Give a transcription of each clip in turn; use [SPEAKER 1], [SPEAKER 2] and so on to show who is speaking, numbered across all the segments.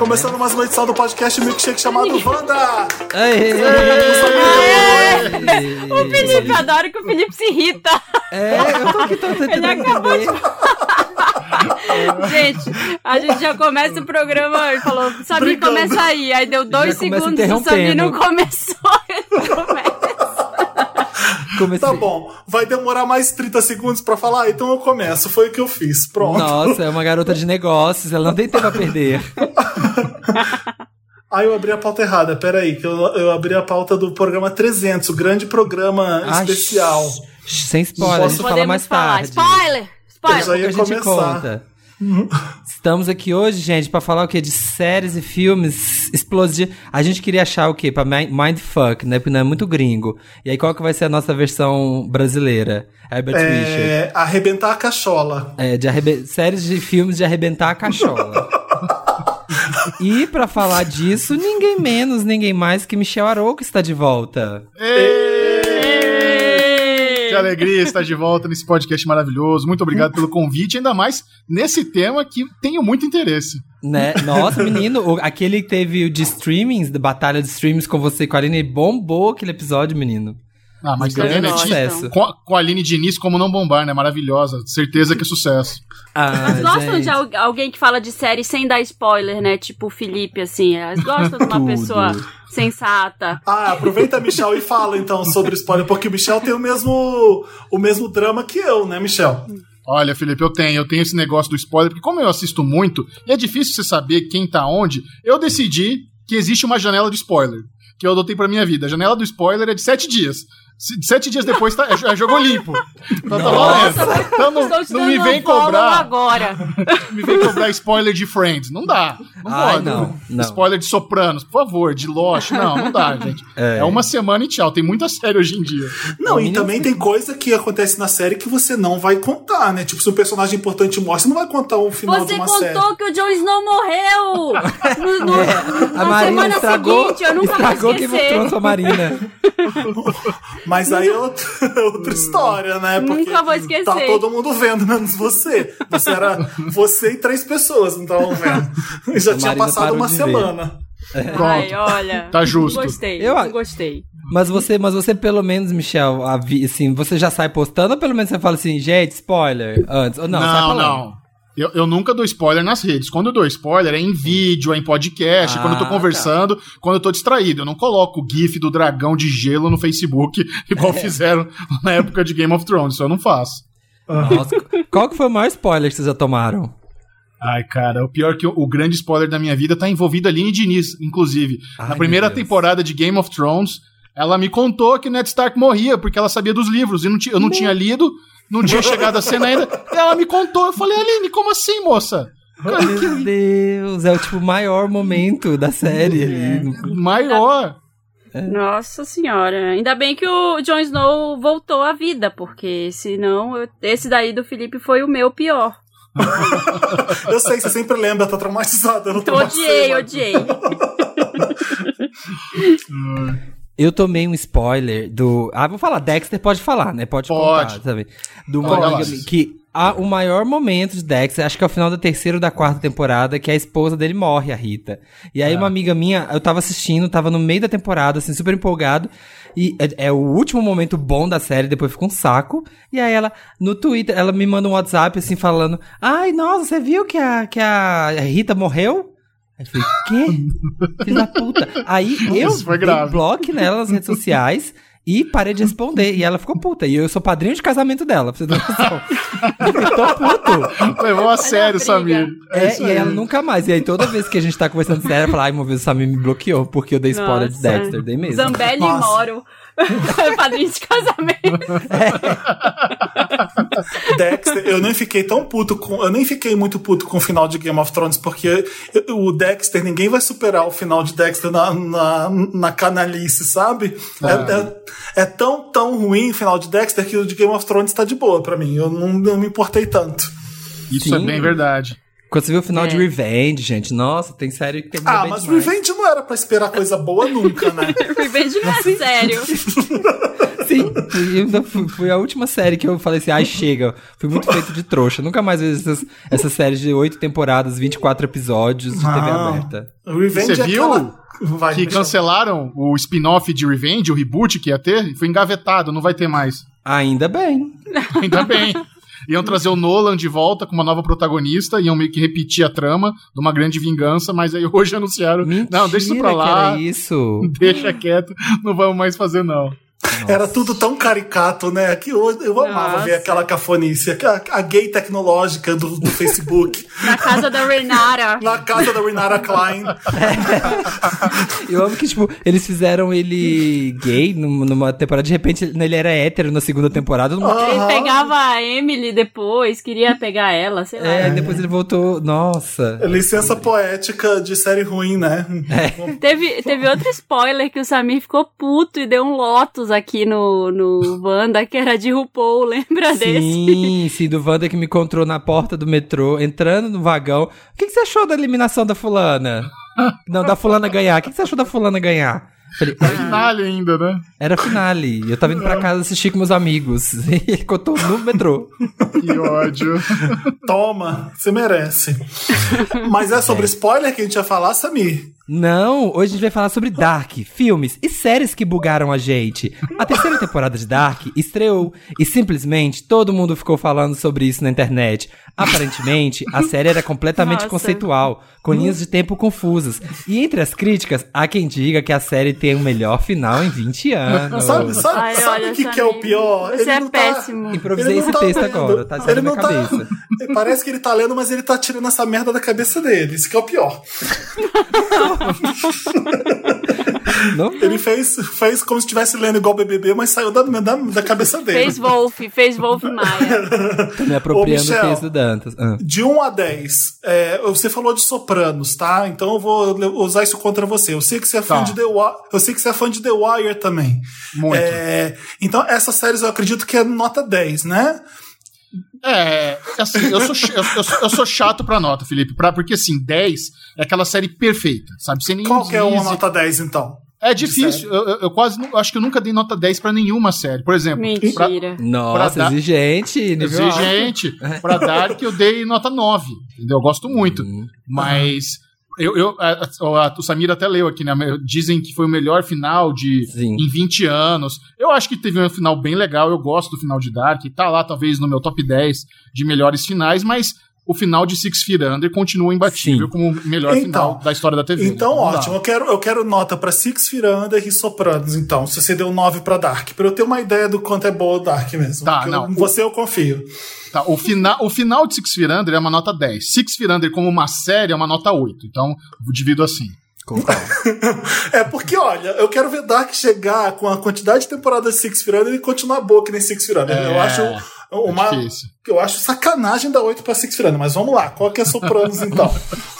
[SPEAKER 1] Começando mais uma edição do podcast Milkshake chamado Wanda!
[SPEAKER 2] Aê!
[SPEAKER 3] O Felipe, adoro que o Felipe se irrita.
[SPEAKER 2] É, eu tô aqui tô tentando
[SPEAKER 3] Ele acabou de. Gente, a gente já começa o programa, ele falou, Samir,
[SPEAKER 1] Brigando.
[SPEAKER 3] começa aí. Aí deu dois
[SPEAKER 2] Já
[SPEAKER 3] segundos, o Samir não começou. Ele começa.
[SPEAKER 2] Comecei.
[SPEAKER 1] Tá bom, vai demorar mais 30 segundos pra falar, então eu começo. Foi o que eu fiz. Pronto.
[SPEAKER 2] Nossa, é uma garota de negócios, ela não tem tempo a perder.
[SPEAKER 1] Aí eu abri a pauta errada, peraí, que eu, eu abri a pauta do programa 300, o grande programa
[SPEAKER 2] Ai,
[SPEAKER 1] especial.
[SPEAKER 2] Sem spoiler, a gente
[SPEAKER 1] Posso-
[SPEAKER 2] fala mais
[SPEAKER 3] falar.
[SPEAKER 2] tarde.
[SPEAKER 3] Spoiler!
[SPEAKER 1] Eu já
[SPEAKER 3] Spoiler!
[SPEAKER 1] ia
[SPEAKER 2] a gente
[SPEAKER 1] começar.
[SPEAKER 2] conta. Estamos aqui hoje, gente, pra falar o quê? De séries e filmes explosivos. A gente queria achar o quê? Pra mi- mindfuck, né? Porque não é muito gringo. E aí, qual que vai ser a nossa versão brasileira? Herbert Richard.
[SPEAKER 1] É, arrebentar a cachola.
[SPEAKER 2] É, de arrebe- séries de filmes de arrebentar a cachola. e pra falar disso, ninguém menos, ninguém mais que Michel Arouca está de volta.
[SPEAKER 4] Que alegria estar de volta nesse podcast maravilhoso. Muito obrigado pelo convite, ainda mais nesse tema que tenho muito interesse.
[SPEAKER 2] Né? Nossa, menino, aquele que teve o de streamings, da batalha de streamings com você e com a Aline, bombou aquele episódio, menino.
[SPEAKER 4] Ah, mas
[SPEAKER 2] Grande
[SPEAKER 4] também, tinha-
[SPEAKER 2] sucesso.
[SPEAKER 4] com, a, com a Aline Diniz, como não bombar, né? Maravilhosa. Certeza que é sucesso.
[SPEAKER 2] Ah,
[SPEAKER 3] Eles gostam
[SPEAKER 2] gente.
[SPEAKER 3] de al- alguém que fala de série sem dar spoiler, né? Tipo o Felipe, assim. Eles gostam de uma pessoa sensata.
[SPEAKER 1] Ah, aproveita, Michel, e fala então sobre spoiler, porque o Michel tem o mesmo, o mesmo drama que eu, né, Michel?
[SPEAKER 4] Olha, Felipe, eu tenho, eu tenho esse negócio do spoiler, porque como eu assisto muito, e é difícil você saber quem tá onde, eu decidi que existe uma janela de spoiler, que eu adotei pra minha vida. A janela do spoiler é de sete dias. Se- Sete dias depois tá, é, é jogo limpo. Então tá valendo. Então não, não me vem cobrar.
[SPEAKER 3] agora.
[SPEAKER 4] me vem cobrar spoiler de Friends. Não dá. Não
[SPEAKER 2] Ai,
[SPEAKER 4] pode.
[SPEAKER 2] não, não.
[SPEAKER 4] Spoiler de Sopranos, por favor, de Lost. Não, não dá, gente.
[SPEAKER 2] É.
[SPEAKER 4] É. uma semana e tchau. Tem muita série hoje em dia.
[SPEAKER 1] Não, e também tem coisa que acontece na série que você não vai contar, né? Tipo, se um personagem importante morre, você não vai contar o final de
[SPEAKER 3] Você
[SPEAKER 1] uma
[SPEAKER 3] contou
[SPEAKER 1] série.
[SPEAKER 3] que o Jon Snow morreu! No, no-
[SPEAKER 2] A
[SPEAKER 3] na
[SPEAKER 2] Marina
[SPEAKER 3] semana
[SPEAKER 2] estragou,
[SPEAKER 3] seguinte, eu nunca
[SPEAKER 2] estragou
[SPEAKER 3] vou esquecer.
[SPEAKER 2] Thrones com a Marina.
[SPEAKER 1] Mas aí é outra, outra história, né? Porque
[SPEAKER 3] Nunca vou esquecer.
[SPEAKER 1] Tá todo mundo vendo, menos você. Você era você e três pessoas não estavam vendo. E já tinha passado uma semana.
[SPEAKER 3] Ai, olha.
[SPEAKER 4] Tá justo.
[SPEAKER 3] Gostei.
[SPEAKER 2] Eu-
[SPEAKER 3] gostei.
[SPEAKER 2] Mas você, mas você pelo menos, Michel, assim, você já sai postando ou pelo menos você fala assim, gente, spoiler, antes? Ou não, sai
[SPEAKER 4] não,
[SPEAKER 2] falando?
[SPEAKER 4] não. Eu, eu nunca dou spoiler nas redes. Quando eu dou spoiler é em vídeo, é em podcast,
[SPEAKER 2] Ah,
[SPEAKER 4] quando eu tô
[SPEAKER 2] tá.
[SPEAKER 4] conversando, quando eu tô distraído. Eu não coloco o GIF do dragão de gelo no Facebook, igual fizeram na época de Game of Thrones. Isso eu não faço.
[SPEAKER 2] Nossa, qual que foi o maior spoiler que vocês já tomaram?
[SPEAKER 4] Ai, cara, o pior é que o, o grande spoiler da minha vida tá envolvido a Aline Diniz, inclusive.
[SPEAKER 2] Ai,
[SPEAKER 4] Na primeira temporada de Game of Thrones, ela me contou que Ned Stark morria, porque ela sabia dos livros. E não eu não tinha lido, não tinha chegado a cena ainda. Ela me contou. Eu falei, Aline, como assim, moça? Cara, que
[SPEAKER 2] Meu Deus, é o tipo maior momento da série ali. no-
[SPEAKER 4] maior.
[SPEAKER 3] Nossa senhora. Ainda bem que o Jon Snow voltou à vida, porque senão eu- esse daí do Felipe foi o meu pior.
[SPEAKER 1] Eu sei, você sempre lembra, tá traumatizada. Eu não
[SPEAKER 3] Eu odiei, odiei.
[SPEAKER 2] Eu tomei um spoiler do. Ah, vou falar, Dexter pode falar, né? Pode,
[SPEAKER 4] Pode.
[SPEAKER 2] contar também. Do minha que a, o maior momento de Dexter, acho que é o final da terceira ou da quarta temporada, que a esposa dele morre, a Rita. E aí, uma amiga minha, eu tava assistindo, tava no meio da temporada, assim, super empolgado. E é, é o último momento bom da série, depois fica um saco. E aí ela, no Twitter, ela me manda um WhatsApp, assim, falando: Ai, nossa, você viu que a, que a Rita morreu? Aí eu falei, quê? Filho da puta. Aí eu
[SPEAKER 4] Isso foi
[SPEAKER 2] dei
[SPEAKER 4] grave.
[SPEAKER 2] bloco nela nas redes sociais e parei de responder. E ela ficou puta. E eu sou padrinho de casamento dela, pra você ter noção. Eu tô puto.
[SPEAKER 4] Levou a sério,
[SPEAKER 3] briga.
[SPEAKER 4] Samir.
[SPEAKER 2] É,
[SPEAKER 4] isso
[SPEAKER 2] e ela nunca mais. E aí toda vez que a gente tá conversando sério, ela fala, ai, uma vez o Samir me bloqueou, porque eu dei spoiler de
[SPEAKER 3] Nossa.
[SPEAKER 2] Dexter, dei mesmo.
[SPEAKER 3] Zambelli e
[SPEAKER 1] Nossa.
[SPEAKER 3] Moro. Padrinho de casamento.
[SPEAKER 1] Dexter, eu nem fiquei tão puto com. Eu nem fiquei muito puto com o final de Game of Thrones, porque o Dexter, ninguém vai superar o final de Dexter na, na, na canalice, sabe? É, é- é tão, tão ruim o final de Dexter que o de Game of Thrones tá de boa pra mim. Eu não, não me importei tanto.
[SPEAKER 4] Isso
[SPEAKER 2] Sim.
[SPEAKER 4] é bem verdade.
[SPEAKER 2] Quando você viu o final
[SPEAKER 3] É.
[SPEAKER 2] de Revenge, gente, nossa, tem série que tem
[SPEAKER 1] Ah, mas Revenge não era pra esperar coisa boa nunca, né?
[SPEAKER 3] Revenge não é sério.
[SPEAKER 2] Sim, eu ainda fui, foi a última série que eu falei assim, ai, chega. Fui muito feito de trouxa. Nunca mais vejo essas, essas séries de oito temporadas, 24 episódios de TV
[SPEAKER 1] Não.
[SPEAKER 2] aberta.
[SPEAKER 1] Revenge
[SPEAKER 4] Você
[SPEAKER 1] é
[SPEAKER 4] viu
[SPEAKER 1] aquela... Vai,
[SPEAKER 4] que cancelaram o spin-off de Revenge, o reboot que ia ter, foi engavetado, não vai ter mais.
[SPEAKER 2] Ainda bem.
[SPEAKER 4] Ainda bem. Iam trazer o Nolan de volta com uma nova protagonista, iam meio que repetir a trama de uma grande vingança, mas aí hoje anunciaram.
[SPEAKER 2] Mentira
[SPEAKER 4] não, deixa isso pra lá.
[SPEAKER 2] isso.
[SPEAKER 4] Deixa quieto, não vamos mais fazer, não.
[SPEAKER 1] Era tudo tão caricato, né? Que hoje eu amava
[SPEAKER 3] Nossa.
[SPEAKER 1] ver aquela cafonice, a, a gay tecnológica do, do Facebook,
[SPEAKER 3] Na casa da Renata.
[SPEAKER 1] na casa da Renata Klein.
[SPEAKER 2] Eu amo que, tipo, eles fizeram ele gay num- numa temporada, de repente ele era hétero na segunda temporada.
[SPEAKER 3] Ele pegava a Emily depois, queria pegar ela, sei lá.
[SPEAKER 2] É, aí depois ele voltou. Nossa.
[SPEAKER 1] Licença poética de série ruim, né?
[SPEAKER 3] Teve, teve outro spoiler que o Samir ficou puto e deu um Lotus aqui no, no Wanda, que era de RuPaul, lembra desse?
[SPEAKER 2] Sim, sim, do Wanda que me encontrou na porta do metrô, entrando no vagão. O que, que você achou da eliminação da fulana? Não, da fulana ganhar. O que, que você achou da fulana ganhar? Falei, "Ah,
[SPEAKER 4] Finale ainda, né?
[SPEAKER 2] era finale. Eu tava indo pra casa assistir com meus amigos. E ele contou no metrô.
[SPEAKER 4] Que ódio.
[SPEAKER 1] Toma, você merece. Mas é sobre spoiler que a gente ia falar, Samir?
[SPEAKER 2] Não, hoje a gente vai falar sobre Dark, filmes e séries que bugaram a gente. A terceira temporada de Dark estreou e simplesmente todo mundo ficou falando sobre isso na internet. Aparentemente, a série era completamente
[SPEAKER 3] Nossa.
[SPEAKER 2] conceitual, com linhas de tempo confusas. E entre as críticas, há quem diga que a série tem o melhor final em 20 anos.
[SPEAKER 1] Sabe, sabe,
[SPEAKER 3] Ai,
[SPEAKER 1] sabe
[SPEAKER 3] olha,
[SPEAKER 1] o que, que é o pior?
[SPEAKER 3] Você é
[SPEAKER 1] não
[SPEAKER 3] péssimo.
[SPEAKER 2] Improvisei
[SPEAKER 1] ele não
[SPEAKER 2] esse texto
[SPEAKER 1] vendo.
[SPEAKER 2] agora, tá saindo
[SPEAKER 1] Ele não tá-. Parece que ele tá lendo, mas ele tá tirando essa merda da cabeça dele. Isso que é o pior.
[SPEAKER 2] Não?
[SPEAKER 1] Ele fez, fez como se estivesse lendo igual BBB, mas saiu da, da, da cabeça dele.
[SPEAKER 3] Fez Wolf, fez Wolf Maia.
[SPEAKER 2] Tô me apropriando
[SPEAKER 1] Ô,
[SPEAKER 2] do
[SPEAKER 1] Michel.
[SPEAKER 2] texto do Dantas. Ah.
[SPEAKER 1] De 1 a 10, é, você falou de Sopranos, tá? Então eu vou usar isso contra você. Eu sei que você é fã
[SPEAKER 4] Tá.
[SPEAKER 1] de The Wire, eu sei que você é fã de The Wire também.
[SPEAKER 4] Muito.
[SPEAKER 1] É, então essas séries eu acredito que é nota 10, né?
[SPEAKER 4] É, assim, eu sou, eu, eu sou- eu sou chato pra nota, Felipe, pra, porque assim, 10 é aquela série perfeita, sabe? Sem
[SPEAKER 1] Qual que é uma nota 10 então?
[SPEAKER 4] É difícil, eu, eu- eu quase, acho que eu nunca dei nota 10 pra nenhuma série. Por exemplo, pra,
[SPEAKER 3] Mentira.
[SPEAKER 2] Nossa,
[SPEAKER 4] Pra dar-
[SPEAKER 2] exigente, nível alto.
[SPEAKER 4] exigente, pra Dark eu dei nota 9, entendeu? Eu gosto muito,
[SPEAKER 2] Hum.
[SPEAKER 4] mas eu, eu, a, a- a- o Samir até leu aqui, né? Dizem que foi o melhor final de
[SPEAKER 2] Sim.
[SPEAKER 4] em 20 anos. Eu acho que teve um final bem legal, eu gosto do final de Dark, tá lá talvez no meu top 10 de melhores finais, mas o final de Six Feet Under continua imbatível
[SPEAKER 2] Sim.
[SPEAKER 4] como o melhor
[SPEAKER 1] Então,
[SPEAKER 4] final da história da TV.
[SPEAKER 1] Então,
[SPEAKER 4] dá.
[SPEAKER 1] ótimo. Eu quero, eu quero nota pra Six Feet Under e Sopranos, então. Se você deu 9 pra Dark. Pra eu ter uma ideia do quanto é boa o Dark mesmo.
[SPEAKER 4] Tá, não.
[SPEAKER 1] eu- você eu confio.
[SPEAKER 4] Tá, o, fina, o final de Six Feet Under é uma nota 10. Six Feet Under como uma série é uma nota 8. Então, eu divido assim.
[SPEAKER 1] É porque, olha, eu quero ver Dark chegar com a quantidade de temporadas de Six Feet Under e continuar boa que nem Six Feet Under.
[SPEAKER 4] É,
[SPEAKER 1] eu acho uma.
[SPEAKER 4] é
[SPEAKER 1] eu acho sacanagem dar 8 pra Six Feet Under, mas vamos lá. Qual que é Sopranos então?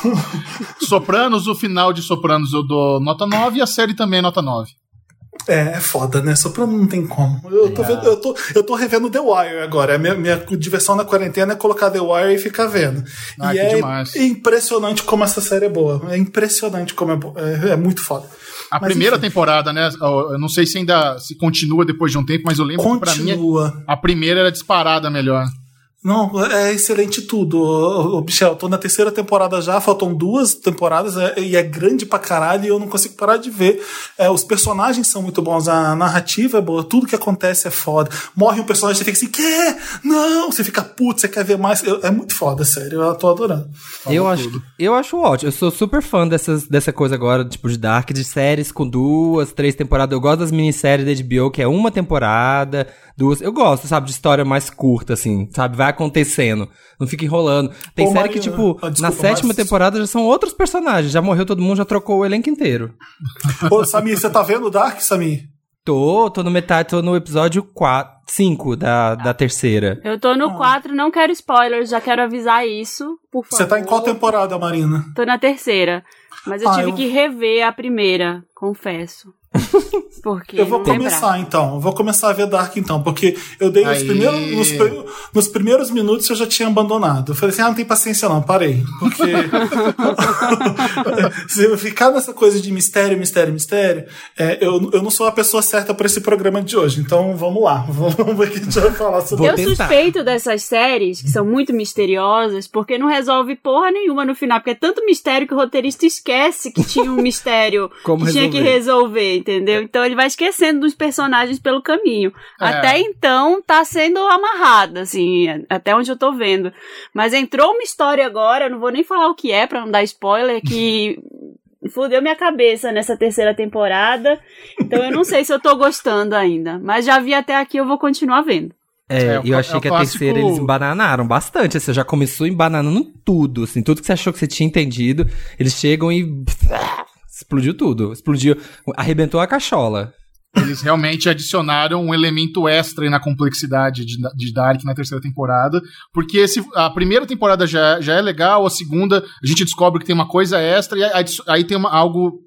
[SPEAKER 4] Sopranos, o final de Sopranos eu dou nota 9 e a série também é nota 9.
[SPEAKER 1] É, é foda, né? Soprano não tem como. Eu tô, vendo- eu tô, eu tô revendo The Wire agora. A minha, minha diversão na quarentena é colocar The Wire e ficar vendo.
[SPEAKER 4] Ah,
[SPEAKER 1] e é
[SPEAKER 4] demais.
[SPEAKER 1] impressionante como essa série é boa. É impressionante como é boa. É, é muito foda.
[SPEAKER 4] A
[SPEAKER 1] Mas,
[SPEAKER 4] primeira
[SPEAKER 1] enfim.
[SPEAKER 4] temporada, né? Eu não sei se ainda se continua depois de um tempo, mas eu lembro que pra mim
[SPEAKER 1] Continua.
[SPEAKER 4] a primeira era disparada melhor.
[SPEAKER 1] Não, é excelente tudo. Michel, tô na terceira temporada já, faltam duas temporadas é- e é grande pra caralho e eu não consigo parar de ver. É, os personagens são muito bons, a narrativa é boa, tudo que acontece é foda. Morre um personagem, você fica assim, quê? Não! Você fica puto, você quer ver mais. É muito foda, sério, eu tô adorando.
[SPEAKER 2] Eu acho, eu acho ótimo. Eu sou super fã dessas, dessa coisa agora, tipo, de Dark, de séries com duas, três temporadas. Eu gosto das minisséries da HBO, que é uma temporada, duas. Eu gosto, sabe, de história mais curta, assim, sabe? Vai acontecendo. Não fica enrolando. Tem
[SPEAKER 1] Ô,
[SPEAKER 2] série
[SPEAKER 1] Maria-
[SPEAKER 2] que, tipo,
[SPEAKER 1] Ah, desculpa,
[SPEAKER 2] na sétima
[SPEAKER 1] mas-
[SPEAKER 2] temporada já são outros personagens. Já morreu todo mundo, já trocou o elenco inteiro.
[SPEAKER 1] Ô, Samir, você tá vendo o Dark, Samir?
[SPEAKER 2] Tô, tô no metade, tô no episódio 4, 5 da, da terceira.
[SPEAKER 3] Eu tô
[SPEAKER 1] Ah.
[SPEAKER 3] no 4, não quero spoilers, já quero avisar isso. por favor.
[SPEAKER 1] Você tá em qual temporada, Marina?
[SPEAKER 3] Tô na terceira. Mas eu
[SPEAKER 1] Ah,
[SPEAKER 3] tive
[SPEAKER 1] eu-
[SPEAKER 3] que rever a primeira, confesso. Porque
[SPEAKER 1] Eu vou começar então. Eu vou começar a ver Dark então, porque eu dei os primeiros. Nos, nos primeiros minutos eu já tinha abandonado. Eu falei assim: ah, não tem paciência não, parei. Porque. se eu ficar nessa coisa de mistério, mistério, mistério, é, eu, eu não sou a pessoa certa para esse programa de hoje. Então vamos lá. Vamos ver o que a gente vai falar sobre
[SPEAKER 3] Eu
[SPEAKER 2] tentar.
[SPEAKER 3] suspeito dessas séries, que são muito misteriosas, porque não resolve porra nenhuma no final. Porque é tanto mistério que o roteirista esquece que tinha um mistério
[SPEAKER 2] Como
[SPEAKER 3] que tinha que
[SPEAKER 2] resolver.
[SPEAKER 3] Entendeu? Então ele vai esquecendo dos personagens pelo caminho.
[SPEAKER 4] É.
[SPEAKER 3] Até então tá sendo amarrada, assim, até onde eu tô vendo. Mas entrou uma história agora, eu não vou nem falar o que é pra não dar spoiler, que fudeu minha cabeça nessa terceira temporada. Então eu não sei se eu tô gostando ainda. Mas já vi até aqui, eu vou continuar vendo.
[SPEAKER 2] É,
[SPEAKER 4] É,
[SPEAKER 2] e eu achei
[SPEAKER 4] é
[SPEAKER 2] que a
[SPEAKER 4] clássico-
[SPEAKER 2] terceira eles embananaram bastante. Assim, já começou embananando tudo, assim, tudo que você achou que você tinha entendido, eles chegam e explodiu tudo, explodiu, arrebentou a cachola.
[SPEAKER 4] Eles realmente adicionaram um elemento extra na complexidade de, de Dark na terceira temporada. Porque esse, a primeira temporada já, já é legal, a segunda a gente descobre que tem uma coisa extra e aí, aí tem uma- algo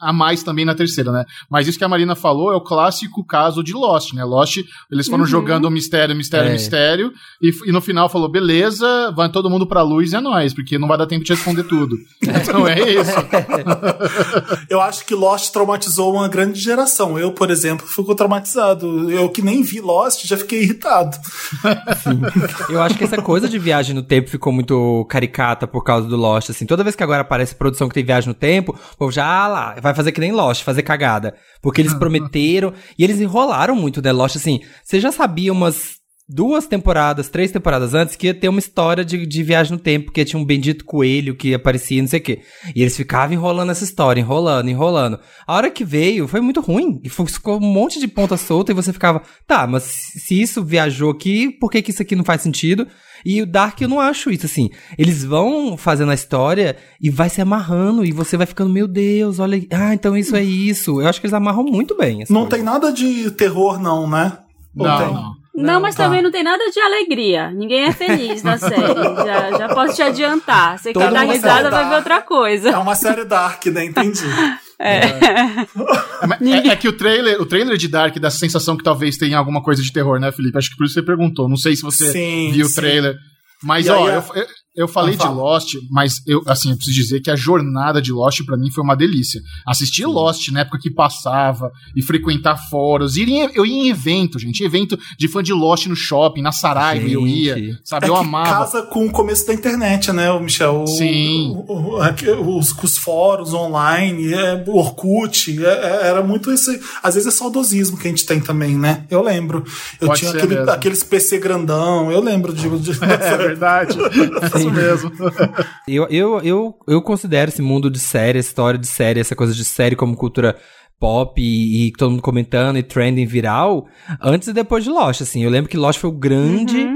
[SPEAKER 4] a mais também na terceira, né? Mas isso que a Marina falou é o clássico caso de Lost, né? Lost, eles foram
[SPEAKER 3] Uhum.
[SPEAKER 4] jogando mistério, mistério,
[SPEAKER 2] É.
[SPEAKER 4] mistério, e, e no final falou, beleza, vai todo mundo pra luz e é nóis, porque não vai dar tempo de responder tudo. Então é isso.
[SPEAKER 1] Eu acho que Lost traumatizou uma grande geração. Eu, por exemplo, fico traumatizado. Eu que nem vi Lost, já fiquei irritado.
[SPEAKER 2] Eu acho que essa coisa de viagem no tempo ficou muito caricata por causa do Lost, assim. Toda vez que agora aparece produção que tem viagem no tempo, o povo já, ah lá, vai fazer que nem Lost, fazer cagada. Porque eles prometeram, e eles enrolaram muito, né, Lost, assim. Você já sabia umas duas temporadas, três temporadas antes, que ia ter uma história de, de viagem no tempo, que tinha um bendito coelho que aparecia, não sei o quê. E eles ficavam enrolando essa história, enrolando, enrolando. A hora que veio, foi muito ruim. E ficou um monte de ponta solta e você ficava, tá, mas se isso viajou aqui, por que, que isso aqui não faz sentido? E o Dark eu não acho isso, assim. Eles vão fazendo a história e vai se amarrando e você vai ficando, meu Deus, olha, ah, então isso é isso. Eu acho que eles amarram muito bem. essa
[SPEAKER 1] Não
[SPEAKER 2] coisa.
[SPEAKER 1] tem nada de terror, não, né? Ou
[SPEAKER 4] Não,
[SPEAKER 1] tem?
[SPEAKER 4] não.
[SPEAKER 3] Não, mas
[SPEAKER 1] tá.
[SPEAKER 3] também não tem nada de alegria. Ninguém é feliz na série. já, já posso te adiantar. Você
[SPEAKER 2] Todo
[SPEAKER 3] quer dar risada,
[SPEAKER 1] vai
[SPEAKER 3] ver outra coisa.
[SPEAKER 1] É uma série dark, né? Entendi.
[SPEAKER 3] É.
[SPEAKER 4] É, é- é que o trailer, o trailer de Dark dá a sensação que talvez tenha alguma coisa de terror, né, Felipe? Acho que por isso você perguntou. Não sei se você
[SPEAKER 1] Sim,
[SPEAKER 4] viu o
[SPEAKER 1] sim.
[SPEAKER 4] trailer. Mas,
[SPEAKER 1] E
[SPEAKER 4] ó,
[SPEAKER 1] aí,
[SPEAKER 4] eu, eu, falei
[SPEAKER 1] Ah,
[SPEAKER 4] de. Lost, mas eu, assim, eu preciso dizer que a jornada de Lost pra mim foi uma delícia. Assistir Lost na época que passava e frequentar fóruns, ir em- eu ia em evento, gente, evento de fã de Lost no shopping, na Saraiva, eu ia, sabe?
[SPEAKER 1] É
[SPEAKER 4] eu
[SPEAKER 1] que
[SPEAKER 4] amava.
[SPEAKER 1] casa com o começo da internet, né, Michel? O-
[SPEAKER 4] Sim.
[SPEAKER 1] o- o- os, os fóruns online, é, o Orkut, é- é- era muito esse. Às vezes é saudosismo que a gente tem também, né? Eu lembro. Eu
[SPEAKER 4] Pode
[SPEAKER 1] tinha aquele, aqueles PC grandão, eu lembro de. de
[SPEAKER 4] É verdade. Isso mesmo.
[SPEAKER 2] Eu, eu, eu, eu considero esse mundo de série, essa história de série, essa coisa de série como cultura pop e, e todo mundo comentando e trending viral, antes e depois de Lost, assim. Eu lembro que Lost foi o grande,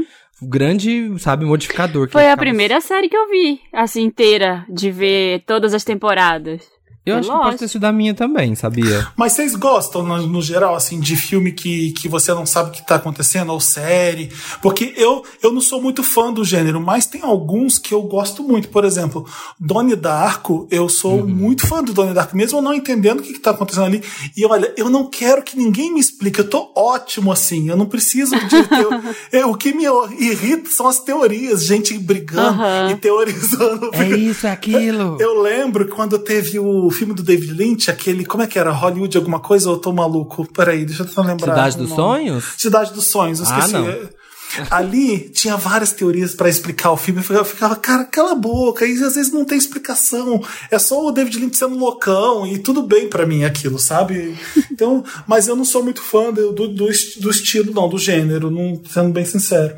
[SPEAKER 2] o grande, sabe, modificador. que
[SPEAKER 3] Foi a
[SPEAKER 2] ficava-
[SPEAKER 3] primeira série que eu vi, assim, inteira, de ver todas as temporadas.
[SPEAKER 2] Eu
[SPEAKER 3] Foi
[SPEAKER 2] acho que pode ter sido a minha também, sabia?
[SPEAKER 1] Mas vocês gostam, no, no geral, assim, de filme que, que você não sabe o que tá acontecendo, ou série? Porque eu, eu não sou muito fã do gênero, mas tem alguns que eu gosto muito. Por exemplo, Donnie Darko, eu sou
[SPEAKER 2] Uhum.
[SPEAKER 1] muito fã do Donnie Darko, mesmo eu não entendendo o que, que tá acontecendo ali. E olha, eu não quero que ninguém me explique, eu tô ótimo assim, eu não preciso de. É, o que me irrita são as teorias, gente brigando
[SPEAKER 3] Aham.
[SPEAKER 1] e teorizando.
[SPEAKER 2] É isso, é aquilo.
[SPEAKER 1] Eu lembro que quando teve o filme do David Lynch, aquele. Como é que era? Hollywood alguma coisa ou eu tô maluco? Peraí, deixa eu tentar lembrar.
[SPEAKER 2] Cidade dos. Sonhos?
[SPEAKER 1] Cidade dos Sonhos, eu
[SPEAKER 2] Ah,
[SPEAKER 1] esqueci.
[SPEAKER 2] não.
[SPEAKER 1] Ali tinha várias teorias pra explicar o filme. Eu ficava- cara, cala a boca. E às vezes não tem explicação. É só o David Lynch sendo loucão e tudo bem pra mim aquilo, sabe? Então, mas eu não sou muito fã do, do, do esti- do estilo, não, do gênero, não, sendo bem sincero.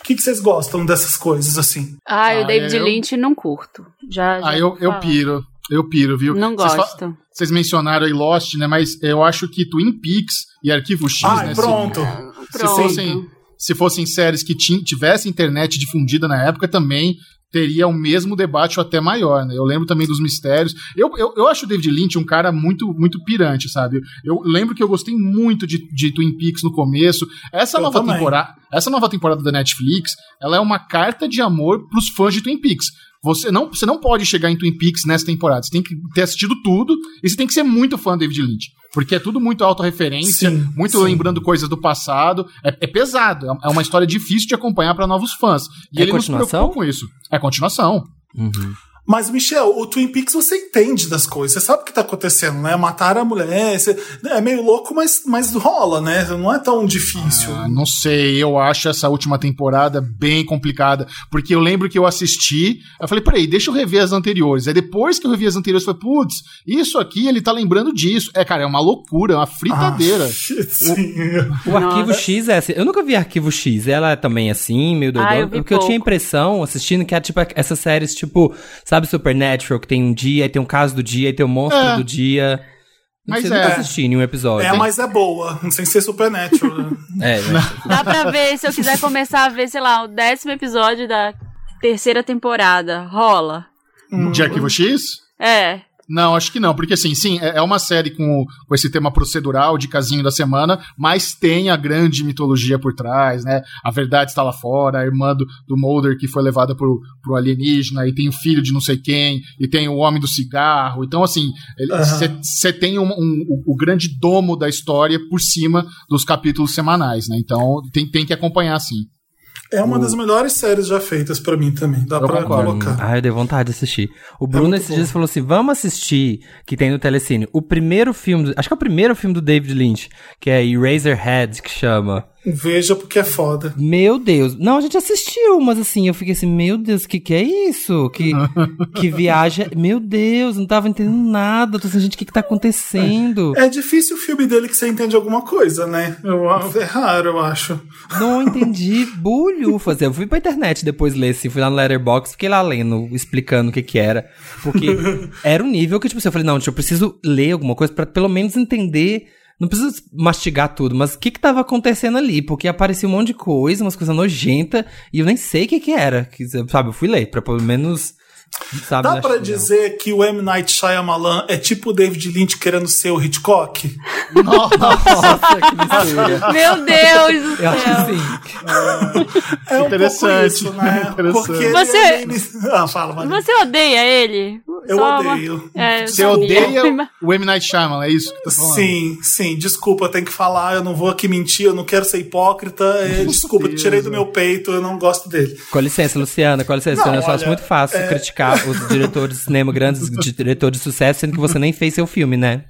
[SPEAKER 1] O que, que vocês gostam dessas coisas assim?
[SPEAKER 3] Ah,
[SPEAKER 4] Ah,
[SPEAKER 3] o David
[SPEAKER 4] eu-
[SPEAKER 3] Lynch não curto. Já, já
[SPEAKER 4] Ah, eu, eu piro. Eu piro, viu?
[SPEAKER 3] Não gosto.
[SPEAKER 4] Vocês mencionaram aí Lost, né? Mas eu acho que Twin Peaks e Arquivo X,
[SPEAKER 1] Ai,
[SPEAKER 4] né?
[SPEAKER 1] pronto.
[SPEAKER 4] Se, se
[SPEAKER 3] Pronto.
[SPEAKER 4] fossem, se fossem séries que tivessem internet difundida na época também, teria o mesmo debate ou até maior, né? Eu lembro também dos mistérios. Eu, eu, eu acho o David Lynch um cara muito muito pirante, sabe? Eu lembro que eu gostei muito de, de Twin Peaks no começo. Essa
[SPEAKER 1] Eu
[SPEAKER 4] nova
[SPEAKER 1] também.
[SPEAKER 4] temporada, essa nova temporada da Netflix, ela é uma carta de amor pros fãs de Twin Peaks. Você não, você não pode chegar em Twin Peaks nessa temporada. Você tem que ter assistido tudo e você tem que ser muito fã do David Lynch. Porque é tudo muito autorreferência,
[SPEAKER 1] Sim,
[SPEAKER 4] muito
[SPEAKER 1] sim.
[SPEAKER 4] lembrando coisas do passado. É, é pesado, é- é uma história difícil de acompanhar para novos fãs. E
[SPEAKER 2] É
[SPEAKER 4] ele não se
[SPEAKER 2] continuação?
[SPEAKER 4] preocupou com isso. É continuação.
[SPEAKER 2] Uhum.
[SPEAKER 1] Mas, Michel, o Twin Peaks você entende das coisas, você sabe o que tá acontecendo, né? Mataram a mulher, você- é meio louco, mas, mas rola, né? Não é tão difícil.
[SPEAKER 4] Ah, não sei, eu acho essa última temporada bem complicada. Porque eu lembro que eu assisti, eu falei, peraí, deixa eu rever as anteriores. Aí depois que eu revi as anteriores, eu falei, putz, isso aqui ele tá lembrando disso. É, cara, é uma loucura, é uma fritadeira.
[SPEAKER 1] Ah, sim.
[SPEAKER 2] O Arquivo X é assim. Eu nunca vi Arquivo X. Ela é também assim, meio doidona.
[SPEAKER 3] Ah, eu
[SPEAKER 2] porque eu tinha a
[SPEAKER 3] pouco.
[SPEAKER 2] impressão, assistindo, que é tipo essas séries, tipo, sabe, Supernatural, que tem um dia, aí tem um caso do dia, aí tem o monstro
[SPEAKER 4] É.
[SPEAKER 2] do dia.
[SPEAKER 4] Mas
[SPEAKER 2] Você
[SPEAKER 4] é.
[SPEAKER 2] nunca assisti nenhum episódio.
[SPEAKER 1] É, mas é boa, sem ser Supernatural. né?
[SPEAKER 2] É, né?
[SPEAKER 3] Dá pra ver, se eu quiser começar a ver, sei lá, o décimo episódio da terceira temporada. Rola.
[SPEAKER 4] De Arquivo X?
[SPEAKER 3] É.
[SPEAKER 4] Não, acho que não, porque assim, sim, é é uma série com, com esse tema procedural de casinho da semana, mas tem a grande mitologia por trás, né? A verdade está lá fora, a irmã do, do Mulder que foi levada pro, pro alienígena, e tem o filho de não sei quem, e tem o homem do cigarro. Então, assim, você tem um, um- o, o grande domo da história por cima dos capítulos semanais, né? Então, tem, tem que acompanhar, sim.
[SPEAKER 1] É uma das melhores séries já feitas pra mim também. Dá
[SPEAKER 4] Eu
[SPEAKER 1] pra
[SPEAKER 4] concordo.
[SPEAKER 1] colocar.
[SPEAKER 2] Ah, eu dei vontade de assistir. O Bruno
[SPEAKER 1] muito
[SPEAKER 2] esses
[SPEAKER 1] bom.
[SPEAKER 2] dias falou assim: vamos assistir, que tem no Telecine, o primeiro filme, do- acho que é o primeiro filme do David Lynch, que é Eraserhead, que chama.
[SPEAKER 1] Veja porque é foda.
[SPEAKER 2] Meu Deus. Não, a gente assistiu, mas assim, eu fiquei assim, meu Deus, o que, que é isso? Que, que viagem. Meu Deus, não tava entendendo nada. Tô assim, gente, o que, que tá acontecendo?
[SPEAKER 1] É difícil o filme dele que você entende alguma coisa, né? Eu, é raro, eu acho.
[SPEAKER 2] Não entendi bulhufas. Eu fui pra internet depois ler, assim, fui lá no Letterboxd, fiquei lá lendo, explicando o que que era. Porque era um nível que, tipo assim, eu falei, não, eu preciso ler alguma coisa pra pelo menos entender. Não preciso mastigar tudo, mas o que que tava acontecendo ali? Porque aparecia um monte de coisa, umas coisas nojentas, e eu nem sei o que que era. Que, sabe, eu fui ler, pra pelo menos. Sabe,
[SPEAKER 1] Dá pra
[SPEAKER 2] não.
[SPEAKER 1] dizer que o M. Night Shyamalan é tipo o David Lynch querendo ser o Hitchcock?
[SPEAKER 2] Nossa, que mistura.
[SPEAKER 3] Meu Deus do
[SPEAKER 2] Eu acho
[SPEAKER 3] céu.
[SPEAKER 2] que sim.
[SPEAKER 1] É um
[SPEAKER 4] Interessante,
[SPEAKER 1] pouco isso, né?
[SPEAKER 4] interessante.
[SPEAKER 1] Porque
[SPEAKER 3] Você-
[SPEAKER 1] é meio- Ah, fala.
[SPEAKER 3] Você odeia ele?
[SPEAKER 1] Eu
[SPEAKER 3] Só uma-
[SPEAKER 1] odeio.
[SPEAKER 3] É,
[SPEAKER 4] Você odeia o M. Night Shyamalan, é isso que tá falando?
[SPEAKER 1] Sim, sim, desculpa, eu tenho que falar, eu não vou aqui mentir, eu não quero ser hipócrita, é, desculpa,
[SPEAKER 4] Deus,
[SPEAKER 1] tirei do
[SPEAKER 4] é.
[SPEAKER 1] meu peito, eu não gosto dele.
[SPEAKER 2] Com licença, Luciana, com licença,
[SPEAKER 1] Não,
[SPEAKER 2] eu acho
[SPEAKER 1] olha,
[SPEAKER 2] muito fácil
[SPEAKER 1] é-
[SPEAKER 2] criticar os diretores de cinema, grandes diretores de sucesso, sendo que você nem fez seu filme, né?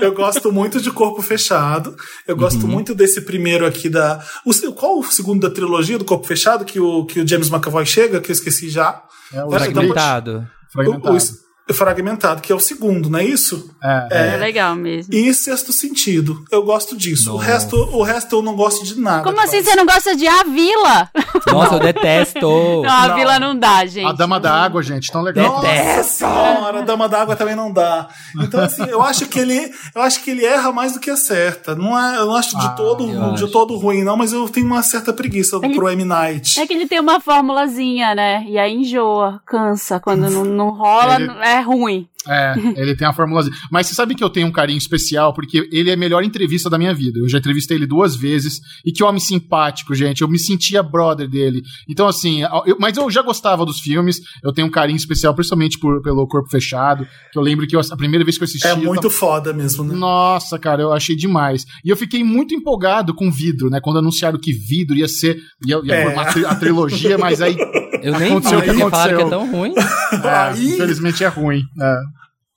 [SPEAKER 1] Eu gosto muito de Corpo Fechado, eu
[SPEAKER 2] Uhum.
[SPEAKER 1] gosto muito desse primeiro aqui da... O, qual o segundo da trilogia do Corpo Fechado que o, que o James McAvoy chega, que eu esqueci já?
[SPEAKER 4] É o
[SPEAKER 2] Fragmentado.
[SPEAKER 4] Fragmentado.
[SPEAKER 1] O, o- fragmentado, que é o segundo, não é isso?
[SPEAKER 4] É,
[SPEAKER 3] É legal mesmo.
[SPEAKER 1] E Sexto Sentido. Eu gosto disso. O resto, o resto eu não gosto de nada.
[SPEAKER 3] Como assim
[SPEAKER 1] faz.
[SPEAKER 3] você não gosta de A Vila?
[SPEAKER 2] Nossa, eu detesto.
[SPEAKER 3] Não, A
[SPEAKER 1] Não.
[SPEAKER 3] Vila não dá, gente.
[SPEAKER 4] A Dama da Água, gente, tão legal.
[SPEAKER 1] Nossa senhora, Dama d'Água também não dá. Então, assim, eu acho que ele, eu acho que ele erra mais do que acerta. Não é, eu não acho de
[SPEAKER 4] Ah,
[SPEAKER 1] todo,
[SPEAKER 2] eu
[SPEAKER 1] de
[SPEAKER 2] acho.
[SPEAKER 1] todo ruim, não, mas eu tenho uma certa preguiça
[SPEAKER 3] Ele-
[SPEAKER 1] pro M. Night.
[SPEAKER 3] É que ele tem uma formulazinha, né? E aí enjoa, cansa. Quando não, não rola,
[SPEAKER 4] Ele-
[SPEAKER 3] é ruim.
[SPEAKER 4] É, ele tem a formulazinha. Mas você sabe que eu tenho um carinho especial, porque ele é a melhor entrevista da minha vida. Eu já entrevistei ele duas vezes. E que homem simpático, gente. Eu me sentia brother dele. Então, assim, eu- mas eu já gostava dos filmes. Eu tenho um carinho especial, principalmente por- pelo Corpo Fechado. Que eu lembro que eu- a primeira vez que eu assisti.
[SPEAKER 1] É muito
[SPEAKER 4] tava-
[SPEAKER 1] foda mesmo, né?
[SPEAKER 4] Nossa, cara, eu achei demais. E eu fiquei muito empolgado com vidro, né? Quando anunciaram que vidro ia ser. ia, ia
[SPEAKER 1] É.
[SPEAKER 4] formar a tri- a trilogia, mas aí.
[SPEAKER 2] Eu nem
[SPEAKER 4] Aconteceu
[SPEAKER 2] vi,
[SPEAKER 4] que
[SPEAKER 2] porque falaram que é
[SPEAKER 4] aconteceu.
[SPEAKER 2] tão ruim.
[SPEAKER 4] é, infelizmente é ruim. É.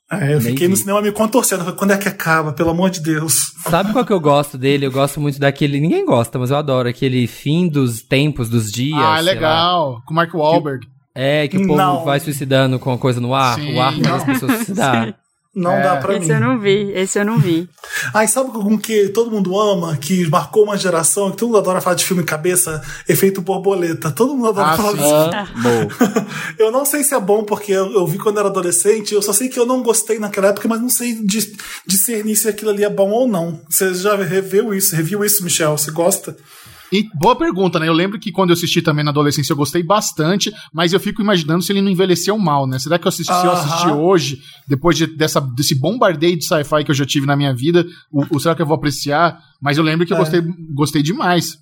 [SPEAKER 1] É, eu
[SPEAKER 2] Nem
[SPEAKER 1] fiquei no
[SPEAKER 2] vi.
[SPEAKER 1] cinema me contorcendo. Falei, Quando é que acaba? Pelo amor de Deus.
[SPEAKER 2] Sabe qual que eu gosto dele? Eu gosto muito daquele. Ninguém gosta, mas eu adoro aquele fim dos tempos, dos dias.
[SPEAKER 4] ah,
[SPEAKER 2] sei lá.
[SPEAKER 4] legal. Com o Mark Wahlberg.
[SPEAKER 2] É, que o povo
[SPEAKER 1] Não.
[SPEAKER 2] vai suicidando com a coisa no ar.
[SPEAKER 4] Sim.
[SPEAKER 2] O ar faz as pessoas suicidar.
[SPEAKER 1] Não
[SPEAKER 4] É.
[SPEAKER 1] dá pra
[SPEAKER 3] Esse
[SPEAKER 1] mim.
[SPEAKER 3] eu não vi, esse eu não vi.
[SPEAKER 1] Ai, sabe com que todo mundo ama, que marcou uma geração, que todo mundo adora falar de filme cabeça, efeito borboleta. Todo mundo adora
[SPEAKER 4] Ah,
[SPEAKER 1] falar
[SPEAKER 4] sim.
[SPEAKER 1] disso.
[SPEAKER 2] Ah, bom.
[SPEAKER 1] Eu não sei se é bom, porque eu, eu vi quando era adolescente, eu só sei que eu não gostei naquela época, mas não sei dis- discernir se aquilo ali é bom ou não. Você já reviu isso? Reviu isso, Michel? Você gosta?
[SPEAKER 4] E boa pergunta, né? Eu lembro que quando eu assisti também na adolescência eu gostei bastante, mas eu fico imaginando se ele não envelheceu mal, né? Será que eu assisti, se eu assisti
[SPEAKER 1] Aham.
[SPEAKER 4] hoje, depois de- dessa, desse bombardeio de sci-fi que eu já tive na minha vida, o, o será que eu vou apreciar? Mas eu lembro que eu
[SPEAKER 1] É.
[SPEAKER 4] gostei, gostei demais.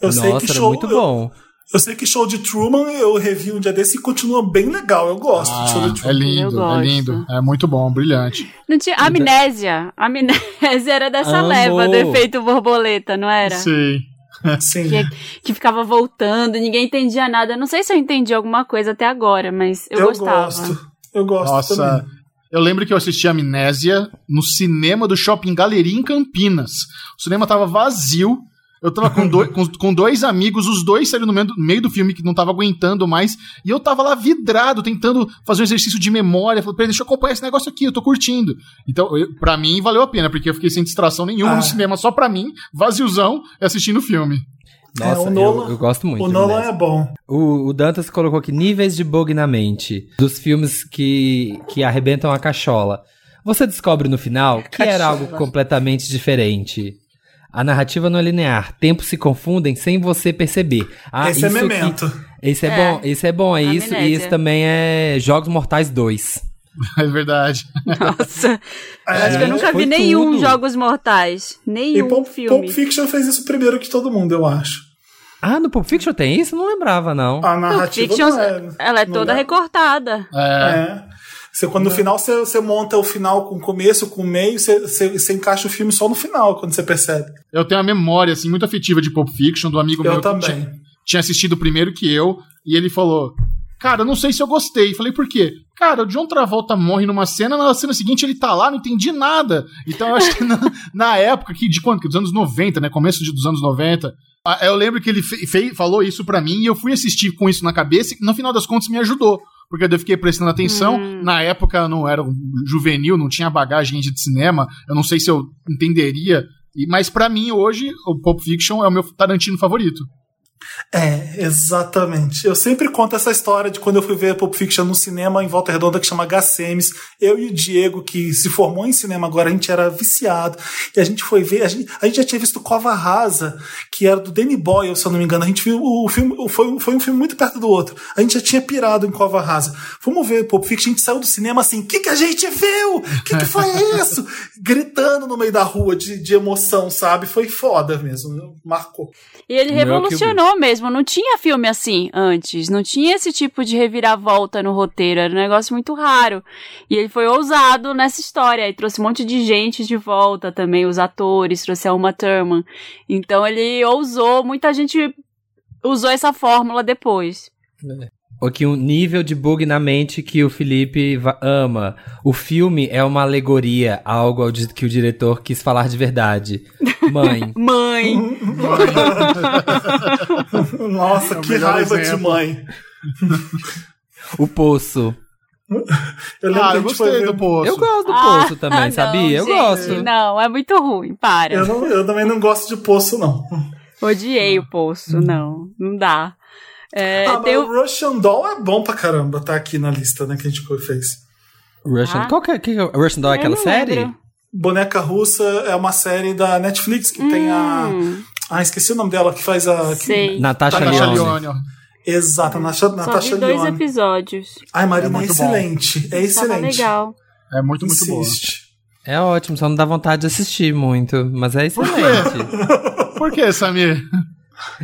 [SPEAKER 1] Eu sei
[SPEAKER 2] Nossa,
[SPEAKER 1] que
[SPEAKER 2] era
[SPEAKER 1] show,
[SPEAKER 2] muito
[SPEAKER 1] eu-
[SPEAKER 2] bom.
[SPEAKER 1] Eu, sei que show de Truman eu revi um dia desse e continua bem legal. Eu gosto de show
[SPEAKER 4] Ah,
[SPEAKER 1] de
[SPEAKER 4] é
[SPEAKER 1] Truman.
[SPEAKER 4] lindo,
[SPEAKER 3] Eu
[SPEAKER 4] é lindo. É muito bom, brilhante.
[SPEAKER 3] Não tinha amnésia. Amnésia era dessa
[SPEAKER 2] Amo.
[SPEAKER 3] leva do efeito borboleta, não era?
[SPEAKER 4] Sei.
[SPEAKER 1] Sim.
[SPEAKER 3] Que, que ficava voltando, ninguém entendia nada. Não sei se eu entendi alguma coisa até agora, mas eu,
[SPEAKER 1] Eu,
[SPEAKER 3] gostava.
[SPEAKER 1] gosto. Eu gosto
[SPEAKER 4] Nossa,
[SPEAKER 1] também.
[SPEAKER 4] eu lembro que eu assisti Amnésia no cinema do Shopping Galeria em Campinas. O cinema tava vazio. Eu tava com, dois, com, com dois amigos, os dois saíram no meio, do, meio do filme que não tava aguentando mais. E eu tava lá vidrado, tentando fazer um exercício de memória. Falei, peraí, deixa eu acompanhar esse negócio aqui, eu tô curtindo. Então, eu, pra mim, valeu a pena, porque eu fiquei sem distração nenhuma
[SPEAKER 1] Ah.
[SPEAKER 4] no cinema, só pra mim, vaziozão, assistindo o filme.
[SPEAKER 2] Nossa,
[SPEAKER 1] o
[SPEAKER 2] eu-
[SPEAKER 1] Nolan-
[SPEAKER 2] eu, gosto muito.
[SPEAKER 1] O Nolan é bom.
[SPEAKER 2] O, o Dantas colocou aqui níveis de bug na mente dos filmes que, que arrebentam a cachola. Você descobre no final que era algo completamente diferente. A narrativa não é linear, tempos se confundem sem você perceber. Ah,
[SPEAKER 1] Esse é
[SPEAKER 2] aqui-
[SPEAKER 1] memento.
[SPEAKER 2] esse é,
[SPEAKER 3] É.
[SPEAKER 2] bom, esse é bom, é isso. E esse também é Jogos Mortais 2.
[SPEAKER 4] É verdade.
[SPEAKER 3] Nossa, eu
[SPEAKER 1] É,
[SPEAKER 3] acho que eu nunca vi nenhum
[SPEAKER 2] tudo.
[SPEAKER 3] Jogos Mortais.
[SPEAKER 1] E
[SPEAKER 3] Nenhum
[SPEAKER 1] Pulp,
[SPEAKER 3] filme.
[SPEAKER 1] Pulp Fiction fez isso primeiro que todo mundo, eu acho.
[SPEAKER 2] Ah, no Pulp Fiction tem isso? Não lembrava, não.
[SPEAKER 1] A
[SPEAKER 3] Pulp
[SPEAKER 1] narrativa
[SPEAKER 3] Fiction,
[SPEAKER 1] não é,
[SPEAKER 3] ela é toda
[SPEAKER 1] é.
[SPEAKER 3] recortada.
[SPEAKER 4] É.
[SPEAKER 1] É. Você, quando no final você, você monta o final com o começo, com o meio, você, você, você encaixa o filme só no final, quando você percebe.
[SPEAKER 4] Eu tenho uma memória, assim, muito afetiva de Pulp Fiction, do amigo
[SPEAKER 1] Eu
[SPEAKER 4] meu que
[SPEAKER 1] também.
[SPEAKER 4] tinha, tinha assistido primeiro que eu, e ele falou: Cara, eu não sei se eu gostei. Falei, por quê? Cara, o John Travolta morre numa cena, na cena seguinte ele tá lá, não entendi nada. Então eu acho que na, na época, que, de quando? Dos anos 90, né? Começo de- dos anos 90. ah, Eu lembro que ele fe- fe- falou isso pra mim e eu fui assistir com isso na cabeça e no final das contas me ajudou. Porque eu fiquei prestando atenção. Na época eu não era um juvenil, não tinha bagagem de cinema. Eu não sei se eu entenderia. E- Mas pra mim hoje, o Pulp Fiction é o meu Tarantino favorito.
[SPEAKER 1] É, exatamente. Eu sempre conto essa história de quando eu fui ver Pulp Fiction no cinema em Volta Redonda que chama HCMs. Eu e o Diego, que se formou em cinema agora, a gente era viciado. E a gente foi ver, a gente, a gente já tinha visto Cova Rasa, que era do Danny Boyle, se eu não me engano. A gente viu o filme, foi, foi um filme muito perto do outro. A gente já tinha pirado em Cova Rasa. Fomos ver Pulp Fiction, a gente saiu do cinema assim: o que, que a gente viu? O que, que foi isso? Gritando no meio da rua de, de emoção, sabe? Foi foda mesmo. Marcou.
[SPEAKER 3] E ele
[SPEAKER 2] Meu,
[SPEAKER 3] mesmo. Não tinha filme assim antes. Não tinha esse tipo de reviravolta no roteiro. Era um negócio muito raro. E ele foi ousado nessa história. E trouxe um monte de gente de volta também. Os atores, trouxe a Uma Thurman. Então ele ousou. Muita gente usou essa fórmula depois.
[SPEAKER 2] Aqui um nível de bug na mente que o Felipe ama. O filme é uma alegoria, algo que o diretor quis falar de verdade. Mãe.
[SPEAKER 3] Mãe!
[SPEAKER 1] Nossa,
[SPEAKER 4] É
[SPEAKER 1] que raiva de
[SPEAKER 4] exemplo.
[SPEAKER 1] mãe.
[SPEAKER 2] o Poço.
[SPEAKER 1] Eu
[SPEAKER 4] Ah, eu gostei do poço.
[SPEAKER 2] Eu gosto do
[SPEAKER 3] Ah,
[SPEAKER 2] Poço também,
[SPEAKER 3] não,
[SPEAKER 2] sabia? Eu
[SPEAKER 3] gente,
[SPEAKER 2] gosto.
[SPEAKER 3] Não, é muito ruim. Para.
[SPEAKER 1] Eu, não- eu também não gosto de poço, não.
[SPEAKER 3] Odiei o poço. Não, não dá. É,
[SPEAKER 1] ah,
[SPEAKER 3] tem
[SPEAKER 1] mas
[SPEAKER 3] o-
[SPEAKER 1] o Russian Doll é bom pra caramba, tá aqui na lista, né, que a gente fez.
[SPEAKER 2] Russian,
[SPEAKER 3] Ah.
[SPEAKER 2] qual que é, que é o Russian Doll é
[SPEAKER 3] Eu
[SPEAKER 2] aquela série?
[SPEAKER 3] lembro.
[SPEAKER 1] Boneca Russa é uma série da Netflix que tem a.
[SPEAKER 3] Hum,
[SPEAKER 1] Ah, esqueci o nome dela, que faz a. que-.
[SPEAKER 2] Natasha,
[SPEAKER 1] Natasha
[SPEAKER 2] Lyonne.
[SPEAKER 4] Leone, ó.
[SPEAKER 1] Exato, a Natasha,
[SPEAKER 3] Só
[SPEAKER 1] Natasha
[SPEAKER 3] vi dois
[SPEAKER 1] Lyonne.
[SPEAKER 3] episódios.
[SPEAKER 1] Ai, Marina,
[SPEAKER 4] É
[SPEAKER 1] é,
[SPEAKER 4] muito bom.
[SPEAKER 1] excelente. É
[SPEAKER 3] Tava
[SPEAKER 1] excelente.
[SPEAKER 3] legal.
[SPEAKER 4] É muito, muito boa.
[SPEAKER 1] Insiste.
[SPEAKER 2] É ótimo, só não dá vontade de assistir muito, mas é excelente.
[SPEAKER 4] Por que, Samir?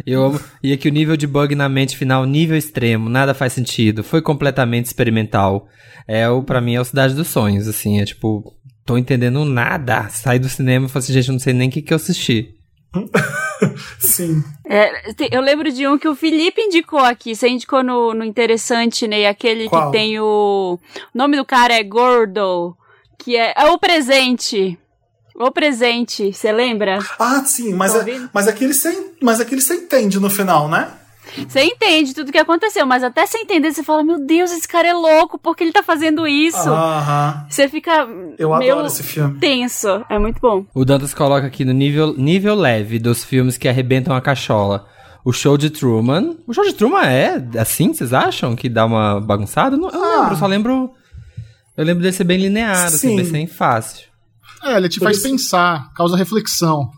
[SPEAKER 2] Eu amo. E aqui o nível de bug na mente final, nível extremo, nada faz sentido. Foi completamente experimental. É o, pra mim, é o Cidade dos Sonhos, assim, é tipo, tô entendendo nada. Saí do cinema e falei assim, gente, eu não sei nem o que, que eu assisti.
[SPEAKER 1] Sim.
[SPEAKER 3] É, eu lembro de um que o Felipe indicou aqui. Você indicou no, no Interessante, Ney, aquele
[SPEAKER 1] Qual?
[SPEAKER 3] que tem o. O nome do cara é Gordo, que é, é o presente. O presente, você lembra?
[SPEAKER 1] Ah, sim, mas, é, mas, aquele você, mas aquele você entende no final, né?
[SPEAKER 3] Você entende tudo que aconteceu, mas até você entender, você fala: Meu Deus, esse cara é louco, por que ele tá fazendo isso?
[SPEAKER 1] Aham.
[SPEAKER 3] Você fica.
[SPEAKER 1] Eu
[SPEAKER 3] meio
[SPEAKER 1] adoro esse filme.
[SPEAKER 3] tenso. É muito bom.
[SPEAKER 2] O Dantas coloca aqui no nível, nível leve dos filmes que arrebentam a cachola. O show de Truman. O show de Truman é assim, vocês acham? Que dá uma bagunçada? Não, eu não
[SPEAKER 1] Ah.
[SPEAKER 2] lembro, só lembro. Eu lembro dele ser bem linear, assim,
[SPEAKER 1] Sim.
[SPEAKER 2] bem fácil.
[SPEAKER 4] É, ele te
[SPEAKER 1] Por
[SPEAKER 4] faz
[SPEAKER 1] isso-
[SPEAKER 4] pensar, causa reflexão.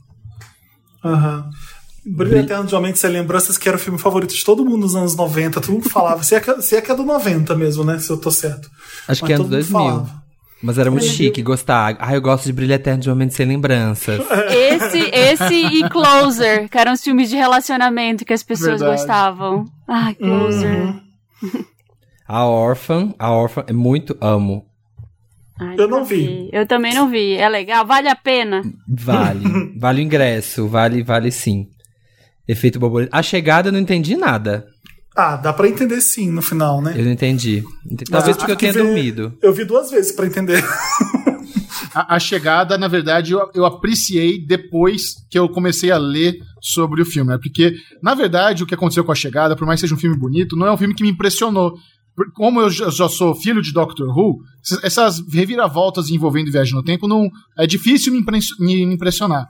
[SPEAKER 1] Aham. Brilho Eterno de Uma Mente Sem Lembranças, que era o filme favorito de todo mundo nos anos 90. Todo mundo falava. se, é que, se é que é do 90 mesmo, né? Se eu tô certo.
[SPEAKER 2] Acho
[SPEAKER 1] Mas
[SPEAKER 2] que é anos
[SPEAKER 1] mundo
[SPEAKER 2] 2000.
[SPEAKER 1] falava.
[SPEAKER 2] Mas era muito chique gostar. Ah, eu gosto de Brilho Eterno de Mente Sem Lembranças.
[SPEAKER 3] Esse, esse e Closer, que eram os filmes de relacionamento que as pessoas
[SPEAKER 4] Verdade.
[SPEAKER 3] gostavam. Ai, Closer.
[SPEAKER 2] A Orphan, a Orphan é muito amo.
[SPEAKER 3] Ai,
[SPEAKER 1] Eu não
[SPEAKER 3] nunca
[SPEAKER 1] vi.
[SPEAKER 3] Eu também não vi. É legal? Vale a pena?
[SPEAKER 2] Vale. vale o ingresso, vale, vale sim. Efeito borboleta. A chegada eu não entendi nada.
[SPEAKER 1] Ah, dá pra entender sim no final, né?
[SPEAKER 2] Eu não entendi. Talvez
[SPEAKER 1] Ah,
[SPEAKER 2] porque eu tenha
[SPEAKER 1] ver-
[SPEAKER 2] dormido.
[SPEAKER 1] Eu vi duas vezes pra entender.
[SPEAKER 4] A, a chegada, na verdade, eu, eu apreciei depois que eu comecei a ler sobre o filme. né? Porque, na verdade, o que aconteceu com a chegada, por mais que seja um filme bonito, não é um filme que me impressionou. Como eu já sou filho de Doctor Who, essas- reviravoltas envolvendo viagem no tempo não é difícil me, impre- me impressionar.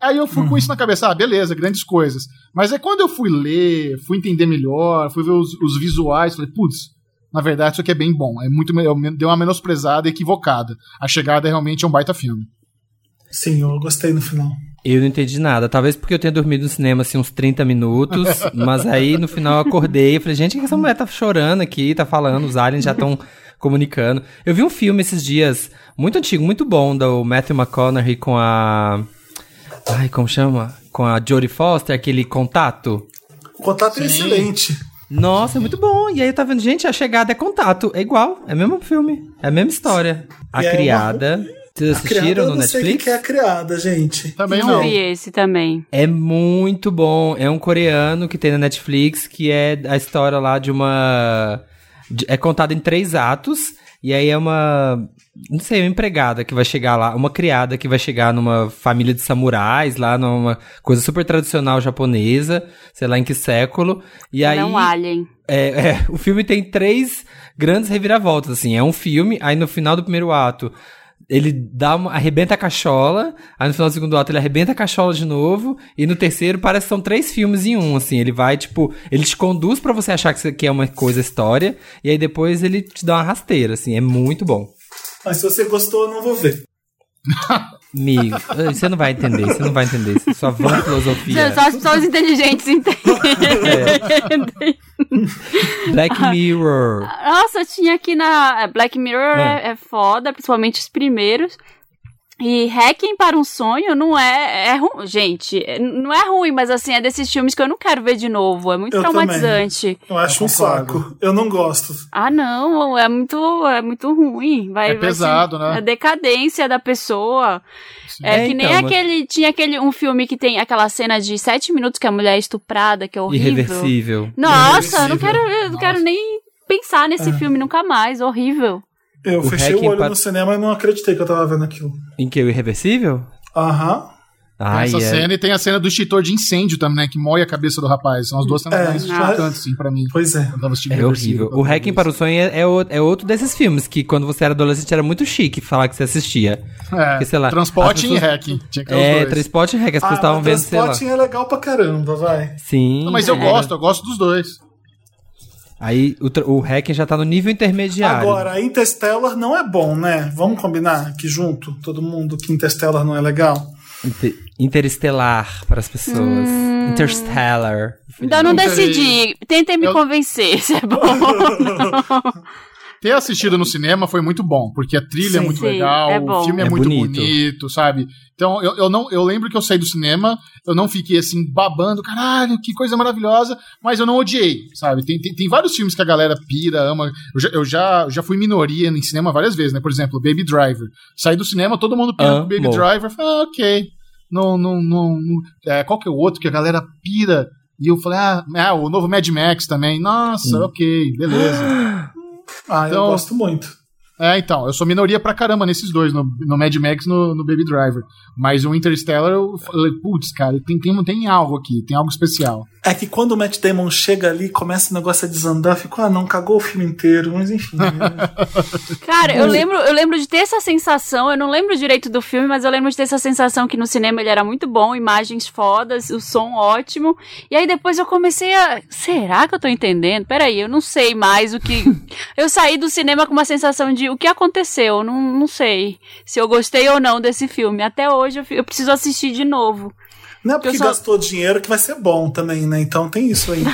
[SPEAKER 4] Aí eu fui com isso na cabeça, ah, beleza, grandes coisas. Mas é quando eu fui ler, fui entender melhor, fui ver os, os visuais, falei, putz, na verdade isso aqui é bem bom. É muito, deu uma menosprezada equivocada. A chegada realmente é um baita filme.
[SPEAKER 1] Sim, eu gostei no final.
[SPEAKER 2] Eu não entendi nada. Talvez porque eu tenha dormido no cinema assim uns 30 minutos. mas aí no final eu acordei e falei, gente, o que essa mulher tá chorando aqui, tá falando, os aliens já estão comunicando. Eu vi um filme esses dias, muito antigo, muito bom, do Matthew McConaughey com a. Ai, como chama? Com a Jodie Foster, aquele contato.
[SPEAKER 1] O contato é
[SPEAKER 4] Sim.
[SPEAKER 1] excelente.
[SPEAKER 2] Nossa, é muito bom. E aí eu tava vendo, gente, a chegada é contato. É igual, é o mesmo filme. É a mesma história. A
[SPEAKER 1] E é uma-
[SPEAKER 2] criada. Vocês assistiram
[SPEAKER 1] eu
[SPEAKER 2] no
[SPEAKER 1] não sei o que
[SPEAKER 2] Netflix?
[SPEAKER 1] que é a criada, gente.
[SPEAKER 4] Também
[SPEAKER 3] não
[SPEAKER 4] não.
[SPEAKER 3] vi esse também.
[SPEAKER 2] É muito bom. É um coreano que tem na Netflix, que é a história lá de uma. é contada em três atos. E aí é uma. Não sei, uma empregada que vai chegar lá, uma criada que vai chegar numa família de samurais, lá numa coisa super tradicional japonesa, sei lá em que século. E aí.
[SPEAKER 3] é um alien.
[SPEAKER 2] É, é, o filme tem três grandes reviravoltas, assim. É um filme, aí no final do primeiro ato ele dá uma, arrebenta a cachola, aí no final do segundo ato ele arrebenta a cachola de novo, e no terceiro parece que são três filmes em um, assim. Ele vai, tipo, ele te conduz pra você achar que é uma coisa história, e aí depois ele te dá uma rasteira, assim. É muito bom.
[SPEAKER 1] Mas se você gostou, eu não vou ver.
[SPEAKER 2] Amigo, você não vai entender, você não vai entender. É só vã filosofia.
[SPEAKER 3] Só as pessoas inteligentes entendem.
[SPEAKER 2] Black Mirror.
[SPEAKER 3] Nossa, tinha aqui na é, Black Mirror é, é foda, principalmente os primeiros. E Hacking para um Sonho não é, é ruim. Gente, é- não é ruim, mas assim, é desses filmes que eu não quero ver de novo. É muito
[SPEAKER 1] Eu
[SPEAKER 3] traumatizante.
[SPEAKER 1] Eu acho
[SPEAKER 4] Eu
[SPEAKER 1] um saco. Eu não gosto.
[SPEAKER 3] Ah, não, é muito, é muito ruim. Vai,
[SPEAKER 4] É
[SPEAKER 3] vai
[SPEAKER 4] pesado,
[SPEAKER 3] ser
[SPEAKER 4] né?
[SPEAKER 3] A decadência da pessoa. É,
[SPEAKER 2] É,
[SPEAKER 3] que nem
[SPEAKER 2] então, mas-
[SPEAKER 3] aquele. Tinha aquele um filme que tem aquela cena de sete minutos que a mulher é estuprada, que é horrível.
[SPEAKER 2] Irreversível.
[SPEAKER 3] Nossa, eu não
[SPEAKER 1] Irreversível.
[SPEAKER 3] quero, eu não quero nem pensar nesse filme nunca mais. Horrível.
[SPEAKER 1] Eu
[SPEAKER 2] O
[SPEAKER 1] fechei o
[SPEAKER 2] Hacking
[SPEAKER 1] olho
[SPEAKER 2] pa-
[SPEAKER 1] no cinema e não acreditei que eu tava vendo aquilo.
[SPEAKER 2] Em que? O Irreversível?
[SPEAKER 1] Aham.
[SPEAKER 4] Tem
[SPEAKER 2] Ai,
[SPEAKER 4] essa
[SPEAKER 2] é.
[SPEAKER 4] cena e tem a cena do extintor de incêndio também, né? Que moe a cabeça do rapaz. São as duas cenas
[SPEAKER 1] É,
[SPEAKER 4] mais chocantes, assim, pra mim.
[SPEAKER 1] Pois é.
[SPEAKER 2] É horrível. O Hacking para o Sonho é, é, é outro desses filmes que quando você era adolescente era muito chique falar que você assistia.
[SPEAKER 4] É,
[SPEAKER 2] Porque, sei lá,
[SPEAKER 4] transporte
[SPEAKER 2] as
[SPEAKER 4] e
[SPEAKER 2] pessoas-
[SPEAKER 4] hacking.
[SPEAKER 2] É,
[SPEAKER 4] dois.
[SPEAKER 2] transporte e Hack, as pessoas
[SPEAKER 1] Ah,
[SPEAKER 2] estavam vendo, sei lá.
[SPEAKER 1] É legal pra caramba, vai.
[SPEAKER 2] Sim.
[SPEAKER 4] Não, mas eu
[SPEAKER 2] é.
[SPEAKER 4] gosto, eu gosto dos dois.
[SPEAKER 2] Aí o, o já tá no nível intermediário.
[SPEAKER 1] Agora, Interstellar não é bom, né? Vamos combinar aqui junto, todo mundo, que Interstellar não é legal?
[SPEAKER 2] Inter- interestelar para as pessoas.
[SPEAKER 3] Hum.
[SPEAKER 2] Interstellar.
[SPEAKER 3] Ainda não
[SPEAKER 4] Nunca
[SPEAKER 3] decidi. Tentem me
[SPEAKER 4] Eu-
[SPEAKER 3] convencer se é bom.
[SPEAKER 4] Ter assistido no cinema foi muito bom, porque a trilha é
[SPEAKER 1] Sim,
[SPEAKER 4] muito
[SPEAKER 3] sim,
[SPEAKER 4] legal,
[SPEAKER 3] é bom.
[SPEAKER 4] o filme é,
[SPEAKER 2] É
[SPEAKER 4] muito
[SPEAKER 2] bonito.
[SPEAKER 4] bonito. sabe? Então, eu, eu, não, eu lembro que eu saí do cinema, eu não fiquei assim, babando, caralho, que coisa maravilhosa, mas eu não odiei, sabe? Tem, tem, tem vários filmes que a galera pira, ama. Eu já, eu já, já fui minoria em cinema várias vezes, né? Por exemplo, Baby Driver. Saí do cinema, todo mundo pira
[SPEAKER 2] Amo.
[SPEAKER 4] com Baby Driver. eu falei, Ah, ok. Não, não, não. não- é, qual que é o outro que a galera pira? E eu falei, ah, ah, o novo Mad Max também. Nossa, ok, beleza.
[SPEAKER 1] Ah, eu
[SPEAKER 4] Então-
[SPEAKER 1] gosto muito.
[SPEAKER 4] É, então, eu sou minoria pra caramba nesses dois, no, no Mad Max e no, no Baby Driver. Mas o Interstellar, eu falei, putz, cara, tem, tem, tem algo aqui, tem algo especial.
[SPEAKER 1] É que quando o Matt Damon chega ali, começa o negócio a desandar, eu fico, ah, não, cagou o filme inteiro, mas enfim. né?
[SPEAKER 3] Cara, eu lembro, eu lembro de ter essa sensação, eu não lembro direito do filme, mas eu lembro de ter essa sensação que no cinema ele era muito bom, imagens fodas, o som ótimo. E aí depois eu comecei a. Será que eu tô entendendo? Peraí, eu não sei mais o que. eu saí do cinema com uma sensação de o que aconteceu. Não, não sei se eu gostei ou não desse filme. Até hoje eu, eu preciso assistir de novo.
[SPEAKER 1] Não é porque
[SPEAKER 3] só-
[SPEAKER 1] gastou dinheiro que vai ser bom também, né? Então tem isso aí.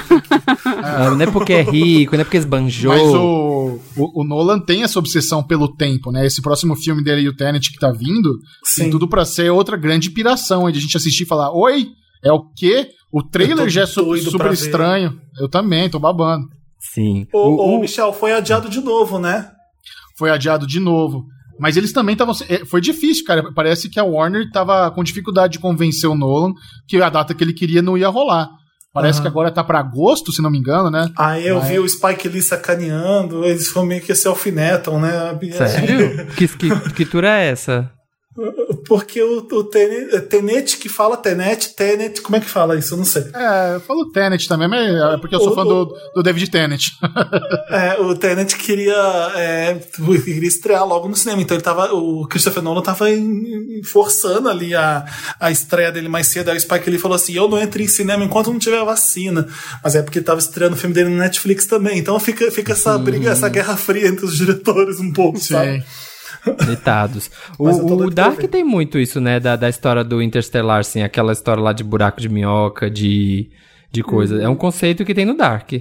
[SPEAKER 2] Ah, não é porque é rico, não é porque esbanjou.
[SPEAKER 4] Mas o, o, o Nolan tem essa obsessão pelo tempo, né? Esse próximo filme dele, o Tenet, que tá vindo, tem
[SPEAKER 1] Sim.
[SPEAKER 4] tudo pra ser outra grande piração, onde a gente assistir e falar, oi, é o quê? O trailer já é super
[SPEAKER 1] ver.
[SPEAKER 4] estranho. Eu também, tô babando.
[SPEAKER 2] Sim.
[SPEAKER 1] Ô,
[SPEAKER 2] O-
[SPEAKER 1] ô,
[SPEAKER 2] o-
[SPEAKER 1] Michel, foi adiado de novo, né?
[SPEAKER 4] Foi adiado de novo. Mas eles também estavam. é, Foi difícil, cara. Parece que a Warner tava com dificuldade de convencer o Nolan que a data que ele queria não ia rolar. Parece
[SPEAKER 1] Aham.
[SPEAKER 4] que agora tá pra agosto, se não me engano, né?
[SPEAKER 1] Aí eu
[SPEAKER 4] Mas-
[SPEAKER 1] vi o Spike Lee sacaneando, eles foram meio que se alfinetam, né?
[SPEAKER 2] Sério? que, que, que tour é essa?
[SPEAKER 1] Porque o, o Tenet, Tenet que fala Tenet, Tenet, como é que fala isso? Eu não sei.
[SPEAKER 4] É, eu falo Tenet também, mas é porque eu sou
[SPEAKER 1] O-
[SPEAKER 4] fã do, do David Tennant.
[SPEAKER 1] É, o Tenet queria, é, queria estrear logo no cinema, então ele tava, o Christopher Nolan tava forçando ali a, a estreia dele mais cedo. Aí o Spike Lee falou assim: Eu não entro em cinema enquanto não tiver vacina. Mas é porque ele tava estreando o filme dele no Netflix também. Então fica, fica essa briga, essa guerra fria entre os diretores um pouco, sabe?
[SPEAKER 2] Deitados. O, o Dark tem muito isso, né? Da, da história do Interstellar, assim, aquela história lá de buraco de minhoca, de, de coisa.
[SPEAKER 1] Uhum.
[SPEAKER 2] É um conceito que tem no Dark.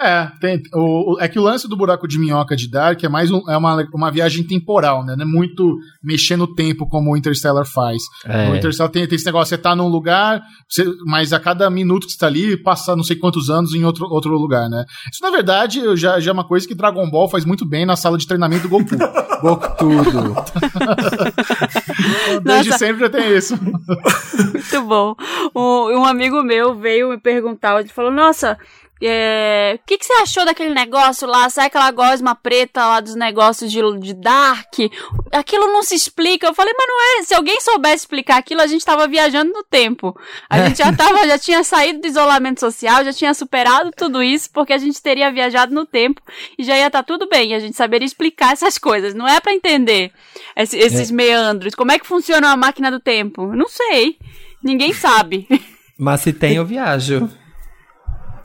[SPEAKER 4] É, tem, o, o- é que o lance do buraco de minhoca de Dark é mais um- é uma, uma viagem temporal, né? Não é muito mexer no tempo como o Interstellar faz.
[SPEAKER 2] É.
[SPEAKER 4] O Interstellar tem, tem esse negócio, você tá num lugar, você- mas a cada minuto que você tá ali, passa não sei quantos anos em outro, outro lugar, né? Isso, na verdade, já, já é uma coisa que Dragon Ball faz muito bem na sala de treinamento do Goku.
[SPEAKER 2] Goku tudo.
[SPEAKER 4] Desde
[SPEAKER 3] Nossa.
[SPEAKER 4] sempre já tem isso.
[SPEAKER 3] Muito bom. Um, um amigo meu veio me perguntar, ele falou, nossa, é, o que, que você achou daquele negócio lá? Sai aquela gosma preta lá dos negócios de, de Dark? Aquilo não se explica. Eu falei, mas não é. Se alguém soubesse explicar aquilo, a gente tava viajando no tempo. A gente já tava, já tinha saído do isolamento social, já tinha superado tudo isso, porque a gente teria viajado no tempo e já ia estar tudo bem. A gente saberia explicar essas coisas. Não é pra entender esse- esses meandros. Como é que funciona a máquina do tempo? Não sei. Ninguém sabe.
[SPEAKER 2] Mas se tem, eu viajo.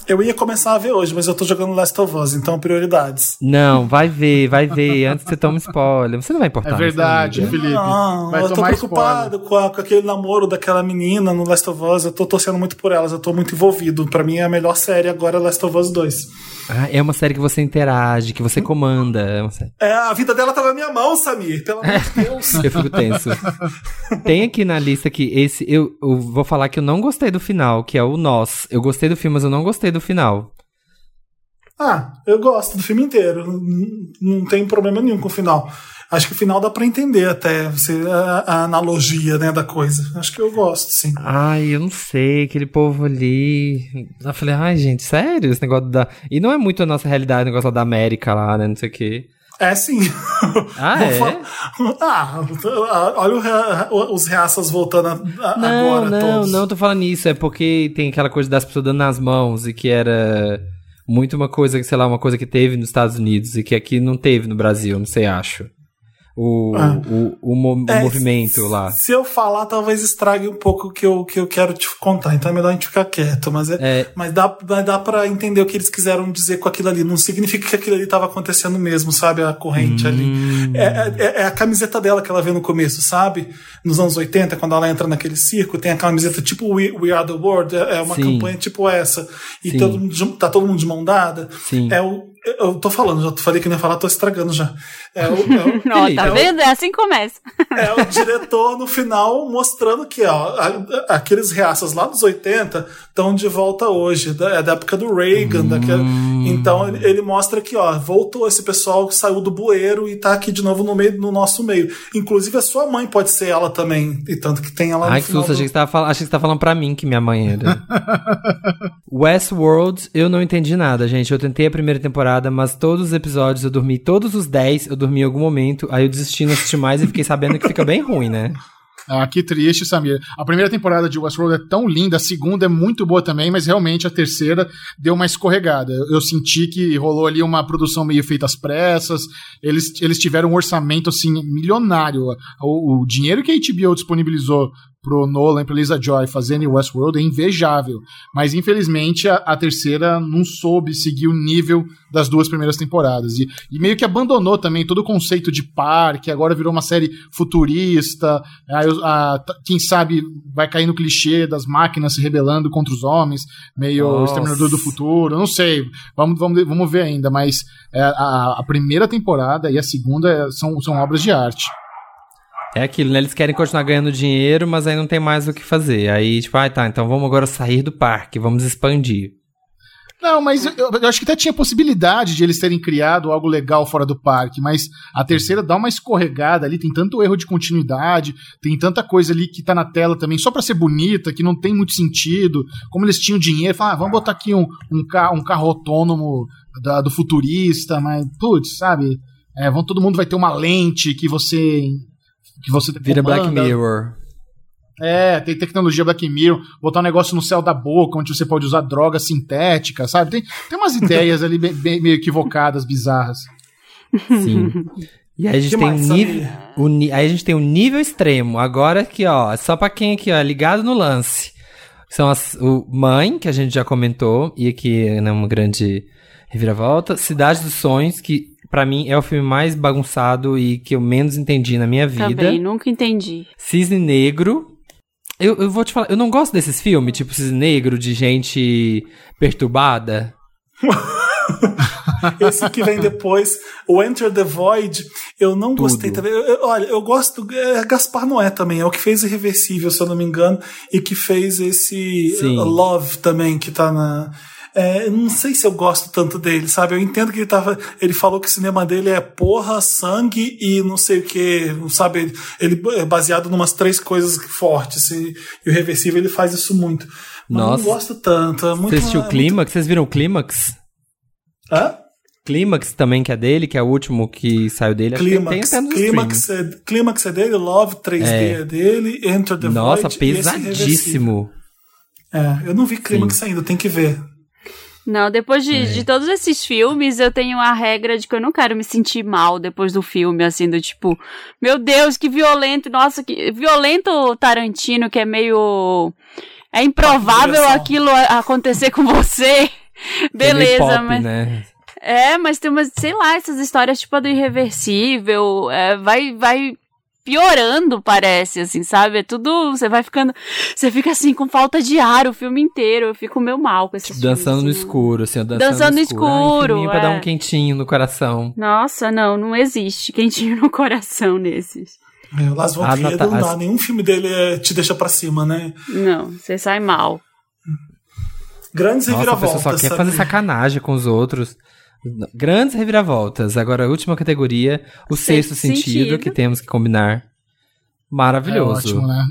[SPEAKER 1] Eu ia começar a ver hoje, mas eu tô jogando Last of Us, então prioridades.
[SPEAKER 2] Não, vai ver, vai ver. Antes que você tome spoiler. Você não vai importar.
[SPEAKER 4] É verdade. Felipe.
[SPEAKER 1] Não,
[SPEAKER 4] Vai
[SPEAKER 1] eu tô preocupado com, a- com aquele namoro daquela menina no Last of Us. Eu tô torcendo muito por elas, eu tô muito envolvido. Pra mim, a melhor série agora é Last of Us 2.
[SPEAKER 2] Ah, é uma série que você interage, que você comanda. É.
[SPEAKER 1] É, a vida dela tá na minha mão, Samir, pelo amor de Deus.
[SPEAKER 2] Eu fico tenso. Tem aqui na lista que esse. Eu, eu vou falar que eu não gostei do final, que é o Nós. Eu gostei do filme, mas eu não gostei do final.
[SPEAKER 1] Ah, eu gosto do filme inteiro. Não, não tem problema nenhum com o final. Acho que o final dá pra entender até você, a, a analogia né, da coisa. Acho que eu gosto, sim.
[SPEAKER 2] Ai, eu não sei, aquele povo ali. Eu falei, ai, gente, sério? Esse negócio da. E não é muito a nossa realidade, o negócio da América lá, né? Não sei o quê.
[SPEAKER 1] É sim.
[SPEAKER 2] Ah, é?
[SPEAKER 1] falar- Ah, olha rea- os reaças voltando a-
[SPEAKER 2] Não,
[SPEAKER 1] agora
[SPEAKER 2] não,
[SPEAKER 1] todos.
[SPEAKER 2] não tô falando isso. É porque tem aquela coisa das pessoas dando nas mãos e que era muito uma coisa, que sei lá, uma coisa que teve nos Estados Unidos e que aqui não teve no Brasil, não sei, acho. O,
[SPEAKER 1] Ah.
[SPEAKER 2] o, o, o
[SPEAKER 1] É,
[SPEAKER 2] movimento lá.
[SPEAKER 1] Se eu falar, talvez estrague um pouco o que eu, que eu quero te contar. Então é melhor a gente ficar quieto. Mas, é,
[SPEAKER 2] É.
[SPEAKER 1] mas dá, dá pra entender o que eles quiseram dizer com aquilo ali. Não significa que aquilo ali tava acontecendo mesmo, sabe? A corrente ali.
[SPEAKER 2] Hum.
[SPEAKER 1] É, é- é a camiseta dela que ela vê no começo, sabe? Nos anos 80, quando ela entra naquele circo, tem a camiseta tipo We, We Are the World. É é uma
[SPEAKER 2] Sim.
[SPEAKER 1] campanha tipo essa. E
[SPEAKER 2] Sim.
[SPEAKER 1] todo mundo tá todo mundo de mão dada.
[SPEAKER 2] Sim.
[SPEAKER 1] É o, eu tô falando, já falei que não ia falar, tô estragando já. É o, é o-
[SPEAKER 2] Felipe,
[SPEAKER 3] tá
[SPEAKER 2] é o-
[SPEAKER 3] vendo? É assim que começa.
[SPEAKER 1] é o diretor no final mostrando que ó, aqueles reaças lá dos 80 estão de volta hoje, da, é da época do Reagan. daquela- então ele, ele mostra que ó, voltou esse pessoal que saiu do bueiro e tá aqui de novo no, meio, no nosso meio. Inclusive a sua mãe pode ser ela também, e tanto que tem ela no
[SPEAKER 2] Ai, que
[SPEAKER 1] final.
[SPEAKER 2] susto,
[SPEAKER 1] do-
[SPEAKER 2] achei que, você tava achei que você tava falando pra mim que minha mãe era. Westworld, eu não entendi nada, gente. Eu tentei a primeira temporada, mas todos os episódios eu dormi, todos os 10 eu dormi em algum momento, aí eu desisti, não assisti mais e fiquei sabendo que fica bem ruim, né?
[SPEAKER 4] Ah, que triste, Samir. A primeira temporada de Westworld é tão linda, a segunda é muito boa também, mas realmente a terceira deu uma escorregada. Eu, eu senti que rolou ali uma produção meio feita às pressas. Eles, eles tiveram um orçamento assim milionário. O, o dinheiro que a HBO disponibilizou pro Nolan e pra Lisa Joy fazendo Westworld é invejável. Mas infelizmente a, a, terceira não soube seguir o nível das duas primeiras temporadas. E, e, meio que abandonou também todo o conceito de parque, agora virou uma série futurista. A, a, quem sabe vai cair no clichê das máquinas se rebelando contra os homens, meio Nossa. Exterminador do Futuro. Não sei, vamos, vamos, vamos ver ainda, mas é, a, a primeira temporada e a segunda é, são, são obras de arte.
[SPEAKER 2] É aquilo, né? Eles querem continuar ganhando dinheiro, mas aí não tem mais o que fazer. Aí, tipo, ah, tá, então vamos agora sair do parque, vamos expandir.
[SPEAKER 4] Não, mas eu, eu, acho que até tinha possibilidade de eles terem criado algo legal fora do parque, mas a terceira dá uma escorregada ali, tem tanto erro de continuidade, tem tanta coisa ali que tá na tela também só para ser bonita, que não tem muito sentido. Como eles tinham dinheiro, falaram, ah, vamos botar aqui um, um, carro, um carro autônomo da, do futurista, mas, putz, sabe? É, vão, todo mundo vai ter uma lente que você que você
[SPEAKER 2] Vira comanda. Black Mirror.
[SPEAKER 4] É, tem tecnologia Black Mirror, botar um negócio no céu da boca, onde você pode usar droga sintética, sabe? Tem, tem umas ideias ali bem, bem, meio equivocadas, bizarras.
[SPEAKER 2] Sim. E aí a gente que tem um nível. O, aí a gente tem um nível extremo. Agora aqui, ó, só pra quem aqui, ó, ligado no lance. São as o Mãe, que a gente já comentou, e aqui é uma grande reviravolta. Cidade dos Sonhos, que para mim é o filme mais bagunçado e que eu menos entendi na minha vida.
[SPEAKER 3] Também, nunca entendi.
[SPEAKER 2] Cisne Negro. Eu, eu vou te falar, eu não gosto desses filmes, tipo Cisne Negro, de gente perturbada.
[SPEAKER 1] Esse que vem depois, o Enter the Void, eu não Tudo. gostei também. Eu, eu, olha, eu gosto. É, Gaspar Noé também, é o que fez Irreversível, se eu não me engano, e que fez esse Sim. Love também, que tá na. É, não sei se eu gosto tanto dele, sabe? Eu entendo que ele tava. Ele falou que o cinema dele é porra, sangue e não sei o que, sabe? Ele é baseado em umas três coisas fortes. E, e o reversível ele faz isso muito. Mas Nossa. não gosto tanto. É muito,
[SPEAKER 2] Você assistiu o Clímax? Muito... Vocês viram o Clímax?
[SPEAKER 1] Hã?
[SPEAKER 2] Clímax também, que é dele, que é o último que saiu dele.
[SPEAKER 1] Clímax, Clímax, é, Clímax é dele, Love 3D é, é dele, Enter the
[SPEAKER 2] Nossa, Void. Nossa, pesadíssimo.
[SPEAKER 1] É, eu não vi Clímax ainda, tem que ver.
[SPEAKER 3] Não, depois de, é. de todos esses filmes, eu tenho a regra de que eu não quero me sentir mal depois do filme, assim, do tipo, meu Deus, que violento, nossa, que violento Tarantino, que é meio. É improvável aquilo acontecer com você. Beleza, pop, mas. Né? É, mas tem umas, sei lá, essas histórias tipo a do irreversível, é, vai, vai piorando, parece, assim, sabe? É tudo. Você vai ficando. Você fica assim, com falta de ar o filme inteiro. Eu fico meio mal com esses
[SPEAKER 2] Dançando
[SPEAKER 3] filmes,
[SPEAKER 2] no escuro, assim, dançando,
[SPEAKER 3] dançando no escuro.
[SPEAKER 2] escuro Pra dar um é. quentinho no coração.
[SPEAKER 3] Nossa, não, não existe quentinho no coração nesses.
[SPEAKER 1] É, o Las von Trier não dá, nenhum filme dele é, te deixa pra cima, né?
[SPEAKER 3] Não, você sai mal.
[SPEAKER 1] Grandes
[SPEAKER 2] Nossa,
[SPEAKER 1] reviravoltas.
[SPEAKER 2] A só quer fazer sacanagem com os outros. Grandes reviravoltas. Agora, a última categoria, o sexto, sexto sentido, sentido, que temos que combinar. Maravilhoso.
[SPEAKER 4] É ótimo, né?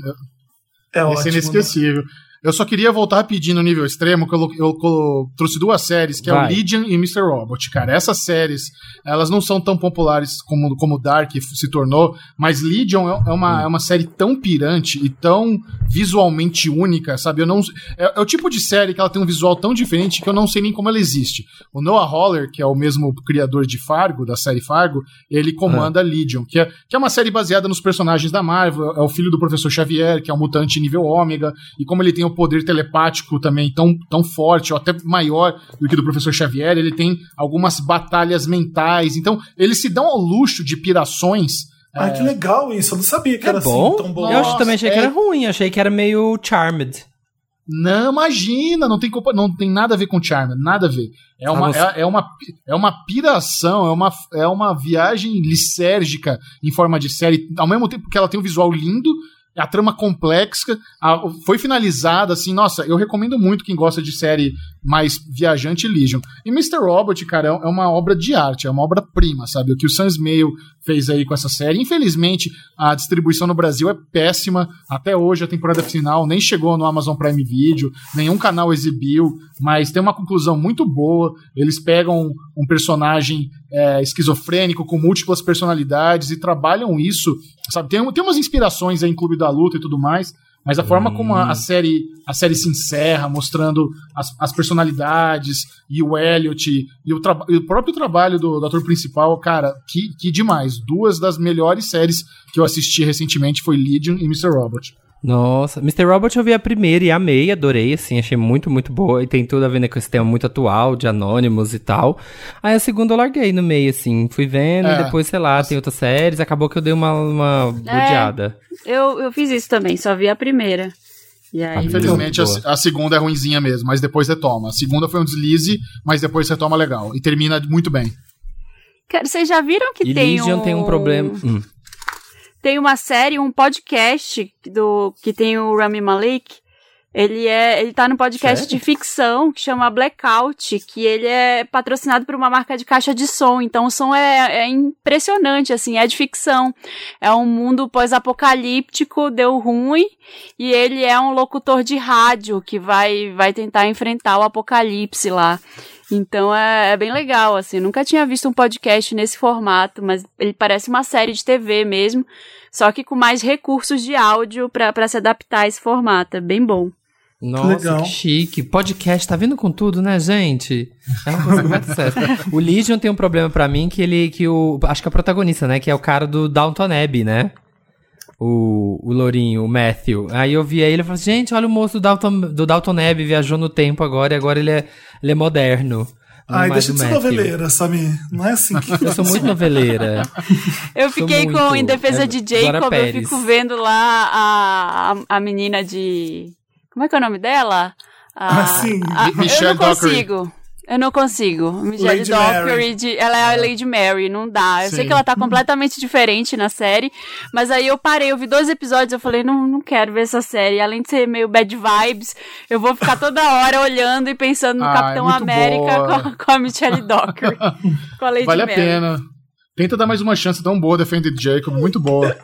[SPEAKER 4] É Esse ótimo, é inesquecível. Né? Eu só queria voltar rapidinho no nível extremo, que eu, eu, eu trouxe duas séries, que Vai. é o Legion e Mr. Robot, cara. Essas séries, elas não são tão populares como, como Dark se tornou, mas Legion é, é uma, é uma série tão pirante e tão visualmente única, sabe? Eu não, é, é, o tipo de série que ela tem um visual tão diferente que eu não sei nem como ela existe. O Noah Holler, que é o mesmo criador de Fargo, da série Fargo, ele comanda uhum. Legion, que é, que é uma série baseada nos personagens da Marvel, é o filho do professor Xavier, que é um mutante nível ômega, e como ele tem o poder telepático também tão, tão forte, ou até maior do que do professor Xavier, ele tem algumas batalhas mentais. Então, eles se dão ao luxo de pirações.
[SPEAKER 1] Ah, é... que legal isso. Eu não sabia que é era assim bom? assim tão bom.
[SPEAKER 2] Eu também achei é... que era ruim, achei que era meio Charmed.
[SPEAKER 4] Não, imagina, não tem, não tem nada a ver com Charmed, nada a ver. É uma, é, é, uma, é uma piração, é uma, é uma viagem lisérgica em forma de série, ao mesmo tempo que ela tem um visual lindo, a trama complexa, a, foi finalizada, assim, nossa, eu recomendo muito quem gosta de série mais viajante Legion. E Mr. Robot, cara, é, é uma obra de arte, é uma obra-prima, sabe? O que o Sam Smale fez aí com essa série. Infelizmente, a distribuição no Brasil é péssima. Até hoje, a temporada final nem chegou no Amazon Prime Video, nenhum canal exibiu, mas tem uma conclusão muito boa. Eles pegam um personagem é, esquizofrênico com múltiplas personalidades e trabalham isso, sabe? Tem, tem umas inspirações aí em Clube da Luta e tudo mais, mas a forma como a, a, hum. série a série se encerra, mostrando as, as personalidades e o Elliot e o, e o próprio trabalho do, do, ator principal, cara, que, que demais. Duas das melhores séries que eu assisti recentemente foi Legion e Mr. Robot.
[SPEAKER 2] Nossa, Mr. Robot eu vi a primeira e amei, adorei, assim, achei muito, muito boa. E tem tudo a ver né, com esse tema muito atual, de anônimos e tal. Aí a segunda eu larguei no meio, assim, fui vendo,
[SPEAKER 4] É.
[SPEAKER 2] e depois, sei lá, tem outras séries, acabou que eu dei uma, uma bodeada.
[SPEAKER 3] Eu, eu fiz isso também, só vi a primeira. E aí,
[SPEAKER 4] Infelizmente, a, a segunda é ruinzinha mesmo, mas depois retoma. A segunda foi um deslize, mas depois retoma legal. E termina muito bem.
[SPEAKER 3] Cara, vocês já viram que
[SPEAKER 2] E
[SPEAKER 3] tem
[SPEAKER 2] Legion
[SPEAKER 3] um...
[SPEAKER 2] tem um problema. Hum.
[SPEAKER 3] Tem uma série, um podcast do que tem o Rami Malek. Ele é, ele tá no podcast
[SPEAKER 2] Sério?
[SPEAKER 3] de ficção que chama Blackout, que ele é patrocinado por uma marca de caixa de som. Então o som é, é impressionante, assim, é de ficção. É um mundo pós-apocalíptico, deu ruim, e ele é um locutor de rádio que vai, vai tentar enfrentar o apocalipse lá. Então é, é bem legal, assim. Nunca tinha visto um podcast nesse formato, mas ele parece uma série de TV mesmo, só que com mais recursos de áudio pra pra se adaptar a esse formato. É bem bom.
[SPEAKER 2] Nossa,
[SPEAKER 1] legal.
[SPEAKER 2] que chique. Podcast tá vindo com tudo, né, gente? É uma coisa dar certo. O Legion tem um problema pra mim que ele, que o, acho que é o protagonista, né, que é o cara do Downton Abbey, né? O, o Lourinho, o Matthew. Aí eu vi ele e falei, gente, olha o moço do Dalton, do Dalton Abbey, viajou no tempo agora e agora ele é, ele é moderno. Não
[SPEAKER 1] Ai, deixa de ser noveleira, Samir. Não é assim que
[SPEAKER 2] Eu sou muito noveleira.
[SPEAKER 3] Eu fiquei com,
[SPEAKER 2] muito.
[SPEAKER 3] em defesa
[SPEAKER 2] É,
[SPEAKER 3] de Jacob, eu fico vendo lá a, a, a menina de. Como é que é o nome dela? A,
[SPEAKER 1] Ah, sim.
[SPEAKER 3] a- eu
[SPEAKER 4] Michelle
[SPEAKER 3] não
[SPEAKER 4] Dockery.
[SPEAKER 3] Eu não consigo. Michelle Dockery, ela é a Lady Mary, não dá. Eu sei
[SPEAKER 4] Sim.
[SPEAKER 3] que ela tá completamente diferente na série, mas aí eu parei, eu vi dois episódios, eu falei, não, não quero ver essa série. Além de ser meio bad vibes, eu vou ficar toda hora olhando e pensando no
[SPEAKER 4] Ah, é
[SPEAKER 3] Capitão
[SPEAKER 4] muito
[SPEAKER 3] América com a, com a Michelle Dockery. com a Lady
[SPEAKER 4] vale a
[SPEAKER 3] Mary.
[SPEAKER 4] pena. Tenta dar mais uma chance tão boa, Defended Jacob, muito boa.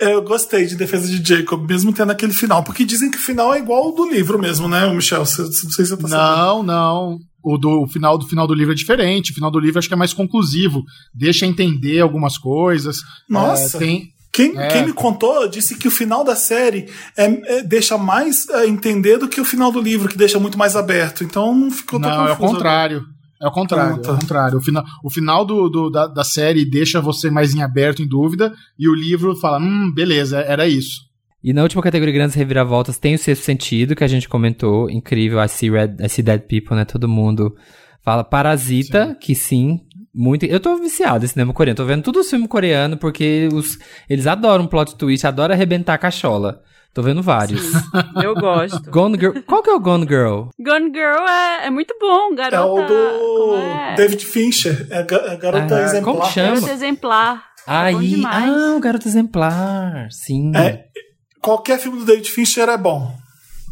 [SPEAKER 1] Eu gostei de Defesa de Jacob, mesmo tendo aquele final. Porque dizem que o final é igual ao do livro mesmo, né, Michel? Não sei se você tá sabendo.
[SPEAKER 4] Não, não. O, do, o final do final do livro é diferente. O final do livro acho que é mais conclusivo. Deixa entender algumas coisas.
[SPEAKER 1] Nossa.
[SPEAKER 4] É, tem,
[SPEAKER 1] Quem,
[SPEAKER 4] É.
[SPEAKER 1] quem me contou disse que o final da série é- é- deixa mais a entender do que o final do livro, que deixa muito mais aberto. Então não ficou
[SPEAKER 4] não, é o
[SPEAKER 1] confuso.
[SPEAKER 4] contrário. É o contrário,
[SPEAKER 1] Ah, tá.
[SPEAKER 4] é o contrário. O final, o final do, do- da, da série deixa você mais em aberto, em dúvida, e o livro fala, hum, beleza, era isso.
[SPEAKER 2] E na última categoria grandes reviravoltas tem o sexto sentido, que a gente comentou. Incrível, I see, red, I see dead people, né? Todo mundo fala. Parasita, que sim, muito. Eu tô viciado em cinema coreano. Tô vendo tudo filme coreano, porque os, eles adoram plot twist, adoram arrebentar a cachola. Tô vendo vários.
[SPEAKER 3] Eu gosto.
[SPEAKER 2] Gone Girl. Qual que é o Gone Girl?
[SPEAKER 3] Gone Girl é, é muito bom, garota.
[SPEAKER 1] É o do
[SPEAKER 3] é?
[SPEAKER 1] David Fincher, é a a garota
[SPEAKER 2] Ah,
[SPEAKER 1] exemplar.
[SPEAKER 2] como chama?
[SPEAKER 3] Garota exemplar. É
[SPEAKER 2] Aí.
[SPEAKER 3] demais.
[SPEAKER 2] Ah, o Garoto Exemplar. Sim.
[SPEAKER 1] É, qualquer filme do David Fincher é bom.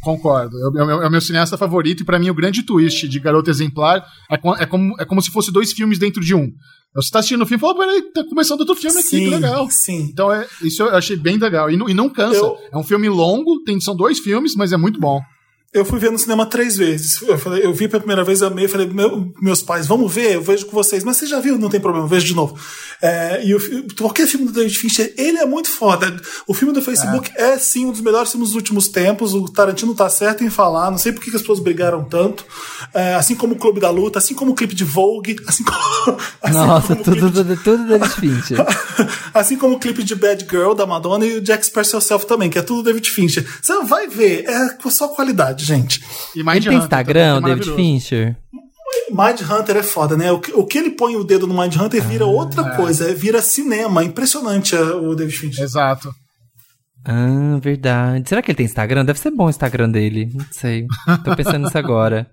[SPEAKER 4] Concordo. É o, é meu- é meu cineasta favorito, e pra mim o grande twist de Garota Exemplar é, co- é como, é como se fosse dois filmes dentro de um. Você tá assistindo o filme e fala, peraí, tá começando outro filme aqui, que legal.
[SPEAKER 1] sim.
[SPEAKER 4] Então, é, isso eu achei bem legal. E não, e não cansa.
[SPEAKER 1] Eu-
[SPEAKER 4] É um filme longo, tem, são dois filmes, mas é muito bom.
[SPEAKER 1] Eu fui ver no cinema três vezes. Eu, falei, eu vi pela primeira vez, amei, falei, "Meu- meus pais, vamos ver, eu vejo com vocês. Mas você já viu? Não tem problema, eu vejo de novo. É, e o qualquer filme do David Fincher, ele é muito foda. O filme do Facebook é, sim um dos melhores filmes dos últimos tempos. O Tarantino tá certo em falar. Não sei por que as pessoas brigaram tanto. É, assim como o Clube da Luta, assim como o clipe de Vogue, assim como. assim
[SPEAKER 2] Nossa,
[SPEAKER 1] como
[SPEAKER 2] tudo, tudo, tudo David Fincher.
[SPEAKER 1] assim como o clipe de Bad Girl da Madonna e o Jack Express Yourself também, que é tudo David Fincher. Você vai ver, é com só qualidade, gente.
[SPEAKER 4] E Mind
[SPEAKER 2] Ele tem
[SPEAKER 4] Hunter
[SPEAKER 2] Instagram,
[SPEAKER 4] também,
[SPEAKER 2] David
[SPEAKER 4] é
[SPEAKER 2] Fincher?
[SPEAKER 1] Mind Hunter é foda, né? O que, o que ele põe o dedo no Mind Hunter vira outra coisa, vira cinema. Impressionante é, o David Fincher.
[SPEAKER 4] Exato.
[SPEAKER 2] Ah, verdade. Será que ele tem Instagram? Deve ser bom o Instagram dele. Não sei. Tô pensando nisso agora.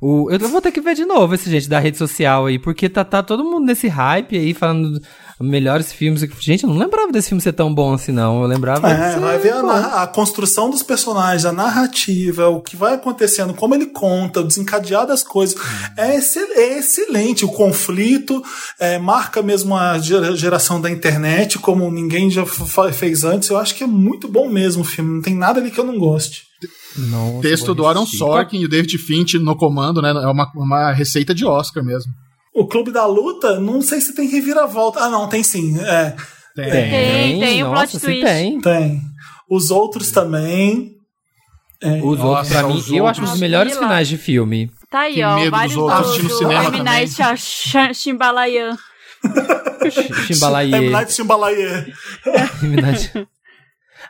[SPEAKER 2] O, eu vou ter que ver de novo esse gente da rede social aí, porque tá, tá todo mundo nesse hype aí, falando melhores filmes. Gente, eu não lembrava desse filme ser tão bom assim, não. Eu lembrava.
[SPEAKER 1] É, vai ver a, a construção dos personagens, a narrativa, o que vai acontecendo, como ele conta, o desencadear das coisas. É, excel- é excelente. O conflito é, marca mesmo a gera- geração da internet, como ninguém já fez antes. Eu acho que é muito bom mesmo o filme. Não tem nada ali que eu não goste.
[SPEAKER 2] Nossa,
[SPEAKER 4] Texto do Aaron. Sorkin e o David Finch no comando, né? É uma, uma receita de Oscar mesmo.
[SPEAKER 1] O Clube da Luta, não sei se tem reviravolta. Ah, não, tem sim. É,
[SPEAKER 4] Tem.
[SPEAKER 3] Tem, tem o plot twist.
[SPEAKER 2] tem.
[SPEAKER 1] tem. Os outros também. É,
[SPEAKER 2] Os
[SPEAKER 4] Nossa,
[SPEAKER 2] outros, pra mim,
[SPEAKER 4] os
[SPEAKER 2] eu acho um
[SPEAKER 4] outros.
[SPEAKER 2] dos melhores finais de filme.
[SPEAKER 3] Tá aí,
[SPEAKER 4] Que
[SPEAKER 3] ó.
[SPEAKER 4] medo
[SPEAKER 3] vários
[SPEAKER 4] dos outros
[SPEAKER 3] do, do
[SPEAKER 4] cinema
[SPEAKER 3] M.
[SPEAKER 4] também.
[SPEAKER 3] Night Shy- Shyamalan.
[SPEAKER 2] Chimbalaye.
[SPEAKER 1] M. Night Shyamalan.
[SPEAKER 2] M. Night-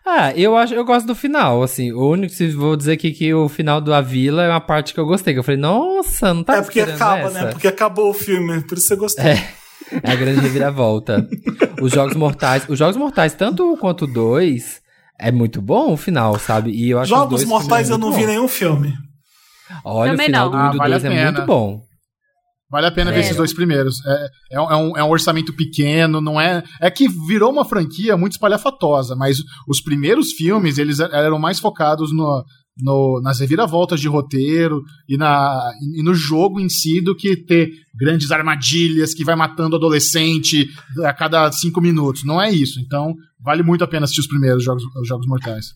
[SPEAKER 2] Ah, eu acho, eu gosto do final, assim. O único, se vou dizer aqui que o final do A Vila é uma parte que eu gostei. Que eu falei, nossa, não tá
[SPEAKER 1] É porque acaba,
[SPEAKER 2] essa.
[SPEAKER 1] né? Porque acabou o filme, por isso você gostou.
[SPEAKER 2] É. É a grande reviravolta. os Jogos Mortais, os Jogos Mortais, tanto um quanto o dois, é muito bom o final, sabe? E eu acho os
[SPEAKER 1] Jogos
[SPEAKER 2] dois
[SPEAKER 1] Mortais eu não
[SPEAKER 2] muito
[SPEAKER 1] vi
[SPEAKER 2] bom.
[SPEAKER 1] nenhum filme.
[SPEAKER 2] Olha,
[SPEAKER 3] Também
[SPEAKER 2] o final
[SPEAKER 3] não.
[SPEAKER 2] do 1 e
[SPEAKER 4] Ah,
[SPEAKER 2] do
[SPEAKER 4] vale
[SPEAKER 2] 2
[SPEAKER 4] a
[SPEAKER 2] é
[SPEAKER 4] pena.
[SPEAKER 2] muito bom.
[SPEAKER 4] Vale a pena ver
[SPEAKER 3] É.
[SPEAKER 4] esses dois primeiros. É, é, um- é um, é um orçamento pequeno, não é. É que virou uma franquia muito espalhafatosa, mas os primeiros filmes eles eram mais focados no, no- nas reviravoltas de roteiro e, na, e no jogo em si do que ter grandes armadilhas que vai matando adolescente a cada cinco minutos. Não é isso. Então, vale muito a pena assistir os primeiros jogos, os jogos mortais.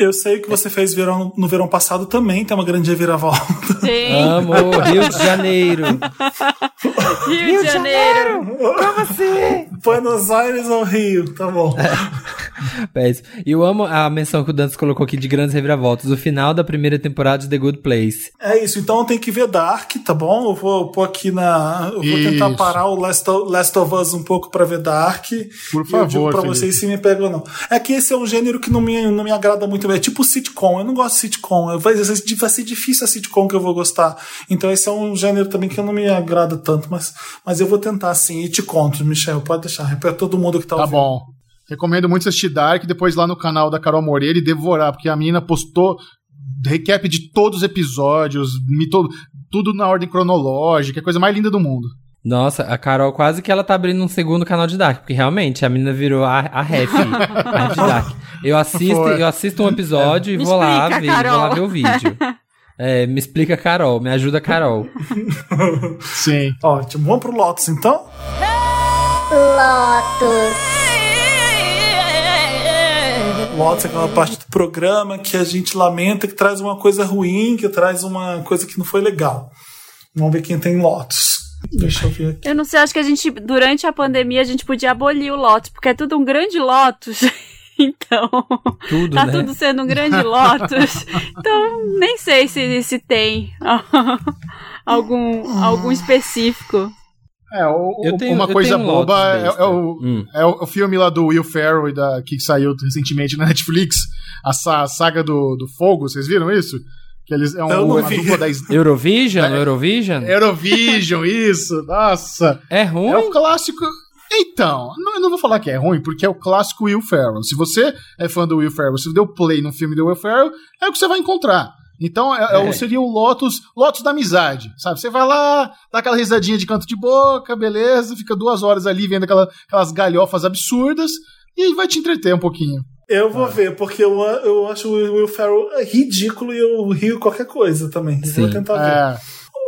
[SPEAKER 1] Eu sei que você fez verão, no verão passado também, tem uma grande reviravolta.
[SPEAKER 3] Sim,
[SPEAKER 2] Amo, Rio de Janeiro.
[SPEAKER 3] Rio, de Janeiro.
[SPEAKER 2] Como assim?
[SPEAKER 1] Buenos Aires ou Rio, tá bom.
[SPEAKER 2] Péssimo. E eu amo a menção que o Dantes colocou aqui de grandes reviravoltas. O final da primeira temporada de The Good Place.
[SPEAKER 1] É isso, então tem que ver Dark, tá bom? Eu vou pôr aqui na. Eu vou tentar
[SPEAKER 4] Isso.
[SPEAKER 1] parar o Last of, Last of Us um pouco pra ver Dark.
[SPEAKER 4] Por
[SPEAKER 1] E eu digo
[SPEAKER 4] favor,
[SPEAKER 1] pra
[SPEAKER 4] Felipe.
[SPEAKER 1] vocês se me pega ou não. É que esse é um gênero que não me, não me agrada muito. É tipo sitcom. Eu não gosto de sitcom. Vai ser, vai ser difícil a sitcom que eu vou gostar. Então esse é um gênero também que não me agrada tanto. Mas, mas eu vou tentar sim. E te conto, Michel. Pode deixar. Pra todo mundo que tá,
[SPEAKER 4] Tá
[SPEAKER 1] ouvindo.
[SPEAKER 4] bom. Recomendo muito assistir Dark, depois lá no canal da Carol Moreira e devorar, porque a menina postou recap de todos os episódios, me to- tudo na ordem cronológica, é a coisa mais linda do mundo.
[SPEAKER 2] Nossa, a Carol quase que ela tá abrindo um segundo canal de Dark, porque realmente a menina virou a, a ref, a ref de Dark. Eu assisto,
[SPEAKER 4] Foi.
[SPEAKER 2] eu assisto um episódio e
[SPEAKER 3] Me
[SPEAKER 2] vou lá,
[SPEAKER 3] explica,
[SPEAKER 2] ver, vou lá ver o vídeo. É, me explica Carol, me ajuda Carol.
[SPEAKER 4] Sim.
[SPEAKER 1] Ótimo. Vamos pro Lotus então? Lotus é aquela parte do programa que a gente lamenta, que traz uma coisa ruim, que traz uma coisa que não foi legal. Vamos ver quem tem Lotus. Deixa eu ver aqui.
[SPEAKER 3] Eu não sei, acho que a gente, durante a pandemia, a gente podia abolir o Lotus, porque é tudo um grande Lotus. Então,
[SPEAKER 2] Tudo,
[SPEAKER 3] tá
[SPEAKER 2] né?
[SPEAKER 3] tudo sendo um grande Lotus. Então, nem sei se, se tem algum, algum específico.
[SPEAKER 4] É, o-
[SPEAKER 2] Eu tenho-
[SPEAKER 4] uma
[SPEAKER 2] eu
[SPEAKER 4] coisa
[SPEAKER 2] tenho um
[SPEAKER 4] boba é, é o,
[SPEAKER 2] Hum.
[SPEAKER 4] é o- filme lá do Will Ferrell e da, que saiu recentemente na Netflix, a, sa- a saga do, do fogo, vocês viram isso? Que eles é um,
[SPEAKER 1] não
[SPEAKER 4] uma dupla da
[SPEAKER 2] Eurovision?
[SPEAKER 4] É.
[SPEAKER 2] Eurovision?
[SPEAKER 4] Eurovision, isso, nossa.
[SPEAKER 2] É ruim?
[SPEAKER 4] É o clássico. Então, não, eu não vou falar que é ruim, porque é o clássico Will Ferrell. Se você é fã do Will Ferrell, se deu play no filme do Will Ferrell, é o que você vai encontrar. Então, é, é
[SPEAKER 2] É.
[SPEAKER 4] seria o Lotus, Lotus da amizade, sabe? Você vai lá, dá aquela risadinha de canto de boca, beleza, fica duas horas ali vendo aquela- aquelas galhofas absurdas e vai te entreter um pouquinho.
[SPEAKER 1] Eu vou ver, porque eu, eu acho o Will Ferrell ridículo e eu rio qualquer coisa também.
[SPEAKER 2] Sim.
[SPEAKER 1] Vou tentar ver.
[SPEAKER 4] É,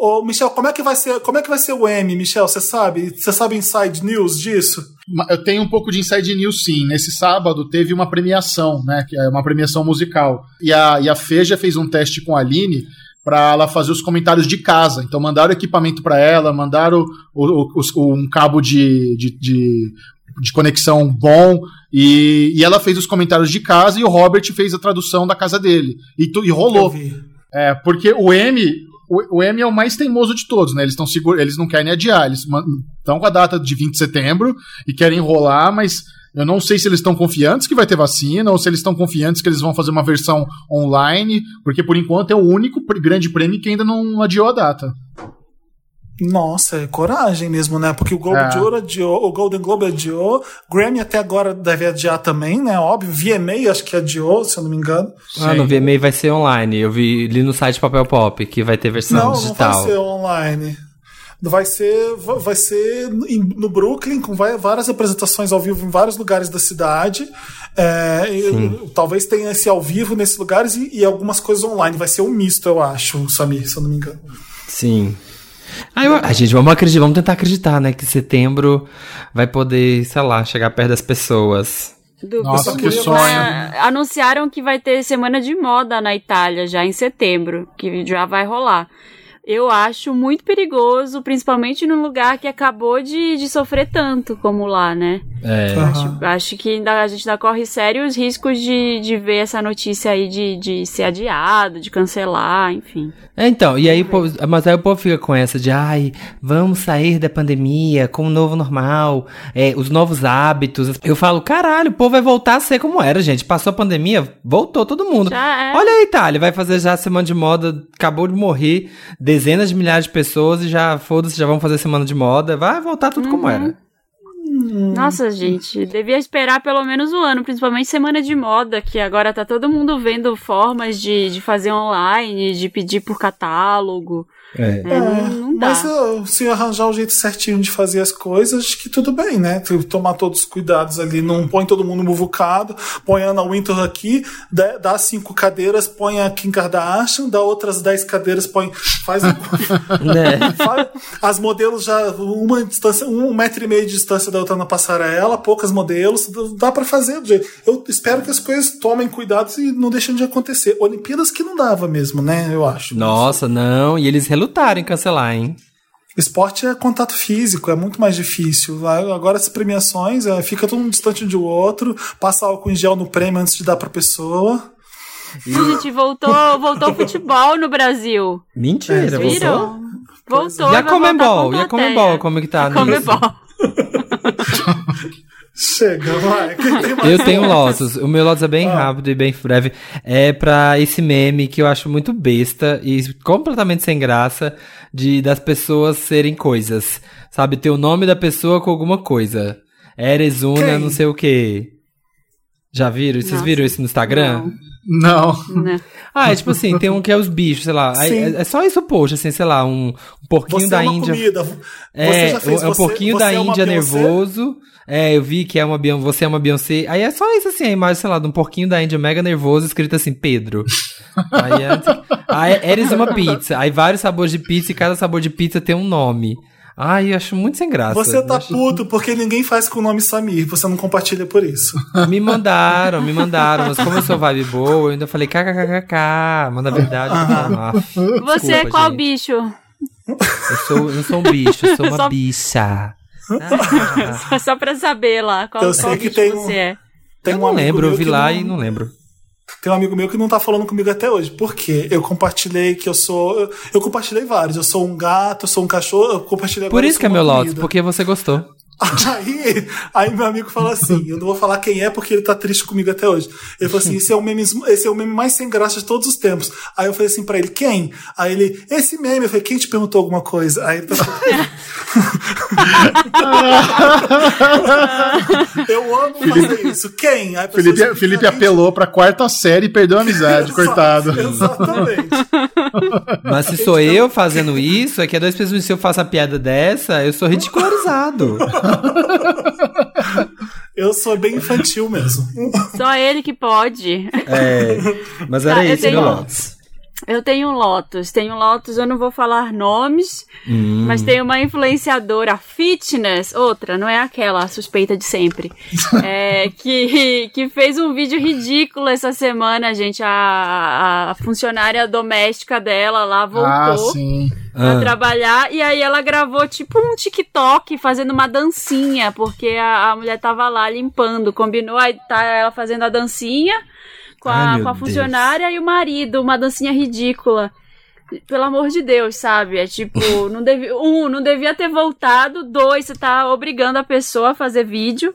[SPEAKER 1] Ô, Michel, como é que vai ser? Como é que vai ser o M, Michel? Você sabe? Você sabe inside news disso?
[SPEAKER 4] Eu tenho um pouco de inside news, sim. Nesse sábado teve uma premiação, né? Que é uma premiação musical. E a, e a Feja fez um teste com a Aline para ela fazer os comentários de casa. Então mandaram equipamento para ela, mandaram o- o- os- um cabo de, de, de, de conexão bom. E, e ela fez os comentários de casa e o Robert fez a tradução da casa dele. E, tu- e rolou. É, porque o M, o, o M é o mais teimoso de todos, né? Eles estão seguros, eles não querem adiar, eles estão com a data de 20 de setembro e querem enrolar, mas eu não sei se eles estão confiantes que vai ter vacina ou se eles estão confiantes que eles vão fazer uma versão online, porque por enquanto é o único grande prêmio que ainda não adiou a data.
[SPEAKER 1] Nossa, é coragem mesmo, né? Porque o Globo
[SPEAKER 4] É.
[SPEAKER 1] de Ouro adiou, o Golden Globe adiou, Grammy até agora deve adiar também, né? Óbvio, VMA acho que adiou, se eu não me engano.
[SPEAKER 2] Ah, no VMA vai ser online. Eu vi li no site Papel Pop que vai ter versão
[SPEAKER 1] não, não
[SPEAKER 2] digital.
[SPEAKER 1] vai ser online. Vai ser, va- vai ser no Brooklyn, com vai- várias apresentações ao vivo em vários lugares da cidade. É, e- talvez tenha esse ao vivo nesses lugares e, e algumas coisas online. Vai ser um misto, eu acho, Samir, se eu não me engano.
[SPEAKER 2] Sim. Ah, eu, a gente, vamos acreditar, vamos tentar acreditar, né? Que setembro vai poder, sei lá, chegar perto das pessoas.
[SPEAKER 3] Do-
[SPEAKER 4] Nossa,
[SPEAKER 1] que
[SPEAKER 4] sonho.
[SPEAKER 3] Ah, anunciaram que vai ter semana de moda na Itália já em setembro, que já vai rolar. Eu acho muito perigoso, principalmente num lugar que acabou de, de sofrer tanto como lá, né?
[SPEAKER 2] É.
[SPEAKER 3] Acho, acho que ainda, a gente ainda corre sérios riscos de, de ver essa notícia aí de, de ser adiado, de cancelar, enfim.
[SPEAKER 2] É, então, e aí, o povo- mas aí o povo fica com essa de, ai, vamos sair da pandemia com o novo normal, é, os novos hábitos. Eu falo, caralho, o povo vai voltar a ser como era, gente. Passou a pandemia, voltou todo mundo.
[SPEAKER 3] Já é.
[SPEAKER 2] Olha a Itália, vai fazer já a semana de moda, acabou de morrer dezenas de milhares de pessoas e já, foda-se, já vão fazer semana de moda, vai voltar tudo como era.
[SPEAKER 3] Nossa, gente, devia esperar pelo menos um ano, principalmente semana de moda, que agora tá todo mundo vendo formas de, de fazer online, de pedir por catálogo.
[SPEAKER 2] É.
[SPEAKER 3] É, não, não dá.
[SPEAKER 1] Mas se arranjar o jeito certinho de fazer as coisas, acho que tudo bem, né? Tomar todos os cuidados ali, não põe todo mundo muvucado, põe a Anna Wintour aqui, dá, cinco cadeiras, põe a Kim Kardashian, dá outras dez cadeiras, põe. Faz.
[SPEAKER 2] Né?
[SPEAKER 1] faz- as modelos já, uma distância, um metro e meio de distância da outra na passarela, poucas modelos, dá pra fazer do jeito. Eu espero que as coisas tomem cuidados e não deixem de acontecer. Olimpíadas que não dava mesmo, né? Eu acho.
[SPEAKER 2] Nossa, não, e eles relutaram em cancelar, hein?
[SPEAKER 1] Esporte é contato físico, é muito mais difícil. Agora as premiações, é, fica todo um distante um do outro, passa álcool em gel no prêmio antes de dar pra pessoa.
[SPEAKER 3] Gente, voltou, voltou o futebol no Brasil.
[SPEAKER 2] Mentira,
[SPEAKER 1] É,
[SPEAKER 2] voltou?
[SPEAKER 3] Voltou.
[SPEAKER 2] E a Comembol?
[SPEAKER 3] com
[SPEAKER 2] E a. Comembol, como é que tá
[SPEAKER 3] A? Comembol.
[SPEAKER 1] Chega, vai.
[SPEAKER 2] Eu tenho? Lotus. O meu Lotus é bem
[SPEAKER 1] Ah.
[SPEAKER 2] rápido e bem breve. É pra esse meme que eu acho muito besta e completamente sem graça de das pessoas serem coisas. Sabe, ter o nome da pessoa com alguma coisa. Eresuna,
[SPEAKER 1] Quem?
[SPEAKER 2] não sei o quê. Já viram? Vocês
[SPEAKER 3] Nossa,
[SPEAKER 2] viram isso no Instagram?
[SPEAKER 4] Não.
[SPEAKER 3] Não, né?
[SPEAKER 2] Ah, é tipo assim, tem um que é os bichos, sei lá. É, é só isso post, assim, sei lá, um, um porquinho
[SPEAKER 1] Você
[SPEAKER 2] da
[SPEAKER 1] é uma
[SPEAKER 2] Índia.
[SPEAKER 1] comida. Você
[SPEAKER 2] É,
[SPEAKER 1] já fez
[SPEAKER 2] é um
[SPEAKER 1] você-
[SPEAKER 2] pouquinho
[SPEAKER 1] você
[SPEAKER 2] da
[SPEAKER 1] é
[SPEAKER 2] Índia nervoso. É, eu vi que é uma Beyoncé, você é uma Beyoncé. Aí é só isso assim, a imagem, sei lá, de um porquinho da Índia mega nervoso, escrito assim, Pedro. aí, é, aí eres uma pizza. Aí vários sabores de pizza e cada sabor de pizza tem um nome. Ai, eu acho muito sem graça.
[SPEAKER 1] Você tá
[SPEAKER 2] acho-
[SPEAKER 1] puto porque ninguém faz com o nome Samir. Você não compartilha por isso.
[SPEAKER 2] Me mandaram, me mandaram. Mas como eu sou vibe boa, eu ainda falei kkkk. Mas na verdade, ah,
[SPEAKER 3] Você é qual
[SPEAKER 2] gente.
[SPEAKER 3] bicho?
[SPEAKER 2] Eu, sou, eu sou um bicho, eu sou uma
[SPEAKER 3] Só-
[SPEAKER 2] bicha. Ah,
[SPEAKER 3] Só pra saber lá qual,
[SPEAKER 1] Eu sei
[SPEAKER 3] qual
[SPEAKER 1] que
[SPEAKER 3] bicho
[SPEAKER 1] tem um-
[SPEAKER 3] você é.
[SPEAKER 1] Tem
[SPEAKER 2] eu
[SPEAKER 1] um
[SPEAKER 2] não lembro, eu vi lá
[SPEAKER 1] não-
[SPEAKER 2] e não lembro.
[SPEAKER 1] Tem um amigo meu que não tá falando comigo até hoje. Por quê? Eu compartilhei que eu sou. Eu, eu compartilhei vários. Eu sou um gato, eu sou um cachorro. Eu compartilhei
[SPEAKER 2] Por isso que é meu Lotus,
[SPEAKER 1] comida.
[SPEAKER 2] porque você gostou.
[SPEAKER 1] Aí, aí meu amigo fala assim: eu não vou falar quem é porque ele tá triste comigo até hoje. Ele falou assim: esse é o meme, esse é o meme mais sem graça de todos os tempos. Aí eu falei assim pra ele: quem? Aí ele, esse meme. Eu falei: quem te perguntou alguma coisa? Aí ele tá Eu amo fazer isso. Quem? Aí
[SPEAKER 4] Felipe,
[SPEAKER 1] assim,
[SPEAKER 4] Felipe
[SPEAKER 1] "Gente,
[SPEAKER 4] apelou pra quarta série e perdeu a amizade,
[SPEAKER 1] Exa-
[SPEAKER 4] coitado.
[SPEAKER 1] Exatamente.
[SPEAKER 2] Mas se sou eu fazendo isso, é que é dois pessoas, se eu faço a piada dessa, eu sou ridicularizado.
[SPEAKER 1] Eu sou bem infantil mesmo.
[SPEAKER 3] Só ele que pode.
[SPEAKER 2] É, mas era
[SPEAKER 3] Tá,
[SPEAKER 2] isso, meu Lotus.
[SPEAKER 3] Eu tenho Lotus. Tenho Lotus, eu não vou falar nomes,
[SPEAKER 2] Hum.
[SPEAKER 3] mas tem uma influenciadora fitness, outra, não é aquela suspeita de sempre, é, que, que fez um vídeo ridículo essa semana, gente. A, a funcionária doméstica dela lá voltou.
[SPEAKER 4] Ah, sim.
[SPEAKER 3] pra
[SPEAKER 2] Ah.
[SPEAKER 3] trabalhar. E aí ela gravou tipo um TikTok fazendo uma dancinha, porque a, a mulher tava lá limpando. Combinou, aí tá ela fazendo a dancinha com a,
[SPEAKER 2] Ai,
[SPEAKER 3] com a
[SPEAKER 2] Deus.
[SPEAKER 3] funcionária e o marido, uma dancinha ridícula. Pelo amor de Deus, sabe? É tipo, não devia, um, não devia ter voltado. Dois, você tá obrigando a pessoa a fazer vídeo.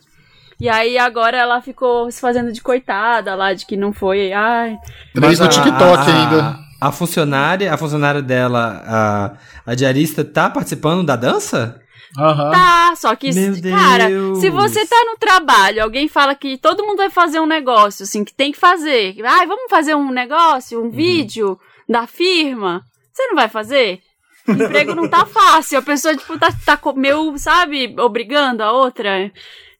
[SPEAKER 3] E aí agora ela ficou se fazendo de coitada lá, de que não foi. Ai,
[SPEAKER 4] Três
[SPEAKER 2] Mas
[SPEAKER 4] no TikTok
[SPEAKER 2] a-
[SPEAKER 4] ainda.
[SPEAKER 2] A funcionária, a funcionária dela, a, a diarista, tá participando da dança?
[SPEAKER 4] Aham.
[SPEAKER 3] Tá, só que, cara, se você tá no trabalho, alguém fala que todo mundo vai fazer um negócio, assim, que tem que fazer. Ai, vamos fazer um negócio,
[SPEAKER 2] Uhum.
[SPEAKER 3] um vídeo da firma. Você não vai fazer? O emprego não tá fácil. A pessoa, tipo, tá, tá meio, sabe, obrigando a outra.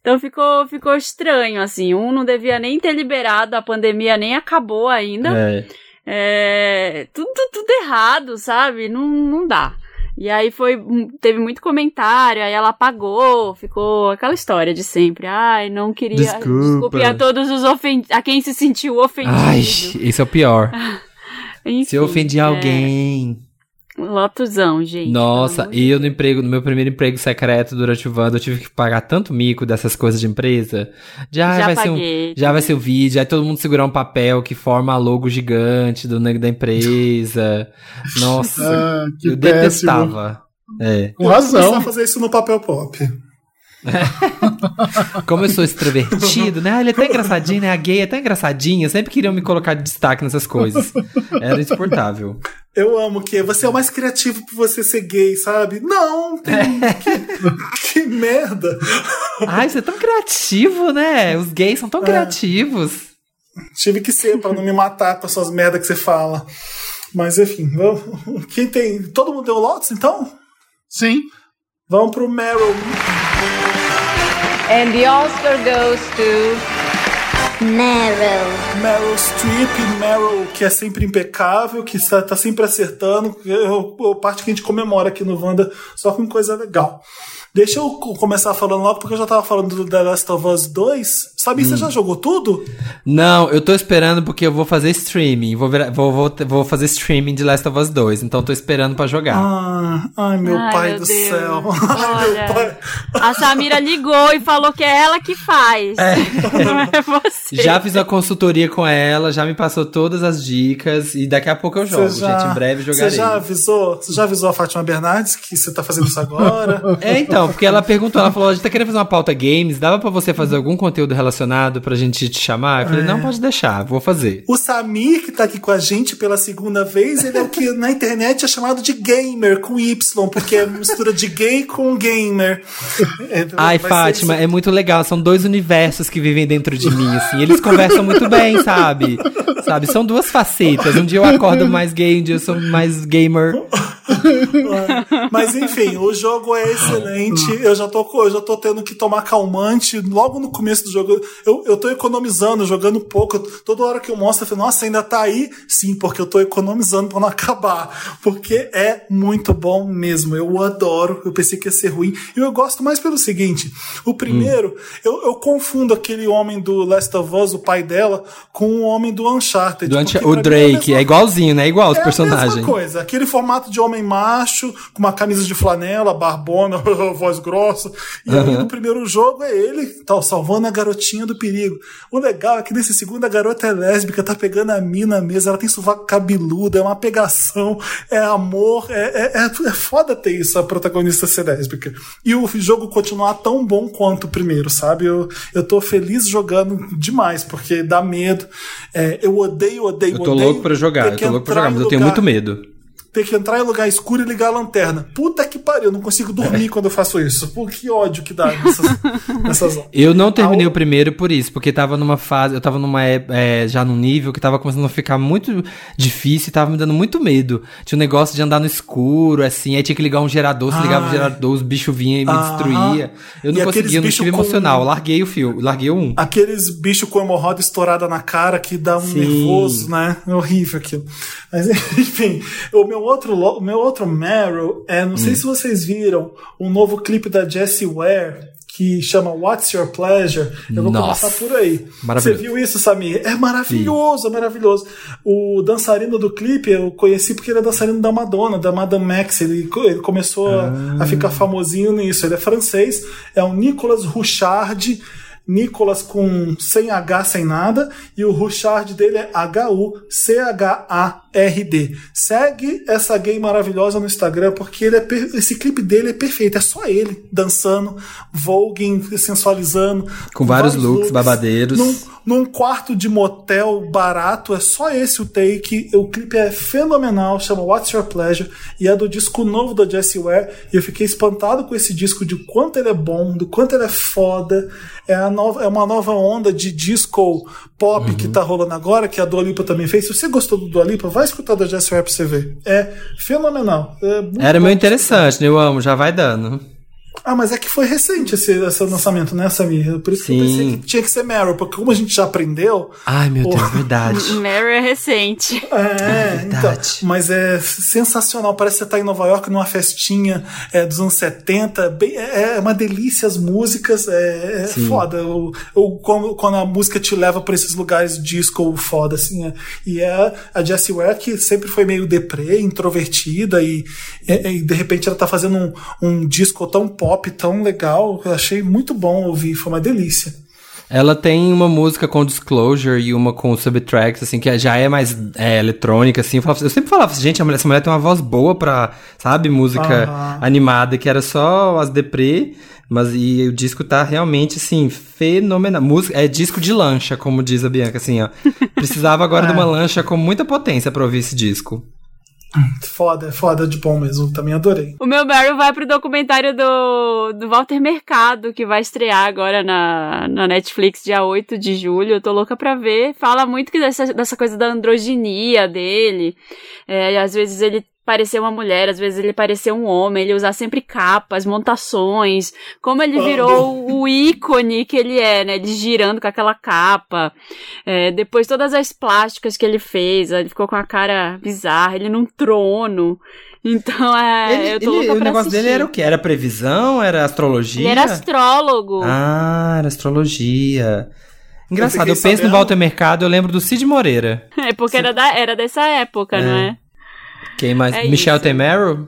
[SPEAKER 3] Então ficou, ficou estranho, assim. Um não devia nem ter liberado, a pandemia nem acabou ainda.
[SPEAKER 2] É.
[SPEAKER 3] É, tudo, tudo errado, sabe? Não, não dá. E aí foi, teve muito comentário, aí ela apagou, ficou aquela história de sempre. Ai, não queria.
[SPEAKER 2] Desculpa.
[SPEAKER 3] Desculpe a todos os ofendidos, a quem se sentiu ofendido.
[SPEAKER 2] Ai, isso é o pior.
[SPEAKER 3] Enfim,
[SPEAKER 2] Se eu ofendi
[SPEAKER 3] é,
[SPEAKER 2] alguém.
[SPEAKER 3] Lotusão, gente.
[SPEAKER 2] Nossa, e eu no emprego, no meu primeiro emprego secreto durante o Wanda, eu tive que pagar tanto mico dessas coisas de empresa. De, ah,
[SPEAKER 3] Já
[SPEAKER 2] vai ser
[SPEAKER 3] paguei
[SPEAKER 2] um, já vai ser o vídeo, aí todo mundo segurar um papel que forma a logo gigante do nego da empresa. Nossa,
[SPEAKER 4] Ah, que
[SPEAKER 2] eu
[SPEAKER 4] péssimo.
[SPEAKER 2] detestava. É.
[SPEAKER 4] Com razão.
[SPEAKER 1] começar a fazer isso no papel pop.
[SPEAKER 2] Como eu sou extrovertido, né? Ah, ele é tão engraçadinho, né? A gay é tão engraçadinha. Sempre queriam me colocar de destaque nessas coisas. Era insuportável.
[SPEAKER 1] Eu amo que você é o mais criativo por você ser gay, sabe? Não, tem... que, que merda.
[SPEAKER 2] Ai, você é tão criativo, né? Os gays são tão criativos.
[SPEAKER 1] Tive que ser pra não me matar com as suas merdas que você fala. Mas enfim, vamos... quem tem. Todo mundo deu Lotus, então?
[SPEAKER 4] Sim.
[SPEAKER 1] Vamos pro Meryl.
[SPEAKER 5] And the Oscar goes to
[SPEAKER 6] Meryl.
[SPEAKER 1] Meryl Streep, Meryl que é sempre impecável, que está, tá sempre acertando. Eu, eu, parte que a gente comemora aqui no Wanda, só com coisa legal. Deixa eu co- começar falando logo, porque eu já tava falando do The Last of Us 2. Sabe, você já jogou tudo?
[SPEAKER 2] Não, eu tô esperando porque eu vou fazer streaming. Vou, virar- vou, vou, vou fazer streaming de Last of Us 2. Então tô esperando pra jogar.
[SPEAKER 1] Ah, ai, meu
[SPEAKER 3] Ai,
[SPEAKER 1] pai
[SPEAKER 3] meu
[SPEAKER 1] do
[SPEAKER 3] Deus.
[SPEAKER 1] céu. Ai, meu
[SPEAKER 3] Olha.
[SPEAKER 1] pai.
[SPEAKER 3] A Samira ligou e falou que é ela que faz. Não é você.
[SPEAKER 2] Já fiz a consultoria com ela, já me passou todas as dicas e daqui a pouco eu jogo,
[SPEAKER 1] já-
[SPEAKER 2] gente. Em breve jogarei.
[SPEAKER 1] Você já avisou? Você já avisou a Fátima Bernardes que você tá fazendo isso agora?
[SPEAKER 2] É, então, porque ela perguntou, ela falou, a gente tá querendo fazer uma pauta games, dava pra você fazer algum conteúdo relacionado pra gente te chamar? Eu falei, não, pode deixar, vou fazer.
[SPEAKER 1] O Samir, que tá aqui com a gente pela segunda vez, ele é o que na internet é chamado de gamer, com Y, porque é mistura de gay com gamer. Então,
[SPEAKER 2] Ai, Fátima, é muito legal. São dois universos que vivem dentro de mim, assim. Eles conversam muito bem, sabe? Sabe? São duas facetas. Um dia eu acordo mais gay, um dia eu sou mais gamer.
[SPEAKER 1] Mas enfim, o jogo é excelente. Eu já tô, eu já tô tendo que tomar calmante logo no começo do jogo. Eu, eu tô economizando, jogando pouco. Toda hora que eu mostro, eu falo, nossa, ainda tá aí? Sim, porque eu tô economizando pra não acabar. Porque é muito bom mesmo. Eu adoro. Eu pensei que ia ser ruim. E eu gosto mais pelo seguinte: o primeiro, eu, eu confundo aquele homem do Last of Us, o pai dela, com o homem do Uncharted.
[SPEAKER 2] Do o
[SPEAKER 1] é a
[SPEAKER 2] Drake,
[SPEAKER 1] mesma
[SPEAKER 2] é igualzinho, né? Igual os
[SPEAKER 1] é a
[SPEAKER 2] personagens.
[SPEAKER 1] mesma coisa, aquele formato de homem macho, com uma camisa de flanela, barbona, voz grossa. E aí no primeiro jogo é ele, tal, salvando a garotinha do perigo. O legal é que nesse segundo a garota é lésbica, tá pegando a mina mesmo, ela tem sovaco cabeludo, é uma pegação, é amor, é, é, é, é foda ter isso, a protagonista ser lésbica. E o jogo continuar tão bom quanto o primeiro, sabe? Eu, eu tô feliz jogando demais, porque dá medo. É, eu odeio, odeio,
[SPEAKER 2] Eu tô
[SPEAKER 1] odeio
[SPEAKER 2] louco pra jogar, eu tô louco pra jogar, mas eu tenho muito medo.
[SPEAKER 1] Ter que entrar em lugar escuro e ligar a lanterna. Puta que pariu, eu não consigo dormir quando eu faço isso. Pô, que ódio que dá nessas, nessas.
[SPEAKER 2] Eu não terminei
[SPEAKER 1] Ah, o-
[SPEAKER 2] primeiro por isso, porque tava numa fase, eu tava numa é, é, já num nível que tava começando a ficar muito difícil e tava me dando muito medo. Tinha um negócio de andar no escuro, assim, aí tinha que ligar um gerador, se ligava o
[SPEAKER 1] Ai.
[SPEAKER 2] gerador, os bichos vinham e me
[SPEAKER 1] Aham.
[SPEAKER 2] destruía. Eu não
[SPEAKER 1] E
[SPEAKER 2] conseguia, eu não tive
[SPEAKER 1] com-
[SPEAKER 2] emocional. Eu larguei o filme, larguei o um.
[SPEAKER 1] Aqueles bichos com hemorroida estourada na cara que dá um
[SPEAKER 2] Sim.
[SPEAKER 1] nervoso, né? É horrível aquilo. Mas enfim, o meu outro, meu outro Meryl é, não
[SPEAKER 2] Hum.
[SPEAKER 1] sei se vocês viram, um novo clipe da Jessie Ware que chama What's Your Pleasure. Eu vou
[SPEAKER 2] Nossa.
[SPEAKER 1] começar por aí. Você viu isso, Samir? É maravilhoso, é maravilhoso. O dançarino do clipe eu conheci porque ele é dançarino da Madonna, da Madame Max. Ele, ele começou a- a ficar famosinho nisso. Ele é francês, é o Nicolas Rouchard. Nicolas com sem H, sem nada, e o Rouchard dele é H-U-C-H-A-R-D. Segue essa gay maravilhosa no Instagram, porque ele é per- esse clipe dele é perfeito, é só ele dançando, voguing, sensualizando.
[SPEAKER 2] Com vários looks babadeiros.
[SPEAKER 1] Num, num quarto de motel barato, é só esse o take. O clipe é fenomenal, chama What's Your Pleasure, e é do disco novo da Jessie Ware. E eu fiquei espantado com esse disco, de quanto ele é bom, do quanto ele é foda. É, a nova, é uma nova onda de disco pop que tá rolando agora, que a Dua Lipa também fez. Se você gostou do Dua Lipa, vai escutar da Jessie Ware pra você ver. É fenomenal. É
[SPEAKER 2] Era
[SPEAKER 1] bom.
[SPEAKER 2] meio interessante, né? Eu amo, já vai dando.
[SPEAKER 1] Ah, mas é que foi recente esse, esse lançamento, né, Samir? Por isso que eu pensei
[SPEAKER 2] Sim.
[SPEAKER 1] que tinha que ser Meryl, porque como a gente já aprendeu.
[SPEAKER 2] Ai, meu. Deus, verdade.
[SPEAKER 3] Mary é recente.
[SPEAKER 1] É, então,
[SPEAKER 2] verdade.
[SPEAKER 1] mas é sensacional. Parece que você tá em Nova York numa festinha é, dos anos 70. Bem, é é uma delícia as músicas. É, é
[SPEAKER 2] Sim.
[SPEAKER 1] foda. O, o- quando, quando a música te leva pra esses lugares disco foda, assim. é. E é a Jessie Ware que sempre foi meio deprê, introvertida, e, e, e de repente ela tá fazendo um, um disco tão pop, tão legal. Eu achei muito bom ouvir, foi uma delícia.
[SPEAKER 2] Ela tem uma música com Disclosure e uma com subtracks, assim, que já é mais é, eletrônica, assim. Eu, falava- eu sempre falava, gente, essa mulher tem uma voz boa pra, sabe, música
[SPEAKER 1] Aham.
[SPEAKER 2] animada, que era só as deprê, mas e o disco tá realmente, assim, fenomenal. Música, é disco de lancha, como diz a Bianca, assim, ó. Precisava agora de uma lancha com muita potência pra ouvir esse disco.
[SPEAKER 1] Foda, foda de bom mesmo. Também adorei.
[SPEAKER 3] O meu Meryl vai pro documentário do, do Walter Mercado, que vai estrear agora na, na Netflix dia 8 de julho. Eu tô louca pra ver. Fala muito que dessa, dessa coisa da androginia dele. É, às vezes ele parecer uma mulher, às vezes ele parecer um homem, ele usar sempre capas, montações, como ele virou o ícone que ele é, né? Ele girando com aquela capa. É, depois todas as plásticas que ele fez, ele ficou com a cara bizarra, ele num trono. Então, é,
[SPEAKER 2] Ele-
[SPEAKER 3] eu tô
[SPEAKER 2] ele-
[SPEAKER 3] louca
[SPEAKER 2] o
[SPEAKER 3] pra
[SPEAKER 2] negócio dele
[SPEAKER 3] assistir.
[SPEAKER 2] era o quê? Era previsão? Era astrologia?
[SPEAKER 3] Ele era astrólogo.
[SPEAKER 2] Ah, era astrologia. Engraçado,
[SPEAKER 1] Eu
[SPEAKER 2] eu, penso no
[SPEAKER 1] sabendo-
[SPEAKER 2] Walter Mercado, eu lembro do Cid Moreira.
[SPEAKER 3] É porque era, da, era dessa época, não é?
[SPEAKER 2] Quem mais?
[SPEAKER 3] É
[SPEAKER 2] Michel
[SPEAKER 3] isso.
[SPEAKER 2] Temerow?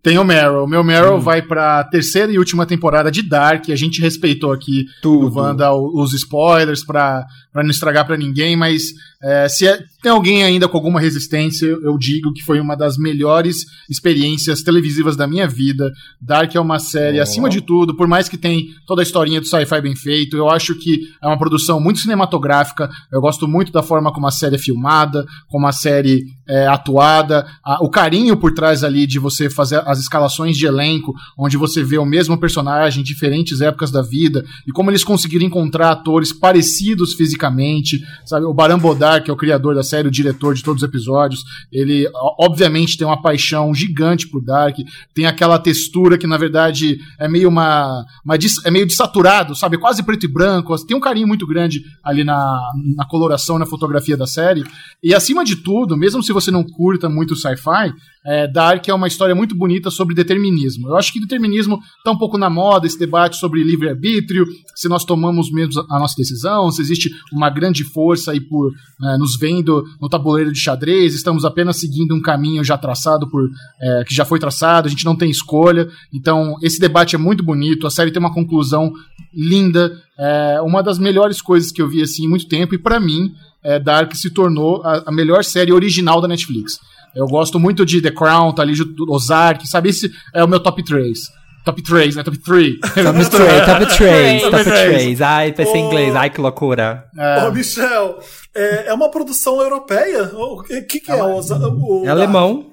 [SPEAKER 4] Tem o Meryl. O meu Meryl
[SPEAKER 2] Hum.
[SPEAKER 4] vai pra terceira e última temporada de Dark. A gente respeitou aqui
[SPEAKER 2] Tudo.
[SPEAKER 4] no Wanda os spoilers pra, pra não estragar pra ninguém, mas é, se é- tem alguém ainda com alguma resistência, eu digo que foi uma das melhores experiências televisivas da minha vida. Dark é uma série,
[SPEAKER 2] Oh.
[SPEAKER 4] acima de tudo, por mais que tem toda a historinha do sci-fi bem feito, eu acho que é uma produção muito cinematográfica. Eu gosto muito da forma como a série é filmada, como a série é atuada, a- o carinho por trás ali de você fazer as escalações de elenco, onde você vê o mesmo personagem em diferentes épocas da vida, e como eles conseguiram encontrar atores parecidos fisicamente, sabe? O Baran Bodar, que é o criador da série, o diretor de todos os episódios, ele obviamente tem uma paixão gigante por Dark, tem aquela textura que na verdade é meio uma, uma é meio desaturado, sabe? Quase preto e branco, tem um carinho muito grande ali na, na coloração, na fotografia da série, e acima de tudo, mesmo se você não curta muito sci-fi, é, Dark é uma história muito bonita sobre determinismo. Eu acho que determinismo está um pouco na moda, esse debate sobre livre-arbítrio, se nós tomamos mesmo a nossa decisão, se existe uma grande força aí por é, nos vendo no tabuleiro de xadrez, estamos apenas seguindo um caminho já traçado por é, que já foi traçado, a gente não tem escolha. Então, esse debate é muito bonito, a série tem uma conclusão linda, é uma das melhores coisas que eu vi assim em muito tempo, e para mim, é, Dark se tornou a, a melhor série original da Netflix. Eu gosto muito de The Crown, tá ali Ozark, sabe? Esse é o meu top 3. Top 3, né? Top 3.
[SPEAKER 2] Top 3, top 3, top
[SPEAKER 4] Top
[SPEAKER 2] 3.
[SPEAKER 4] três.
[SPEAKER 2] Ai, pensei em
[SPEAKER 1] Oh.
[SPEAKER 2] inglês. Ai, que loucura.
[SPEAKER 1] Ô, Michel, é, é uma produção europeia? O que, que é? O, o,
[SPEAKER 2] É alemão.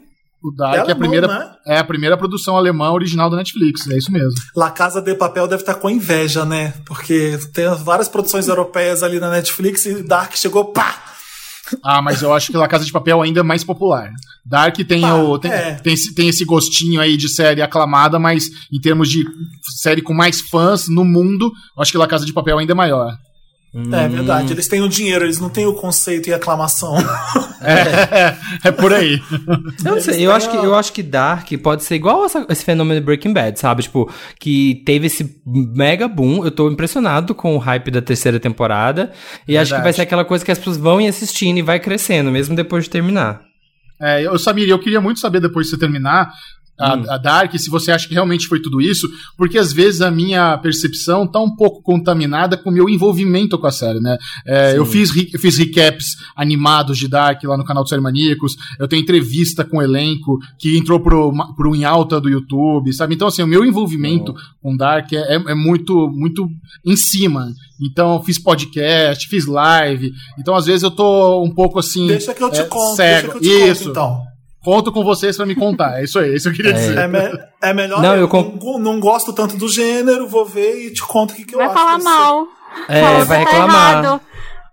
[SPEAKER 4] O Dark
[SPEAKER 1] É
[SPEAKER 4] é, a
[SPEAKER 1] alemão,
[SPEAKER 4] primeira,
[SPEAKER 1] né?
[SPEAKER 4] é a primeira produção alemã original da Netflix, é isso mesmo.
[SPEAKER 1] La Casa de Papel deve estar com inveja, né? Porque tem várias produções europeias ali na Netflix e Dark chegou, pá!
[SPEAKER 4] Ah, mas eu acho que La Casa de Papel ainda é mais popular. Dark tem,
[SPEAKER 1] Ah,
[SPEAKER 4] o, tem,
[SPEAKER 1] é.
[SPEAKER 4] tem, esse, tem esse gostinho aí de série aclamada, mas em termos de série com mais fãs no mundo, eu acho que La Casa de Papel ainda é maior.
[SPEAKER 1] É verdade, eles têm o dinheiro, eles não têm o conceito e aclamação.
[SPEAKER 4] É, é por aí.
[SPEAKER 2] Eu não sei, eu acho, que, eu acho que Dark pode ser igual essa- esse fenômeno de Breaking Bad, sabe? Tipo, que teve esse mega boom. Eu tô impressionado com o hype da terceira temporada. E acho que vai
[SPEAKER 4] Verdade.
[SPEAKER 2] ser aquela coisa que as pessoas vão ir assistindo e vai crescendo, mesmo depois de terminar.
[SPEAKER 4] É, eu, Samir, eu queria muito saber depois de você terminar a,
[SPEAKER 2] Hum.
[SPEAKER 4] a Dark, se você acha que realmente foi tudo isso, porque às vezes a minha percepção tá um pouco contaminada com o meu envolvimento com a série, né? É, eu, fiz, eu fiz recaps animados de Dark lá no canal do Série Maníacos, eu tenho entrevista com o elenco que entrou pro, pro Em Alta do YouTube, sabe? Então, assim, o meu envolvimento com Dark é, é- é muito, muito em cima. Então, eu fiz podcast, fiz live. Então, às vezes, eu tô um pouco assim.
[SPEAKER 1] Deixa que eu te
[SPEAKER 4] é,
[SPEAKER 1] conto,
[SPEAKER 4] cego.
[SPEAKER 1] deixa que eu te
[SPEAKER 4] Isso.
[SPEAKER 1] conto, então.
[SPEAKER 4] Conto com vocês pra me contar. É isso aí, é isso que eu queria dizer.
[SPEAKER 1] É, me- é melhor.
[SPEAKER 2] Não,
[SPEAKER 1] eu
[SPEAKER 2] eu
[SPEAKER 1] não, não gosto tanto do gênero, vou ver e te conto o que, que eu
[SPEAKER 3] Vai
[SPEAKER 1] acho.
[SPEAKER 3] falar
[SPEAKER 1] desse-
[SPEAKER 3] mal.
[SPEAKER 2] É,
[SPEAKER 3] Fala
[SPEAKER 2] vai
[SPEAKER 3] tá
[SPEAKER 2] reclamar.
[SPEAKER 3] errado.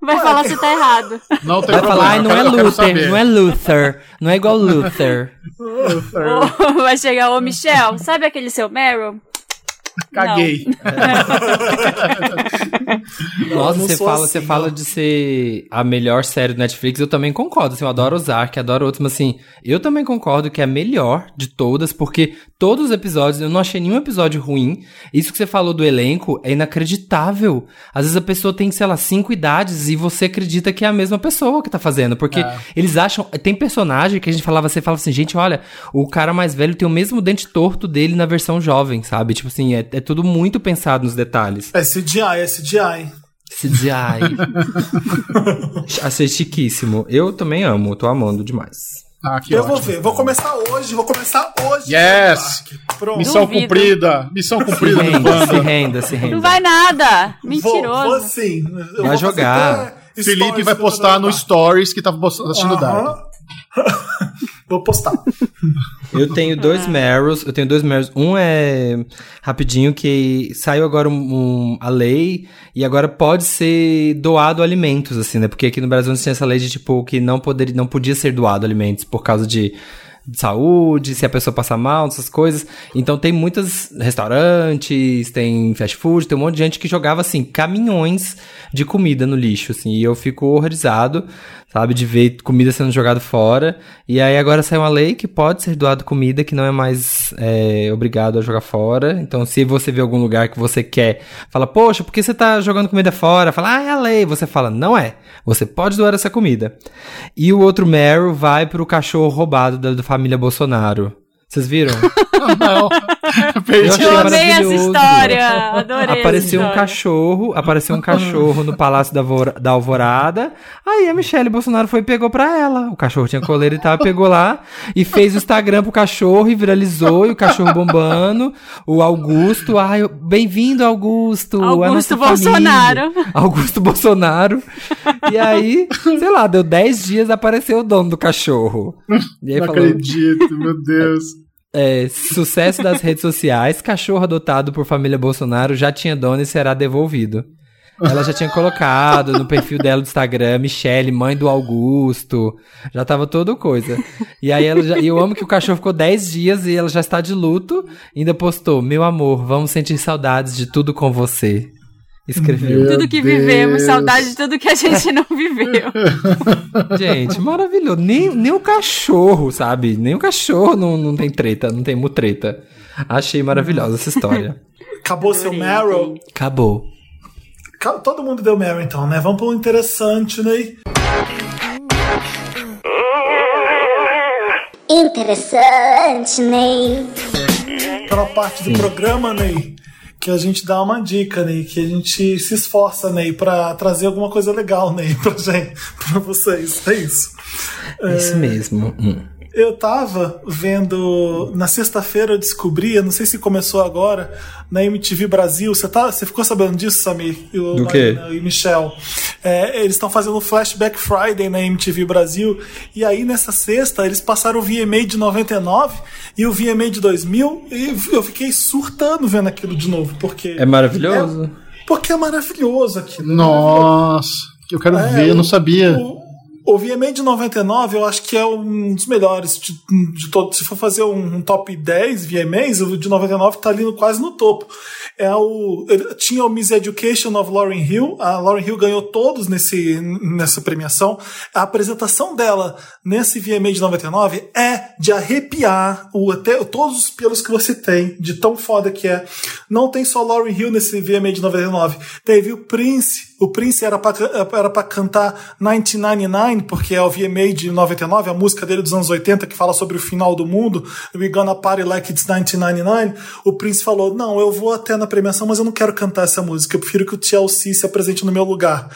[SPEAKER 3] Vai falar se tá errado.
[SPEAKER 4] Não tem
[SPEAKER 2] Vai
[SPEAKER 4] problema.
[SPEAKER 2] falar, ai,
[SPEAKER 4] eu
[SPEAKER 2] não
[SPEAKER 4] quero-
[SPEAKER 2] é Luther, não é Luther, não é igual Luther.
[SPEAKER 3] Vai chegar, ô Michel, sabe aquele seu Meryl?
[SPEAKER 4] Caguei.
[SPEAKER 2] Nossa, você fala,
[SPEAKER 1] assim,
[SPEAKER 2] você fala de ser a melhor série do Netflix, eu também concordo. Assim, eu adoro Ozark, adoro outros, mas assim, eu também concordo que é a melhor de todas, porque todos os episódios, eu não achei nenhum episódio ruim. Isso que você falou do elenco é inacreditável. Às vezes a pessoa tem, sei lá, cinco idades e você acredita que é a mesma pessoa que tá fazendo, porque
[SPEAKER 4] É.
[SPEAKER 2] eles acham. Tem personagem que a gente falava, você fala assim, gente, olha, o cara mais velho tem o mesmo dente torto dele na versão jovem, sabe? Tipo assim, é, é tudo muito pensado nos detalhes.
[SPEAKER 1] É CGI, é CGI.
[SPEAKER 2] CGI. Achei chiquíssimo. Eu também amo, tô amando demais.
[SPEAKER 4] Ah, que
[SPEAKER 1] Eu
[SPEAKER 4] ótimo.
[SPEAKER 1] vou ver, vou começar hoje, vou começar hoje.
[SPEAKER 4] Yes! Missão
[SPEAKER 3] Duvido.
[SPEAKER 4] cumprida. Missão
[SPEAKER 2] Se
[SPEAKER 4] cumprida do
[SPEAKER 2] renda, se renda, se renda.
[SPEAKER 3] Não vai nada.
[SPEAKER 1] Vou,
[SPEAKER 3] Mentiroso.
[SPEAKER 1] vou sim. Eu vou fazer
[SPEAKER 2] jogar.
[SPEAKER 4] Felipe vai postar no. Stories que tava assistindo Dark.
[SPEAKER 1] Vou postar.
[SPEAKER 2] Eu tenho dois Meryls, eu tenho dois Meryls. Um é rapidinho que saiu agora um, um- a lei e agora pode ser doado alimentos, assim, né? Porque aqui no Brasil não tinha essa lei de tipo que não poderia, não podia ser doado alimentos por causa de de saúde, se a pessoa passar mal, essas coisas. Então tem muitos restaurantes, tem fast food, tem um monte de gente que jogava assim caminhões de comida no lixo, assim. E eu fico horrorizado, sabe, de ver comida sendo jogada fora. E aí agora saiu uma lei que pode ser doado comida, que não é mais é, obrigado a jogar fora. Então se você vê algum lugar que você quer, fala, poxa, por que você tá jogando comida fora? Fala, ah, é a lei. Você fala, não é. Você pode doar essa comida. E o outro Meryl vai pro cachorro roubado da, da família Bolsonaro. Vocês viram?
[SPEAKER 4] Não.
[SPEAKER 2] Eu
[SPEAKER 4] Perdi.
[SPEAKER 3] Eu amei essa história. Adorei.
[SPEAKER 2] Apareceu um cachorro, apareceu um cachorro no Palácio da, da Alvorada. Aí a Michelle Bolsonaro foi e pegou pra ela. O cachorro tinha coleira e tal, pegou lá e fez o Instagram pro cachorro e viralizou, e o cachorro bombando. O Augusto, ai, bem-vindo, Augusto. a
[SPEAKER 3] Augusto
[SPEAKER 2] nossa família.
[SPEAKER 3] Bolsonaro.
[SPEAKER 2] Augusto Bolsonaro. E aí, sei lá, deu 10 dias, apareceu o dono do cachorro. E aí
[SPEAKER 4] Não
[SPEAKER 2] falou,
[SPEAKER 4] acredito, meu Deus.
[SPEAKER 2] É, sucesso das redes sociais, cachorro adotado por família Bolsonaro já tinha dono e será devolvido. Ela já tinha colocado no perfil dela do Instagram, Michelle, mãe do Augusto. Já tava toda coisa. E aí ela já, eu amo que o cachorro ficou 10 dias e ela já está de luto. Ainda postou: Meu amor, vamos sentir saudades de tudo com você. Escreveu.
[SPEAKER 4] Meu
[SPEAKER 3] Tudo que
[SPEAKER 4] Deus.
[SPEAKER 3] vivemos, saudade de tudo que a gente não viveu.
[SPEAKER 2] Gente, maravilhoso. Nem, nem o cachorro, sabe? Nem o cachorro não, não tem treta, não tem mutreta. Achei maravilhosa essa história.
[SPEAKER 1] Acabou seu Meryl.
[SPEAKER 2] Acabou.
[SPEAKER 1] Ca- Todo mundo deu Meryl então, né? Vamos pro interessante, né?
[SPEAKER 6] Interessante, Ney.
[SPEAKER 1] Aquela parte do programa, Ney, que a gente dá uma dica, Ney, que a gente se esforça, Ney, pra trazer alguma coisa legal, Ney, pra gente, pra vocês. É isso.
[SPEAKER 2] Isso mesmo. Hum.
[SPEAKER 1] Eu tava vendo. Na sexta-feira eu descobri, eu não sei se começou agora, na MTV Brasil. Você tá, você ficou sabendo disso, Samir? E o
[SPEAKER 2] Do quê?
[SPEAKER 1] E Michel. É, eles estão fazendo Flashback Friday na MTV Brasil. E aí nessa sexta eles passaram o VMA de 99 e o VMA de 2000. E eu fiquei surtando vendo aquilo de novo. Porque.
[SPEAKER 2] É maravilhoso.
[SPEAKER 1] Porque é maravilhoso aquilo.
[SPEAKER 4] Nossa, eu quero
[SPEAKER 1] É,
[SPEAKER 4] ver, eu não sabia.
[SPEAKER 1] O, o VMA de 99 eu acho que é um dos melhores de, de todo. Se for fazer um, um top 10 VMAs, o de 99 tá ali no, quase no topo. É o, tinha o Miss Education of Lauryn Hill. A Lauryn Hill ganhou todos nesse, nessa premiação. A apresentação dela nesse VMA de 99 é de arrepiar o, até, todos os pelos que você tem, de tão foda que é. Não tem só Lauryn Hill nesse VMA de 99. Teve o Prince. O Prince era pra cantar 1999, porque é o VMA de 99, a música dele dos anos 80, que fala sobre o final do mundo. We gonna party like it's 1999. O Prince falou: Não, eu vou até na premiação, mas eu não quero cantar essa música. Eu prefiro que o TLC se apresente no meu lugar.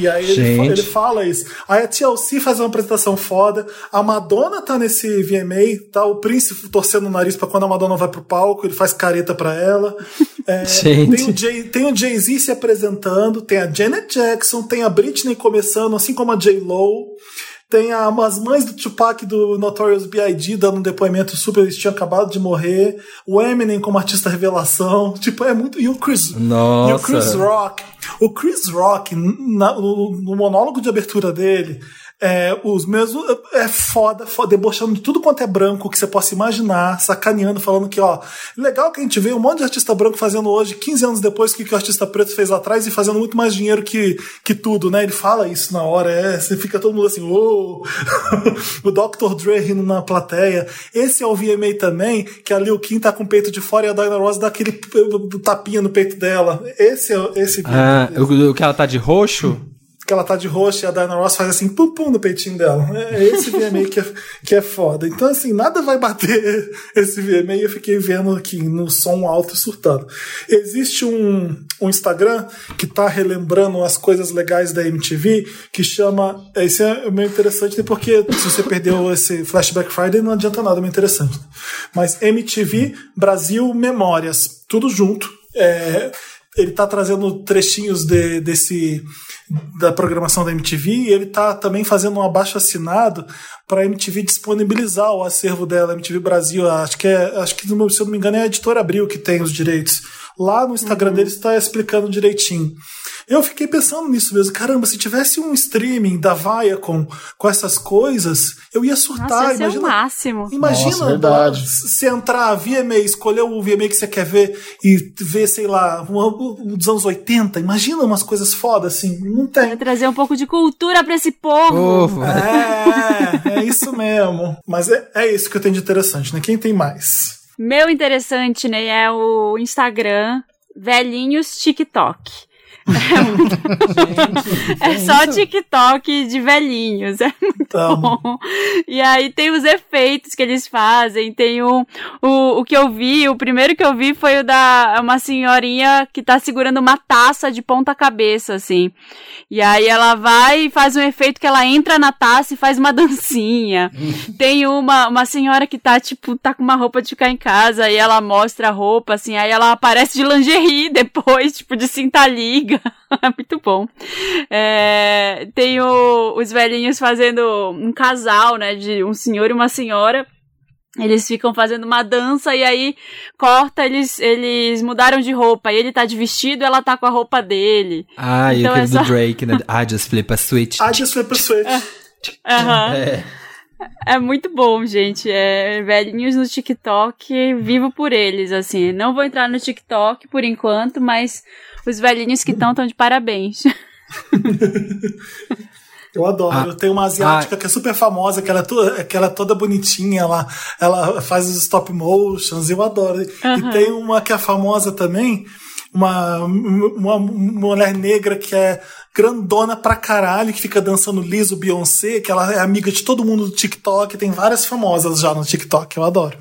[SPEAKER 1] E aí ele, ele fala isso. Aí a TLC faz uma apresentação foda. A Madonna tá nesse VMA, tá? O Prince torcendo o nariz pra quando a Madonna vai pro palco, ele faz careta pra ela. É,
[SPEAKER 2] Gente.
[SPEAKER 1] Tem o Jay- tem o Jay-Z se apresentando, tem a Janet Jackson, tem a Britney começando, assim como a J-Lo. Tem a, as mães do Tupac do Notorious B.I.G. dando um depoimento super, eles tinham acabado de morrer. O Eminem como artista revelação. Tipo, é muito. E o Chris,
[SPEAKER 2] Nossa.
[SPEAKER 1] e o Chris Rock. O Chris Rock, na- no, no monólogo de abertura dele, É, os mesmos. É foda, foda, debochando de tudo quanto é branco que você possa imaginar, sacaneando, falando que, ó, legal que a gente vê um monte de artista branco fazendo hoje, 15 anos depois, o que, que o artista preto fez lá atrás e fazendo muito mais dinheiro que, que tudo, né? Ele fala isso na hora, é, você fica todo mundo assim, ô, o Dr. Dre rindo na plateia. Esse é o VMA também, que a Lil Kim tá com o peito de fora e a Diana Ross dá aquele tapinha no peito dela. Esse é esse
[SPEAKER 2] Ah, o, o que ela tá de roxo?
[SPEAKER 1] Que ela tá de roxo e a Diana Ross faz assim, pum pum no peitinho dela. É esse VMA que é, que é foda. Então, assim, nada vai bater esse VMA eu fiquei vendo aqui no som alto e surtando. Existe um, um Instagram que tá relembrando as coisas legais da MTV que chama. Esse é meio interessante, né, porque se você perdeu esse Flashback Friday, não adianta nada, é meio interessante. Mas MTV Brasil Memórias, tudo junto. É, ele tá trazendo trechinhos de, desse da programação da MTV e ele tá também fazendo um abaixo assinado para a MTV disponibilizar o acervo dela, MTV Brasil, acho que é, acho que se não me engano é a editora Abril que tem os direitos. Lá no Instagram uhum. dele está explicando direitinho. Eu fiquei pensando nisso mesmo. Caramba, se tivesse um streaming da Viacom com essas coisas, eu ia surtar.
[SPEAKER 3] Nossa, imagina, é o máximo.
[SPEAKER 1] Imagina
[SPEAKER 4] Nossa,
[SPEAKER 1] se entrar VMA, escolher o VMA que você quer ver e ver, sei lá, um, dos anos 80. Imagina umas coisas fodas assim. Não tem.
[SPEAKER 3] Trazer um pouco de cultura para esse povo.
[SPEAKER 1] É, é isso mesmo. Mas é, é isso que eu tenho de interessante, né? Quem tem mais?
[SPEAKER 3] Meu interessante, né, é o Instagram Velhinhos TikTok. É, é só TikTok de velhinhos. É muito Tamo. bom. E aí tem os efeitos que eles fazem. Tem o, o, o que eu vi, o primeiro que eu vi foi o da uma senhorinha que tá segurando uma taça de ponta cabeça, assim. E aí ela vai e faz um efeito que ela entra na taça e faz uma dancinha. tem uma, uma senhora que tá, tipo, tá com uma roupa de ficar em casa e ela mostra a roupa, assim, aí ela aparece de lingerie depois, tipo, de cinta liga. Muito bom. É, tem o, os velhinhos fazendo um casal, né? De um senhor e uma senhora. Eles ficam fazendo uma dança e aí corta, eles, eles mudaram de roupa. E ele tá de vestido ela tá com a roupa dele.
[SPEAKER 2] Ah, então e o é só... do Drake, né? I just flip a switch.
[SPEAKER 1] I just flip a switch.
[SPEAKER 3] Aham. É. É muito bom, gente. É velhinhos no TikTok, vivo por eles, assim. Não vou entrar no TikTok por enquanto, mas os velhinhos que estão estão de parabéns.
[SPEAKER 1] Eu adoro. Ah, Tem uma asiática ah, que é super famosa, que ela é, toda, que ela é toda bonitinha, ela, ela faz os stop motions, eu adoro. E tem uma que é famosa também, uma, uma mulher negra que é grandona pra caralho, que fica dançando liso Beyoncé, que ela é amiga de todo mundo do TikTok, tem várias famosas já no TikTok, eu adoro.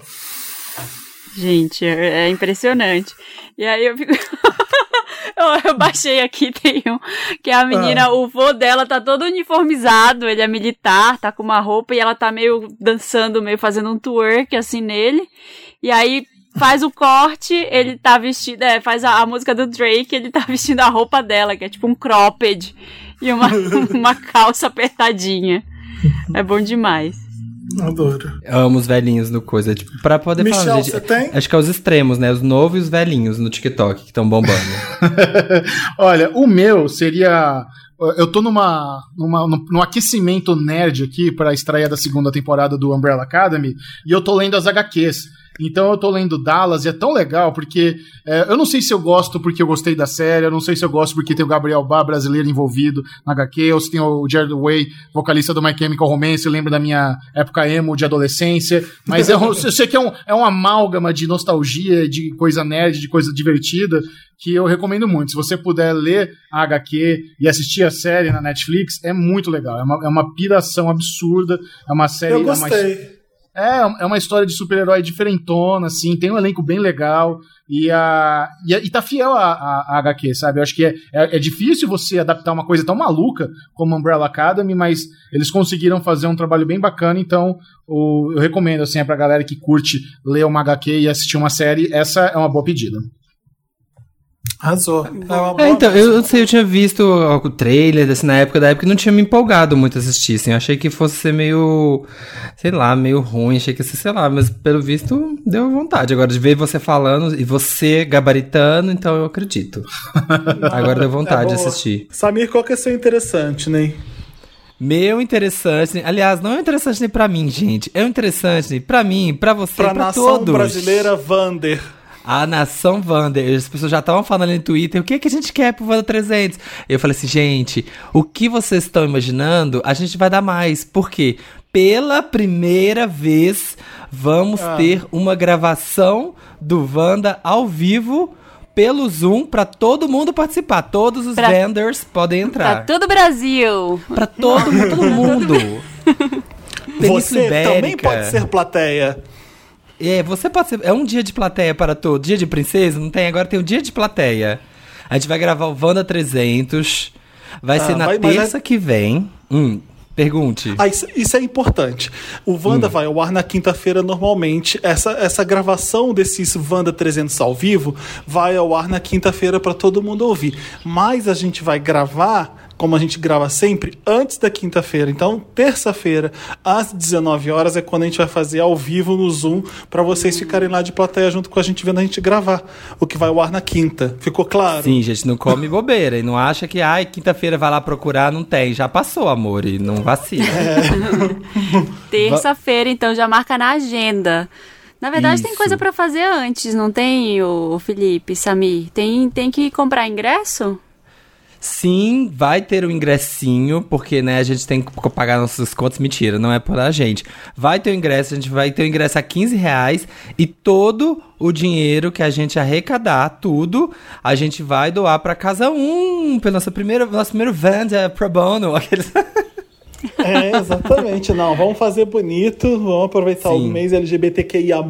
[SPEAKER 3] Gente, é, é impressionante. E aí eu fico. eu, eu, baixei aqui, tem um. Que a menina, ah. o vô dela tá todo uniformizado, ele é militar, tá com uma roupa e ela tá meio dançando, meio fazendo um twerk assim nele. E aí faz o corte, ele tá vestido, é, faz a, a, música do Drake, ele tá vestindo a roupa dela, que é tipo um cropped e uma, uma calça apertadinha. É bom demais.
[SPEAKER 1] Adoro.
[SPEAKER 2] Eu amo os velhinhos no coisa. Tipo, pra poder
[SPEAKER 1] Michel,
[SPEAKER 2] falar,
[SPEAKER 1] gente, você tem?
[SPEAKER 2] Acho que é os extremos, né? Os novos e os velhinhos no TikTok que estão bombando.
[SPEAKER 4] Olha, o meu seria. Eu tô numa, numa, num aquecimento nerd aqui para estreia da segunda temporada do Umbrella Academy e eu tô lendo as HQs. Então eu tô lendo Dallas e é tão legal porque é, eu não sei se eu gosto porque eu gostei da série, eu não sei se eu gosto porque tem o Gabriel Bá brasileiro envolvido na HQ, ou se tem o Jared Way, vocalista do My Chemical Romance, eu lembro da minha época emo de adolescência, mas é eu sei que é um, é um amálgama de nostalgia, de coisa nerd, de coisa divertida, que eu recomendo muito. Se você puder ler a HQ e assistir a série na Netflix, é muito legal. É uma, é uma piração absurda, é uma série...
[SPEAKER 1] Eu gostei. É
[SPEAKER 4] é, uma história de super-herói diferentona, assim, tem um elenco bem legal e, a, e, e tá fiel a, a, a, HQ, sabe? Eu acho que é, é, é, difícil você adaptar uma coisa tão maluca como Umbrella Academy, mas eles conseguiram fazer um trabalho bem bacana, então o, eu recomendo, assim, é pra galera que curte ler uma HQ e assistir uma série, essa é uma boa pedida.
[SPEAKER 1] Arrasou.
[SPEAKER 2] É, é então, eu, eu sei, eu tinha visto o trailer desse na época, da época não tinha me empolgado muito assistir, assim. Eu achei que fosse ser meio, sei lá, meio ruim, achei que ia ser, sei lá, mas pelo visto deu vontade. Agora, de ver você falando e você gabaritando, então eu acredito. Agora deu vontade é de assistir.
[SPEAKER 1] Samir, qual que é seu interessante, né?
[SPEAKER 2] Meu interessante, aliás, não é um interessante nem pra mim, gente. É um interessante pra mim, pra você,
[SPEAKER 1] Pra
[SPEAKER 2] pra,
[SPEAKER 1] nação
[SPEAKER 2] todos.
[SPEAKER 1] brasileira, Vander.
[SPEAKER 2] A nação Wander. As pessoas já estavam falando no Twitter, o que, que a gente quer pro Wanda 300? Eu falei assim, gente, o que vocês estão imaginando, a gente vai dar mais. Por quê? Pela primeira vez, vamos
[SPEAKER 1] Ah.
[SPEAKER 2] ter uma gravação do Wanda ao vivo pelo Zoom pra todo mundo participar. Todos os
[SPEAKER 3] Pra-
[SPEAKER 2] vendors podem
[SPEAKER 3] Pra
[SPEAKER 2] entrar.
[SPEAKER 3] todo o Brasil.
[SPEAKER 2] Pra todo, mundo, todo mundo.
[SPEAKER 1] Você também pode ser plateia.
[SPEAKER 2] É, você pode ser. É um dia de plateia para todo. Dia de princesa? Não tem, agora tem o dia de plateia. A gente vai gravar o Wanda 300. Vai
[SPEAKER 1] Ah,
[SPEAKER 2] ser na
[SPEAKER 1] vai-
[SPEAKER 2] terça que vem. Hum, pergunte.
[SPEAKER 1] Ah, isso, isso é importante. O Wanda vai ao ar na quinta-feira normalmente. Essa, essa gravação desses Wanda 300 ao vivo vai ao ar na quinta-feira para todo mundo ouvir. Mas a gente vai gravar, como a gente grava sempre, antes da quinta-feira. Então, terça-feira, às 19 horas, é quando a gente vai fazer ao vivo no Zoom para vocês ficarem lá de plateia junto com a gente vendo a gente gravar. O que vai ao ar na quinta. Ficou claro?
[SPEAKER 2] Sim, gente, não come bobeira. E não acha que, ai, quinta-feira vai lá procurar. Não tem. Já passou, amor. E não vacila.
[SPEAKER 3] Terça-feira, então, já marca na agenda. Na verdade, tem
[SPEAKER 2] Isso.
[SPEAKER 3] coisa pra fazer antes, não tem, o Felipe, Samir? Tem, tem que comprar ingresso?
[SPEAKER 2] Sim, vai ter o ingressinho, porque né, a gente tem que pagar nossas contas. Mentira, não é por a gente. Vai ter o ingresso, a gente vai ter o ingresso a 15 reais e todo o dinheiro que a gente arrecadar, tudo, a gente vai doar pra Casa 1, pelo nosso primeiro, nosso primeiro Vanda pro bono. Aqueles...
[SPEAKER 1] É, exatamente. Não, vamos fazer bonito, vamos aproveitar o
[SPEAKER 2] Sim.
[SPEAKER 1] mês LGBTQIA+,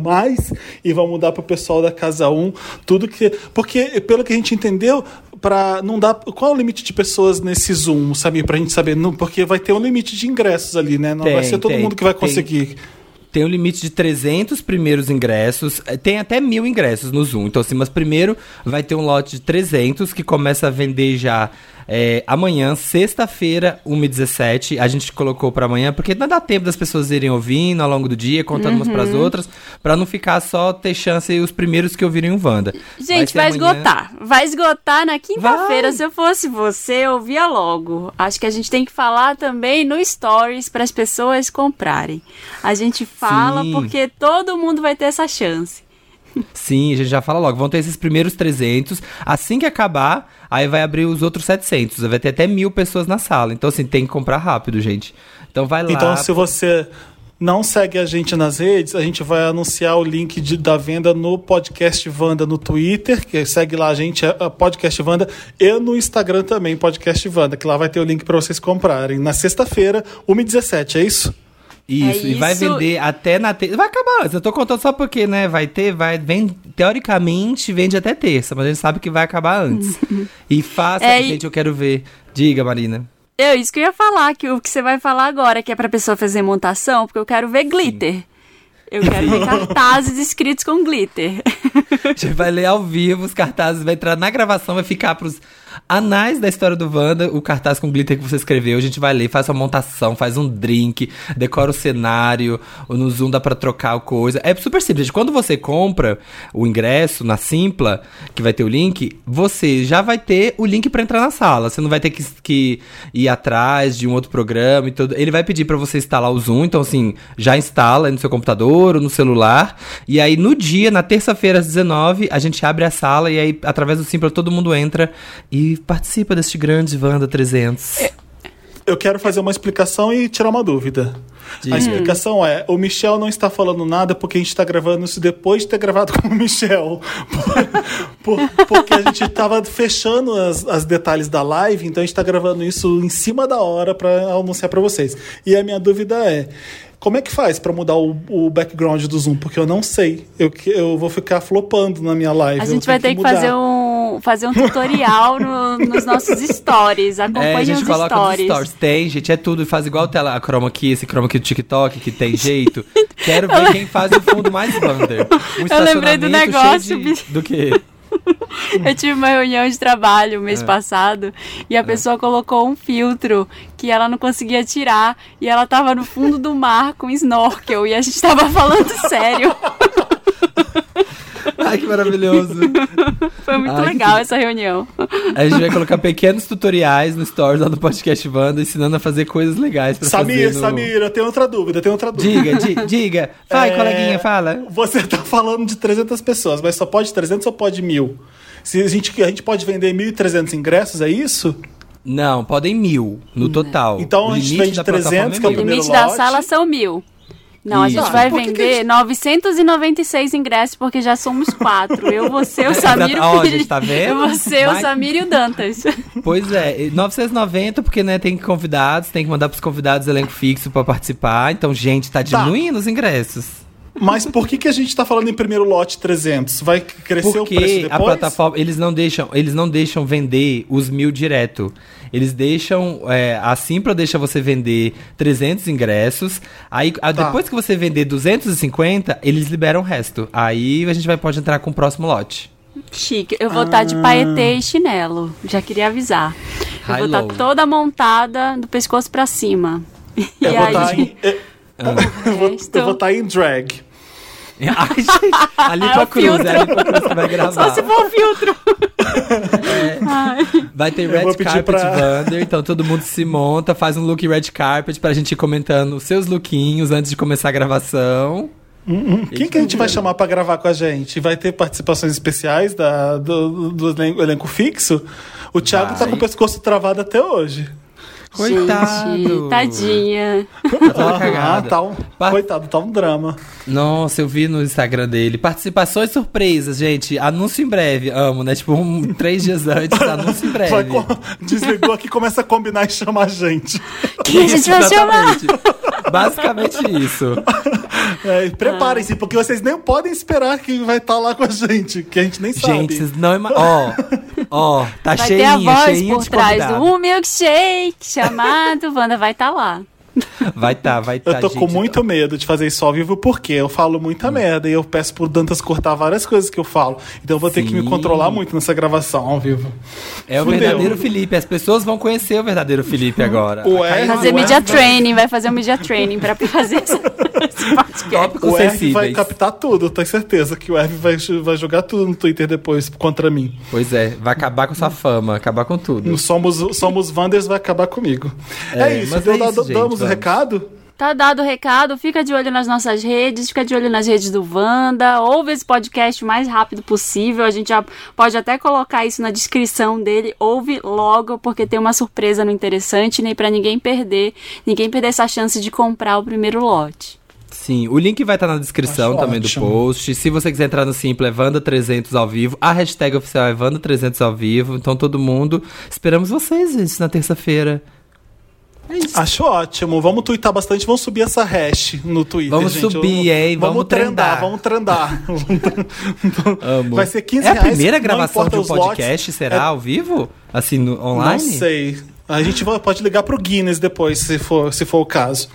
[SPEAKER 1] e vamos dar pro pessoal da Casa 1 tudo que... Porque, pelo que a gente entendeu, para não dar... Qual é o limite de pessoas nesse Zoom, sabe? Pra gente saber, não, porque vai ter um limite de ingressos ali, né? Não
[SPEAKER 2] Tem,
[SPEAKER 1] vai ser todo
[SPEAKER 2] tem,
[SPEAKER 1] mundo que vai
[SPEAKER 2] tem.
[SPEAKER 1] conseguir.
[SPEAKER 2] Tem um limite de 300 primeiros ingressos. eh, Tem até mil ingressos no Zoom. Então, assim, mas primeiro vai ter um lote de 300 que começa a vender já eh, amanhã, sexta-feira, 1h17. A gente colocou pra amanhã, porque não dá tempo das pessoas irem ouvindo ao longo do dia, contando umas pras outras, pra não ficar só ter chance os primeiros que ouvirem o Wanda.
[SPEAKER 3] Gente,
[SPEAKER 2] ser
[SPEAKER 3] vai,
[SPEAKER 2] amanhã.
[SPEAKER 3] esgotar. Vai esgotar na quinta-feira.
[SPEAKER 2] Vai.
[SPEAKER 3] Se eu fosse você, eu via logo. Acho que a gente tem que falar também no Stories para as pessoas comprarem. A gente fala
[SPEAKER 2] Sim.
[SPEAKER 3] porque todo mundo vai ter essa chance.
[SPEAKER 2] Sim, a gente já fala logo. Vão ter esses primeiros 300. Assim que acabar, aí vai abrir os outros 700. Vai ter até mil pessoas na sala. Então, assim, tem que comprar rápido, gente. Então vai lá.
[SPEAKER 1] Então, se você não segue a gente nas redes, a gente vai anunciar o link de- da venda no Podcast Vanda no Twitter, que segue lá a gente, é a Podcast Vanda, e no Instagram também, Podcast Vanda, que lá vai ter o link para vocês comprarem. Na sexta-feira, 1h17, é isso?
[SPEAKER 2] Isso,
[SPEAKER 3] É
[SPEAKER 2] e vai
[SPEAKER 3] isso.
[SPEAKER 2] vender até na terça. Vai acabar antes. Eu tô contando só porque, né? Vai ter, vai. Vem, teoricamente, vende até terça, mas a gente sabe que vai acabar antes. e faça.
[SPEAKER 3] É, e-
[SPEAKER 2] gente, eu quero ver. Diga, Marina.
[SPEAKER 3] É isso que eu ia falar, que o que você vai falar agora, que é pra pessoa fazer montação, porque eu quero ver glitter. Eu quero ver cartazes escritos com glitter.
[SPEAKER 2] A gente vai ler ao vivo os cartazes, vai entrar na gravação, vai ficar pros anais da história do Wanda, o cartaz com glitter que você escreveu. A gente vai ler, faz uma montação, faz um drink, decora o cenário, no Zoom dá pra trocar coisa. É super simples. gente. Quando você compra o ingresso na Simpla, que vai ter o link, você já vai ter o link pra entrar na sala. Você não vai ter que, que ir atrás de um outro programa e tudo. Ele vai pedir pra você instalar o Zoom, então assim, já instala no seu computador ou no celular. E aí no dia, na terça-feira às 19, a gente abre a sala e aí através do Simpla todo mundo entra e participa deste grande Wanda 300.
[SPEAKER 1] Eu quero fazer uma explicação e tirar uma dúvida.
[SPEAKER 2] Diga.
[SPEAKER 1] A explicação é: o Michel não está falando nada porque a gente está gravando isso depois de ter gravado com o Michel. Por- por- porque a gente estava fechando as, as detalhes da live, então a gente está gravando isso em cima da hora para anunciar para vocês. E a minha dúvida é. Como é que faz para mudar o, o background do Zoom? Porque eu não sei. Eu, que- eu vou ficar flopando na minha live.
[SPEAKER 3] A gente vai ter que
[SPEAKER 1] mudar.
[SPEAKER 3] fazer um, fazer um tutorial no- nos nossos stories.
[SPEAKER 2] É, a
[SPEAKER 3] Acompanhe
[SPEAKER 2] gente
[SPEAKER 3] os
[SPEAKER 2] coloca
[SPEAKER 3] stories.
[SPEAKER 2] nos stories. Tem, gente, é tudo. Faz igual tela, a chroma key, esse chroma key do TikTok, que tem jeito. Quero ver quem faz o fundo mais Wander. Um
[SPEAKER 3] Eu lembrei do negócio,
[SPEAKER 2] de-. Do quê?
[SPEAKER 3] Eu tive uma reunião de trabalho
[SPEAKER 2] É.
[SPEAKER 3] mês passado e a pessoa colocou um filtro que ela não conseguia tirar e ela tava no fundo do mar com snorkel e a gente tava falando sério.
[SPEAKER 2] Ai, que maravilhoso.
[SPEAKER 3] Foi muito
[SPEAKER 2] Ai, que
[SPEAKER 3] legal
[SPEAKER 2] tudo.
[SPEAKER 3] essa reunião.
[SPEAKER 2] A gente vai colocar pequenos tutoriais no Stories lá do podcast Wanda, ensinando a fazer coisas legais pra
[SPEAKER 1] Samir,
[SPEAKER 2] fazer no...
[SPEAKER 1] Samir, eu tenho outra dúvida, eu tenho outra dúvida.
[SPEAKER 2] Diga, di- diga. Vai,
[SPEAKER 1] É,
[SPEAKER 2] coleguinha, fala.
[SPEAKER 1] Você tá falando de 300 pessoas, mas só pode 300 ou pode mil? Se a gente, a gente pode vender 1.300 ingressos, é isso?
[SPEAKER 2] Não, podem mil no total.
[SPEAKER 1] Então
[SPEAKER 2] O
[SPEAKER 1] a gente vende
[SPEAKER 2] da plataforma
[SPEAKER 1] 300, que é o
[SPEAKER 3] O
[SPEAKER 2] mil.
[SPEAKER 1] primeiro
[SPEAKER 3] limite da
[SPEAKER 1] lote.
[SPEAKER 3] sala são mil. Não, a
[SPEAKER 2] Isso.
[SPEAKER 3] gente
[SPEAKER 2] Ah,
[SPEAKER 3] vai
[SPEAKER 1] por que que
[SPEAKER 3] vender
[SPEAKER 1] a gente-
[SPEAKER 3] 996 ingressos, porque já somos quatro. Eu, você, o Samir e o
[SPEAKER 2] a gente tá vendo?
[SPEAKER 3] Eu, você,
[SPEAKER 2] Vai-
[SPEAKER 3] o Samir e o Dantas.
[SPEAKER 2] Pois é, e 990 porque né, tem convidados, tem que mandar pros convidados elenco fixo pra participar. Então, gente, tá diminuindo os ingressos.
[SPEAKER 1] Mas por que, que a gente tá falando em primeiro lote 300? Vai crescer o preço
[SPEAKER 2] Porque
[SPEAKER 1] depois?
[SPEAKER 2] a plataforma, eles não deixam, eles não deixam vender os mil direto. Eles deixam, é, a Simpla deixa você vender 300 ingressos. Aí, a-
[SPEAKER 1] Tá.
[SPEAKER 2] depois que você vender 250, eles liberam o resto. Aí a gente vai pode entrar com o próximo lote.
[SPEAKER 3] Chique. Eu vou estar de paetê e chinelo. Já queria avisar. Eu vou estar
[SPEAKER 2] High-low.
[SPEAKER 3] toda montada do pescoço pra cima. E
[SPEAKER 1] Eu vou
[SPEAKER 3] aí,
[SPEAKER 1] estar em, eu, vou-
[SPEAKER 3] resto-
[SPEAKER 1] eu vou tá em drag.
[SPEAKER 2] Ai, gente, ali
[SPEAKER 3] É
[SPEAKER 2] pra
[SPEAKER 3] o
[SPEAKER 2] Cruz,
[SPEAKER 3] filtro.
[SPEAKER 2] é ali pra Cruz que vai gravar.
[SPEAKER 3] Só se for o filtro.
[SPEAKER 2] Vai ter
[SPEAKER 1] Eu
[SPEAKER 2] red carpet
[SPEAKER 1] pra-
[SPEAKER 2] Wander, então todo mundo se monta, faz um look red carpet pra gente ir comentando os seus lookinhos antes de começar a gravação.
[SPEAKER 1] Quem que a gente vai chamar pra gravar com a gente? Vai ter participações especiais da, do, do elenco, elenco fixo? O Thiago tá
[SPEAKER 2] Vai.
[SPEAKER 1] com o pescoço travado até hoje.
[SPEAKER 2] Coitado.
[SPEAKER 3] Gente, tadinha.
[SPEAKER 2] Cagada.
[SPEAKER 1] tá um, Coitado, tá um drama.
[SPEAKER 2] Nossa, eu vi no Instagram dele. Participações surpresas, gente. Anúncio em breve. Amo, né? Tipo, um, três dias antes, anúncio em breve.
[SPEAKER 1] Vai desligou aqui, começa a combinar e chamar a gente.
[SPEAKER 3] Quem a gente vai chamar?
[SPEAKER 2] Basicamente isso.
[SPEAKER 1] É, Preparem-se, porque vocês nem podem esperar que vai estar lá com a gente, que a gente nem sabe.
[SPEAKER 2] Gente, vocês não imaginam. Ó, ó, tá
[SPEAKER 3] Vai ter a
[SPEAKER 2] cheinho,
[SPEAKER 3] voz
[SPEAKER 2] cheinho
[SPEAKER 3] por trás
[SPEAKER 2] convidado.
[SPEAKER 3] do um milkshake chamado Wanda vai estar lá.
[SPEAKER 2] Vai tá, vai tá,
[SPEAKER 1] Eu tô
[SPEAKER 2] gente.
[SPEAKER 1] com muito medo de fazer isso ao vivo porque eu falo muita merda e eu peço pro Dantas cortar várias coisas que eu falo. Então eu vou ter que me
[SPEAKER 2] Sim.
[SPEAKER 1] controlar muito nessa gravação ao vivo.
[SPEAKER 2] É o
[SPEAKER 1] Fudeu.
[SPEAKER 2] verdadeiro Felipe. As pessoas vão conhecer o verdadeiro Felipe agora.
[SPEAKER 1] O R-
[SPEAKER 3] Fazer media
[SPEAKER 1] vai-
[SPEAKER 3] training, vai fazer um media training pra fazer esse podcast.
[SPEAKER 1] O R vai captar tudo, tenho certeza que o R vai, vai jogar tudo no Twitter depois contra mim.
[SPEAKER 2] Pois é, vai acabar com sua fama, acabar com tudo.
[SPEAKER 1] Somos, Somos Wanders vai acabar comigo. É,
[SPEAKER 2] É,
[SPEAKER 1] isso,
[SPEAKER 2] mas
[SPEAKER 1] deu-
[SPEAKER 2] é isso, gente,
[SPEAKER 1] damos o recado?
[SPEAKER 3] Tá dado o recado, fica de olho nas nossas redes, fica de olho nas redes do Wanda, ouve esse podcast o mais rápido possível, a gente já pode até colocar isso na descrição dele, ouve logo, porque tem uma surpresa no interessante, nem pra ninguém perder, ninguém perder essa chance de comprar o primeiro lote.
[SPEAKER 2] Sim, o link vai estar na descrição
[SPEAKER 1] Acho
[SPEAKER 2] também
[SPEAKER 1] ótimo.
[SPEAKER 2] do post. Se você quiser entrar no Simples, é Vanda300 ao vivo. A hashtag oficial é Vanda300 ao vivo. Então todo mundo, esperamos vocês, gente, na terça-feira. É isso.
[SPEAKER 1] Acho ótimo. Vamos twittar bastante, vamos subir essa hash no Twitter.
[SPEAKER 2] Vamos
[SPEAKER 1] gente.
[SPEAKER 2] subir, hein? Vamos trendar.
[SPEAKER 1] Vamos trendar.
[SPEAKER 2] Amo.
[SPEAKER 1] Vai ser 15
[SPEAKER 2] É a
[SPEAKER 1] reais,
[SPEAKER 2] primeira
[SPEAKER 1] não
[SPEAKER 2] gravação de um
[SPEAKER 1] os lotes.
[SPEAKER 2] podcast, será?
[SPEAKER 1] É-
[SPEAKER 2] Ao vivo? Assim, no, online?
[SPEAKER 1] Não sei. A gente pode ligar pro Guinness depois, se for, se for o caso.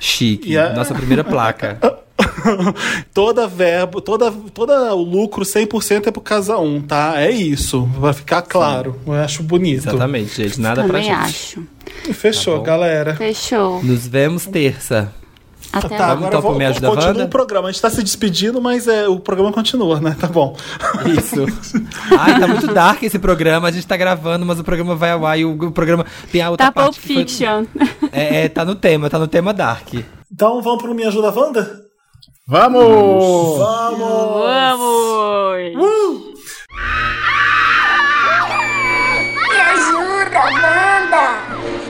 [SPEAKER 2] Chique.
[SPEAKER 1] A-
[SPEAKER 2] Nossa primeira placa.
[SPEAKER 1] toda verbo, toda, toda o lucro 100% é pro casa um, tá? É isso. Vai ficar claro. Eu acho bonito.
[SPEAKER 2] Exatamente, gente. Nada pra
[SPEAKER 3] Também
[SPEAKER 2] gente.
[SPEAKER 3] acho.
[SPEAKER 1] E Fechou,
[SPEAKER 2] Tá
[SPEAKER 1] galera.
[SPEAKER 3] Fechou.
[SPEAKER 2] Nos vemos terça.
[SPEAKER 3] Até
[SPEAKER 1] Tá,
[SPEAKER 3] lá.
[SPEAKER 1] Agora
[SPEAKER 2] então pro
[SPEAKER 1] vou,
[SPEAKER 2] Me Ajuda,
[SPEAKER 1] continua
[SPEAKER 2] Wanda?
[SPEAKER 1] o programa. A gente tá se despedindo, mas é, o programa continua, né? Tá bom.
[SPEAKER 2] Isso. Ai, tá muito dark esse programa. A gente tá gravando, mas o programa vai ao ar e o, o programa tem a outra
[SPEAKER 3] Tá Pulp
[SPEAKER 2] parte. que foi-
[SPEAKER 3] Fiction.
[SPEAKER 2] É, é, tá no tema, tá no tema dark.
[SPEAKER 1] Então vamos pro Me Ajuda Wanda?
[SPEAKER 4] Vamos!
[SPEAKER 1] Vamos!
[SPEAKER 3] Vamos!
[SPEAKER 6] Me ajuda, Wanda!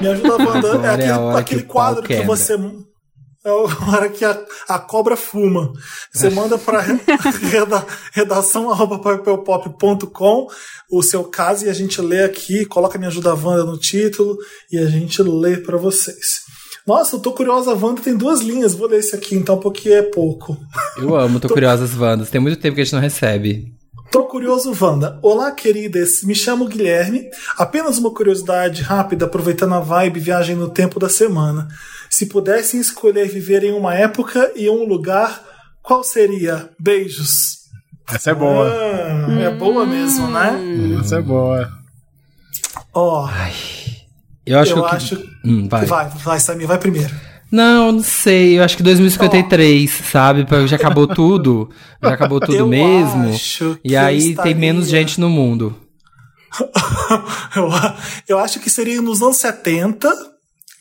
[SPEAKER 1] Me Ajuda Wanda é
[SPEAKER 2] é
[SPEAKER 1] aquele,
[SPEAKER 2] hora
[SPEAKER 1] aquele
[SPEAKER 2] que
[SPEAKER 1] quadro que você. É a hora que a, a cobra fuma. Você manda para reda, redação papelpop.com o seu caso e a gente lê aqui, coloca Me Ajuda Wanda no título e a gente lê para vocês. Nossa, eu tô curiosa, Wanda tem duas linhas. Vou ler esse aqui então, porque é pouco.
[SPEAKER 2] Eu amo, tô curiosas Wandas. Tem muito tempo que a gente não recebe.
[SPEAKER 1] Tô curioso, Wanda. Olá, queridas. Me chamo Guilherme. Apenas uma curiosidade rápida, aproveitando a vibe viagem no tempo da semana. Se pudessem escolher viver em uma época e um lugar, qual seria? Beijos.
[SPEAKER 4] Essa é boa.
[SPEAKER 1] Ah, é boa mesmo, né?
[SPEAKER 4] Essa é boa.
[SPEAKER 1] Ó,
[SPEAKER 2] Eu acho
[SPEAKER 1] eu
[SPEAKER 2] que.
[SPEAKER 1] acho.
[SPEAKER 2] Hum, vai.
[SPEAKER 1] Vai, vai, Samir, vai primeiro.
[SPEAKER 2] Não, não sei. Eu acho que 2053, sabe? Porque Já acabou tudo. Já acabou tudo
[SPEAKER 1] Eu
[SPEAKER 2] mesmo.
[SPEAKER 1] acho
[SPEAKER 2] E aí
[SPEAKER 1] eu
[SPEAKER 2] tem
[SPEAKER 1] estaria-
[SPEAKER 2] menos gente no mundo.
[SPEAKER 1] eu, eu acho que seria nos anos 70,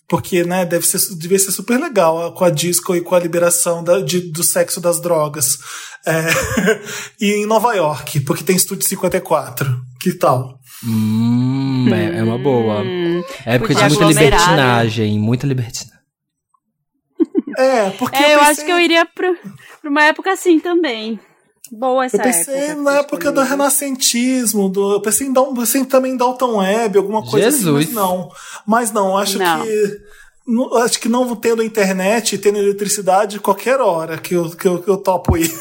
[SPEAKER 1] porque, né, deve ser, devia ser super legal com a disco e com a liberação da- de- do sexo das drogas. É, e em Nova York, porque tem Estúdio 54. Que tal?
[SPEAKER 2] Hum, é, é uma boa. Época de muita
[SPEAKER 3] aglomerar, né?
[SPEAKER 2] libertinagem. Muita libertinagem.
[SPEAKER 1] É, porque
[SPEAKER 3] É, eu
[SPEAKER 1] pensei,
[SPEAKER 3] acho que eu iria pra, pra uma época assim também. Boa essa
[SPEAKER 1] Eu pensei
[SPEAKER 3] época.
[SPEAKER 1] na época do
[SPEAKER 3] escolheu.
[SPEAKER 1] renascentismo, do, eu pensei em, Dal- pensei também em Dalton Web, alguma coisa
[SPEAKER 2] Jesus.
[SPEAKER 1] assim, mas não. Mas não, acho
[SPEAKER 3] Não.
[SPEAKER 1] que. não- Acho que não tendo internet, tendo eletricidade, qualquer hora que eu, que eu, que eu topo ir.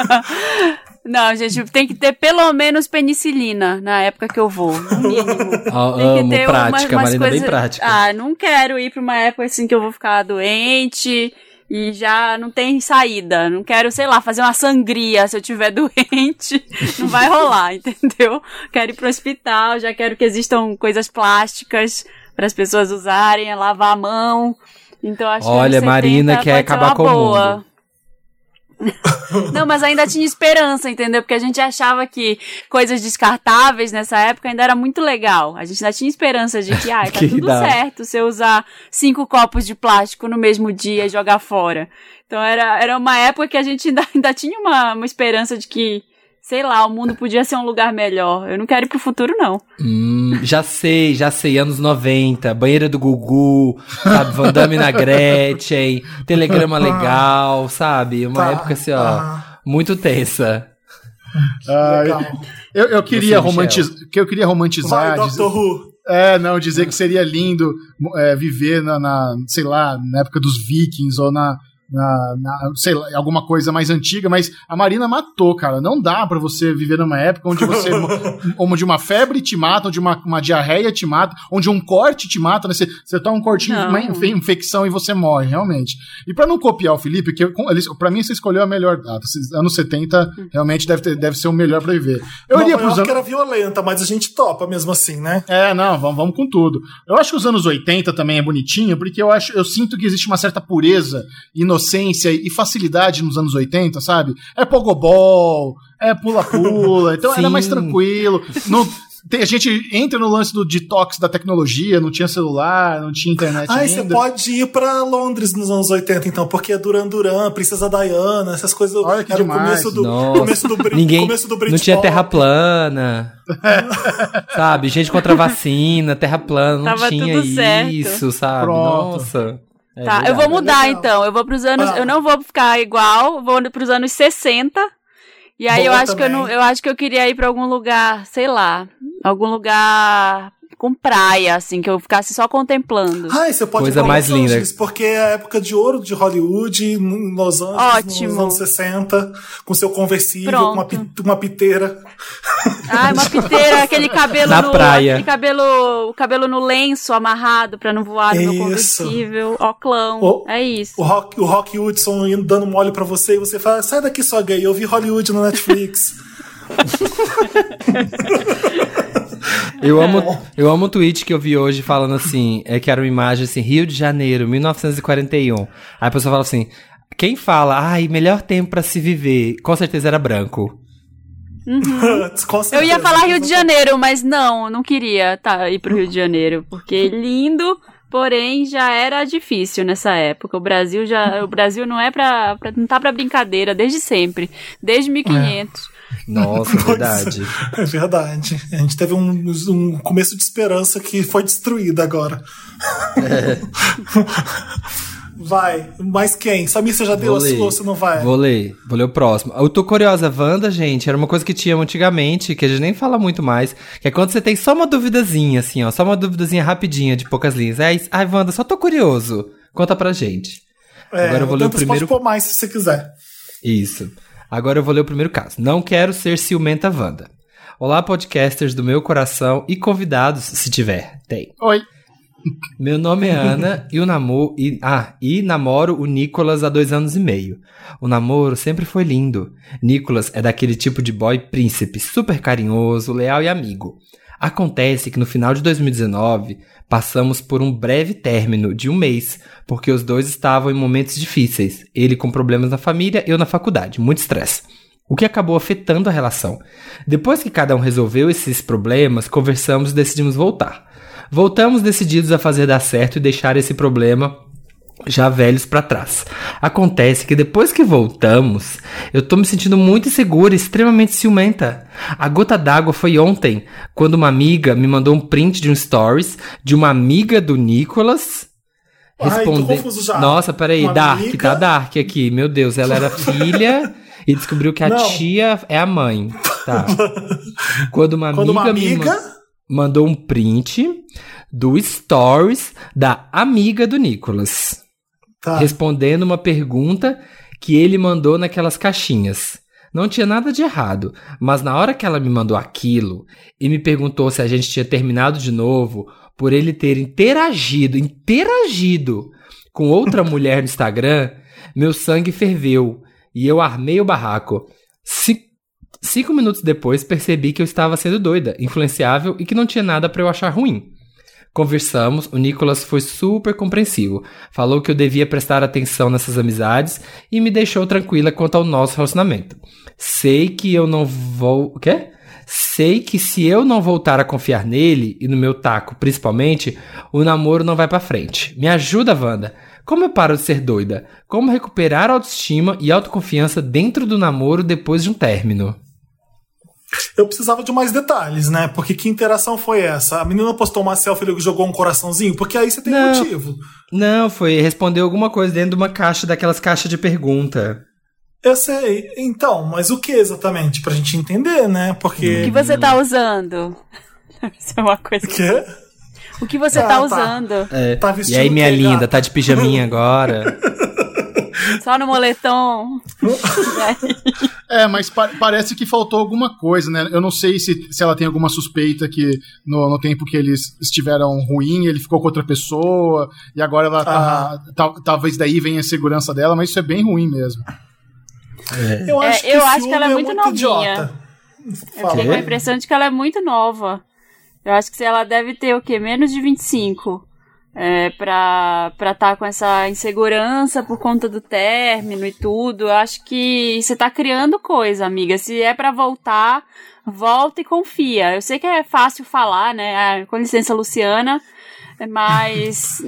[SPEAKER 3] Não, gente, tem que ter pelo menos penicilina na época que eu vou, no mínimo.
[SPEAKER 2] Ah,
[SPEAKER 3] Tem que
[SPEAKER 2] amo
[SPEAKER 3] ter
[SPEAKER 2] prática,
[SPEAKER 3] uma- umas
[SPEAKER 2] Marina, bem
[SPEAKER 3] coisas-
[SPEAKER 2] prática.
[SPEAKER 3] Ah, não quero ir pra uma época assim que eu vou ficar doente e já não tem saída. Não quero, sei lá, fazer uma sangria se eu tiver doente. Não vai rolar, entendeu? Quero ir pro hospital, já quero que existam coisas plásticas para as pessoas usarem, lavar a mão. Então acho que
[SPEAKER 2] Olha,
[SPEAKER 3] 70
[SPEAKER 2] Marina quer acabar com o
[SPEAKER 3] boa.
[SPEAKER 2] mundo.
[SPEAKER 3] Não, mas ainda tinha esperança, entendeu? Porque a gente achava que coisas descartáveis nessa época ainda era muito legal. A gente ainda tinha esperança de que, ah, tá
[SPEAKER 2] Que
[SPEAKER 3] tudo
[SPEAKER 2] dá.
[SPEAKER 3] certo se eu usar cinco copos de plástico no mesmo dia e jogar fora. Então era, era uma época que a gente ainda, ainda tinha uma, uma esperança de que, sei lá, o mundo podia ser um lugar melhor. Eu não quero ir pro futuro, não.
[SPEAKER 2] Hum, já sei, já sei. Anos 90, banheira do Gugu, sabe? Van Damme na Gretchen, telegrama legal, sabe? Uma
[SPEAKER 1] Tá,
[SPEAKER 2] época assim, ó,
[SPEAKER 1] tá.
[SPEAKER 2] muito tensa.
[SPEAKER 4] Ah, eu, eu queria
[SPEAKER 2] Você,
[SPEAKER 4] romantizar, que eu queria romantizar,
[SPEAKER 1] Vai,
[SPEAKER 4] dizer-
[SPEAKER 1] Who.
[SPEAKER 4] é, não, dizer que seria lindo é, viver na, na, sei lá, na época dos vikings ou na, na, na, sei lá, alguma coisa mais antiga, mas a Marina matou, cara. Não dá pra você viver numa época onde você, onde uma febre te mata, onde uma, uma diarreia te mata, onde um corte te mata, né? Você, você toma um cortinho,
[SPEAKER 3] Não.
[SPEAKER 4] uma infe- infecção e você morre, realmente. E pra não copiar o Felipe, que pra mim você escolheu a melhor data. Anos 70 realmente deve, ter- deve ser o melhor pra viver. Eu
[SPEAKER 1] Nova
[SPEAKER 4] iria pros anos.
[SPEAKER 1] era violenta, mas a gente topa mesmo assim, né?
[SPEAKER 4] É, não, vamos, vamos com tudo. Eu acho que os anos 80 também é bonitinho, porque eu acho, eu sinto que existe uma certa pureza, inocência e facilidade nos anos 80, sabe? É pogobol, é pula-pula, então era mais tranquilo. Não, tem- a gente entra no lance do detox da tecnologia, não tinha celular, não tinha internet
[SPEAKER 1] Ah, você pode ir pra Londres nos anos 80, então, porque é Duran Duran, Princesa Diana, essas coisas.
[SPEAKER 4] Olha que
[SPEAKER 1] era
[SPEAKER 4] demais.
[SPEAKER 1] o começo do,
[SPEAKER 2] Nossa.
[SPEAKER 1] começo do,
[SPEAKER 2] Ninguém,
[SPEAKER 1] começo do
[SPEAKER 2] não tinha terra plana. sabe? Gente contra a vacina, terra plana, não
[SPEAKER 3] Tava
[SPEAKER 2] tinha
[SPEAKER 3] tudo certo.
[SPEAKER 2] isso, sabe?
[SPEAKER 4] Pronto.
[SPEAKER 2] Nossa. É
[SPEAKER 3] tá, eu
[SPEAKER 2] verdade.
[SPEAKER 3] vou mudar
[SPEAKER 1] legal.
[SPEAKER 3] então. Eu vou pros anos.
[SPEAKER 1] Ah.
[SPEAKER 3] Eu não vou ficar igual, eu vou pros anos 60. E aí eu
[SPEAKER 1] Boa
[SPEAKER 3] acho que eu
[SPEAKER 1] também.
[SPEAKER 3] não, eu acho que eu queria ir pra algum lugar, sei lá, algum lugar com praia, assim, que eu ficasse só contemplando.
[SPEAKER 1] Ah, você pode
[SPEAKER 2] Coisa mais
[SPEAKER 1] Los
[SPEAKER 2] linda.
[SPEAKER 1] Angeles, porque é a época de ouro de Hollywood, em Los Angeles,
[SPEAKER 3] Ótimo.
[SPEAKER 1] nos anos 60, com seu conversível,
[SPEAKER 3] Pronto.
[SPEAKER 1] com uma, uma piteira.
[SPEAKER 3] Ai, uma piteira, aquele cabelo
[SPEAKER 2] Na
[SPEAKER 3] no
[SPEAKER 2] praia.
[SPEAKER 3] aquele cabelo, o cabelo no lenço amarrado pra não voar no meu conversível, oclão.
[SPEAKER 1] O-
[SPEAKER 3] é isso.
[SPEAKER 1] O Rock, o Rock Hudson indo dando mole pra você e você fala, sai daqui só gay, eu vi Hollywood no Netflix.
[SPEAKER 2] Eu amo, eu amo o tweet que eu vi hoje falando assim, é que era uma imagem assim, Rio de Janeiro, 1941. Aí a pessoa fala assim, quem fala, ai, melhor tempo pra se viver, com certeza era branco.
[SPEAKER 1] Com
[SPEAKER 3] Eu ia falar Rio de Janeiro, mas não, não queria tá, ir pro Rio de Janeiro, porque lindo, porém já era difícil nessa época. O Brasil já, o Brasil não é pra, pra não tá pra brincadeira desde sempre, desde 1500.
[SPEAKER 2] Nossa,
[SPEAKER 1] Pois
[SPEAKER 2] verdade.
[SPEAKER 1] É verdade. A gente teve um, um começo de esperança que foi destruído agora. Vai, mas quem? Samir, você já deu
[SPEAKER 2] Vou
[SPEAKER 1] a
[SPEAKER 2] ler.
[SPEAKER 1] sua ou você não vai?
[SPEAKER 2] Vou ler, vou ler o próximo. Eu tô curiosa, Wanda, gente, era uma coisa que tinha antigamente, que a gente nem fala muito mais, que é quando você tem só uma duvidazinha, assim, ó, só uma duvidazinha rapidinha, de poucas linhas. Ai, ai Wanda, só tô curioso. Conta pra gente.
[SPEAKER 1] É,
[SPEAKER 2] Agora eu vou ler o primeiro...
[SPEAKER 1] pode pôr mais se você quiser.
[SPEAKER 2] Isso. Agora eu vou ler o primeiro caso. Não quero ser ciumenta Wanda. Olá, podcasters do meu coração e convidados, se tiver. Tem.
[SPEAKER 4] Oi.
[SPEAKER 2] Meu nome é Ana e o namoro e, ah, e namoro o Nicolas há dois anos e meio. O namoro sempre foi lindo. Nicolas é daquele tipo de boy príncipe, super carinhoso, leal e amigo. Acontece que no final de 2019 passamos por um breve término de um mês, porque os dois estavam em momentos difíceis. Ele com problemas na família, eu na faculdade, muito estresse. O que acabou afetando a relação. Depois que cada um resolveu esses problemas, conversamos e decidimos voltar. Voltamos decididos a fazer dar certo e deixar esse problema já velhos para trás. Acontece que depois que voltamos, eu tô me sentindo muito insegura e extremamente ciumenta. A gota d'água foi ontem, quando uma amiga me mandou um print de um stories de uma amiga do Nicolas.
[SPEAKER 1] Ai, tô
[SPEAKER 2] Responde...
[SPEAKER 1] confuso já.
[SPEAKER 2] Nossa, peraí,
[SPEAKER 1] Uma
[SPEAKER 2] Dark,
[SPEAKER 1] amiga?
[SPEAKER 2] tá Dark aqui. Meu Deus, ela era filha e descobriu que a
[SPEAKER 1] Não.
[SPEAKER 2] tia é a mãe. Tá. Quando uma
[SPEAKER 1] Quando uma
[SPEAKER 2] amiga, me
[SPEAKER 1] amiga.
[SPEAKER 2] ma- mandou um print do stories da amiga do Nicolas
[SPEAKER 1] Tá.
[SPEAKER 2] respondendo uma pergunta que ele mandou naquelas caixinhas. Não tinha nada de errado, mas na hora que ela me mandou aquilo e me perguntou se a gente tinha terminado de novo, por ele ter interagido, interagido com outra mulher no Instagram, meu sangue ferveu e eu armei o barraco. Ci- Cinco minutos depois percebi que eu estava sendo doida, influenciável e que não tinha nada para eu achar ruim. Conversamos, o Nicolas foi super compreensivo. Falou que eu devia prestar atenção nessas amizades e me deixou tranquila quanto ao nosso relacionamento. Sei que eu não vou. O quê? Sei que se eu não voltar a confiar nele, e no meu taco principalmente, o namoro não vai pra frente. Me ajuda, Wanda. Como eu paro de ser doida? Como recuperar autoestima e autoconfiança dentro do namoro depois de um término?
[SPEAKER 1] Eu precisava de mais detalhes, né? Porque que interação foi essa? A menina postou uma selfie e jogou um coraçãozinho? Porque aí você tem
[SPEAKER 2] Não.
[SPEAKER 1] motivo.
[SPEAKER 2] Não, foi responder alguma coisa dentro de uma caixa daquelas caixas de pergunta.
[SPEAKER 1] Eu sei. Então, mas o que exatamente? Pra gente entender, né?
[SPEAKER 3] O
[SPEAKER 1] Porque.
[SPEAKER 3] que você tá usando? Isso é uma coisa.
[SPEAKER 1] Quê?
[SPEAKER 3] O que você
[SPEAKER 1] Ah,
[SPEAKER 3] tá
[SPEAKER 1] tá.
[SPEAKER 3] usando?
[SPEAKER 2] É.
[SPEAKER 1] Tá
[SPEAKER 2] e aí, minha
[SPEAKER 1] o
[SPEAKER 2] linda, tá de pijaminha agora?
[SPEAKER 3] Só no moletom?
[SPEAKER 4] É, mas pa- parece que faltou alguma coisa, né? Eu não sei se, se ela tem alguma suspeita que no, no tempo que eles estiveram ruim, ele ficou com outra pessoa, e agora ela tá. tal- talvez daí venha a segurança dela, mas isso é bem ruim mesmo.
[SPEAKER 1] Eu
[SPEAKER 3] É,
[SPEAKER 1] acho que,
[SPEAKER 3] eu acho que ela é
[SPEAKER 1] é
[SPEAKER 3] muito
[SPEAKER 1] muito
[SPEAKER 3] novinha.
[SPEAKER 1] idiota.
[SPEAKER 3] Eu fiquei com a impressão de que ela é muito nova. Eu acho que ela deve ter o quê? Menos de 25. É, pra estar tá com essa insegurança por conta do término e tudo. Eu acho que você tá criando coisa, amiga. Se é pra voltar, volta e confia. Eu sei que é fácil falar, né? Ah, com licença, Luciana. Mas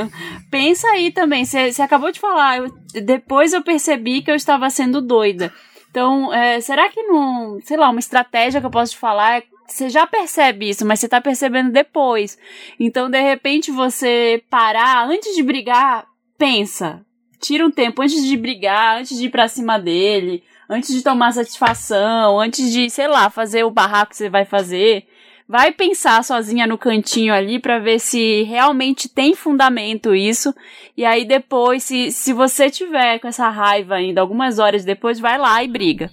[SPEAKER 3] pensa aí também. Você acabou de falar. eu- depois eu percebi que eu estava sendo doida. Então, é, será que não, sei lá, uma estratégia que eu posso te falar é você já percebe isso, mas você tá percebendo depois. Então, de repente, você parar antes de brigar, pensa. Tira um tempo antes de brigar, antes de ir pra cima dele, antes de tomar satisfação, antes de, sei lá, fazer o barraco que você vai fazer. Vai pensar sozinha no cantinho ali pra ver se realmente tem fundamento isso. E aí depois, se, se você tiver com essa raiva ainda, algumas horas depois, vai lá e briga.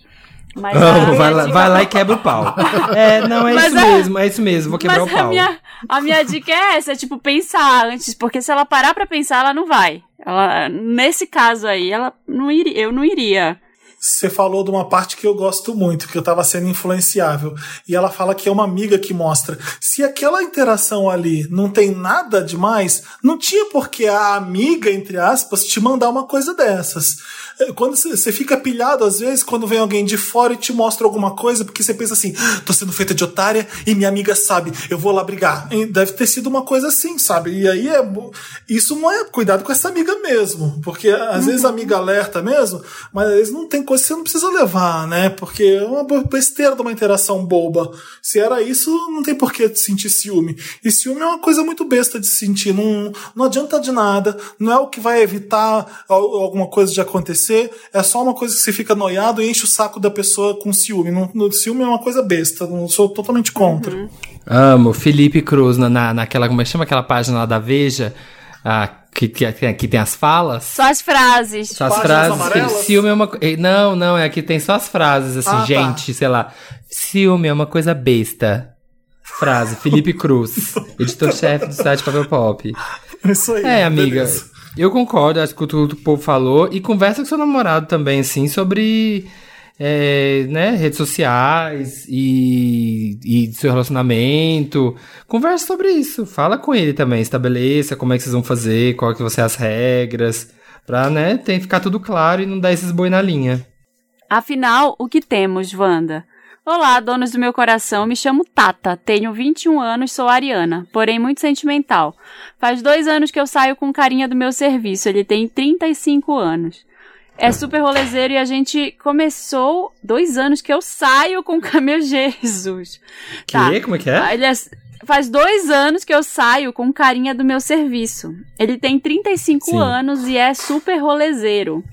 [SPEAKER 3] Mas minha
[SPEAKER 2] vai, lá, vai lá e quebra o pau. É, não, é
[SPEAKER 3] Mas
[SPEAKER 2] isso
[SPEAKER 3] a-
[SPEAKER 2] mesmo, é isso mesmo, vou quebrar
[SPEAKER 3] Mas
[SPEAKER 2] o pau.
[SPEAKER 3] a minha, a minha dica é essa, é tipo, pensar antes, porque se ela parar pra pensar, ela não vai. Ela, nesse caso aí, ela não iria, eu não iria.
[SPEAKER 1] Você falou de uma parte que eu gosto muito, que eu tava sendo influenciável. E ela fala que é uma amiga que mostra. Se aquela interação ali não tem nada demais, não tinha por que a amiga, entre aspas, te mandar uma coisa dessas. É, Quando você fica pilhado, às vezes, quando vem alguém de fora e te mostra alguma coisa, porque você pensa assim, "Ah, tô sendo feita de otária e minha amiga sabe, eu vou lá brigar. E deve ter sido uma coisa assim, sabe? E aí é. Isso não é cuidado com essa amiga mesmo. Porque às vezes a amiga alerta mesmo, mas às vezes não tem coisa que você não precisa levar, né? Porque é uma besteira de uma interação boba. Se era isso, não tem por que sentir ciúme. E ciúme é uma coisa muito besta de sentir. Não, não adianta de nada. Não é o que vai evitar al- alguma coisa de acontecer. É só uma coisa que você fica noiado e enche o saco da pessoa com ciúme. Não, no, ciúme é uma coisa besta. Não sou totalmente contra.
[SPEAKER 2] Amo, Felipe Cruz, na, naquela, como é que chama aquela página lá da Veja, ah, que, que, que tem as falas.
[SPEAKER 3] Só as frases.
[SPEAKER 2] Só as
[SPEAKER 1] Páginas
[SPEAKER 2] frases.
[SPEAKER 1] amarelas?
[SPEAKER 2] Ciúme é uma eh, Não, não, é aqui tem só as frases, assim,
[SPEAKER 1] Ah, tá.
[SPEAKER 2] gente, sei lá. Ciúme é uma coisa besta. Frase, Felipe Cruz, editor-chefe do site Papel Pop.
[SPEAKER 1] Isso aí.
[SPEAKER 2] É, amiga.
[SPEAKER 1] beleza.
[SPEAKER 2] Eu concordo, acho que tudo que o povo falou. E conversa com seu namorado também, assim, sobre é, né, redes sociais e, e seu relacionamento. Converse sobre isso. Fala com ele também. Estabeleça como é que vocês vão fazer, qual que vão ser as regras. Pra, né, tem ficar tudo claro e não dar esses boi na linha.
[SPEAKER 3] Afinal, o que temos, Wanda? Olá, donos do meu coração, me chamo Tata, tenho 21 anos, sou ariana, porém muito sentimental. Faz dois anos que eu saio com carinha do meu serviço, ele tem 35 anos. É super rolezeiro e a gente começou dois anos que eu saio com meu Jesus.
[SPEAKER 2] Que? Como é que é?
[SPEAKER 3] Ele é- Faz dois anos que eu saio com carinha do meu serviço. Ele tem 35
[SPEAKER 2] Sim.
[SPEAKER 3] anos e é super rolezeiro.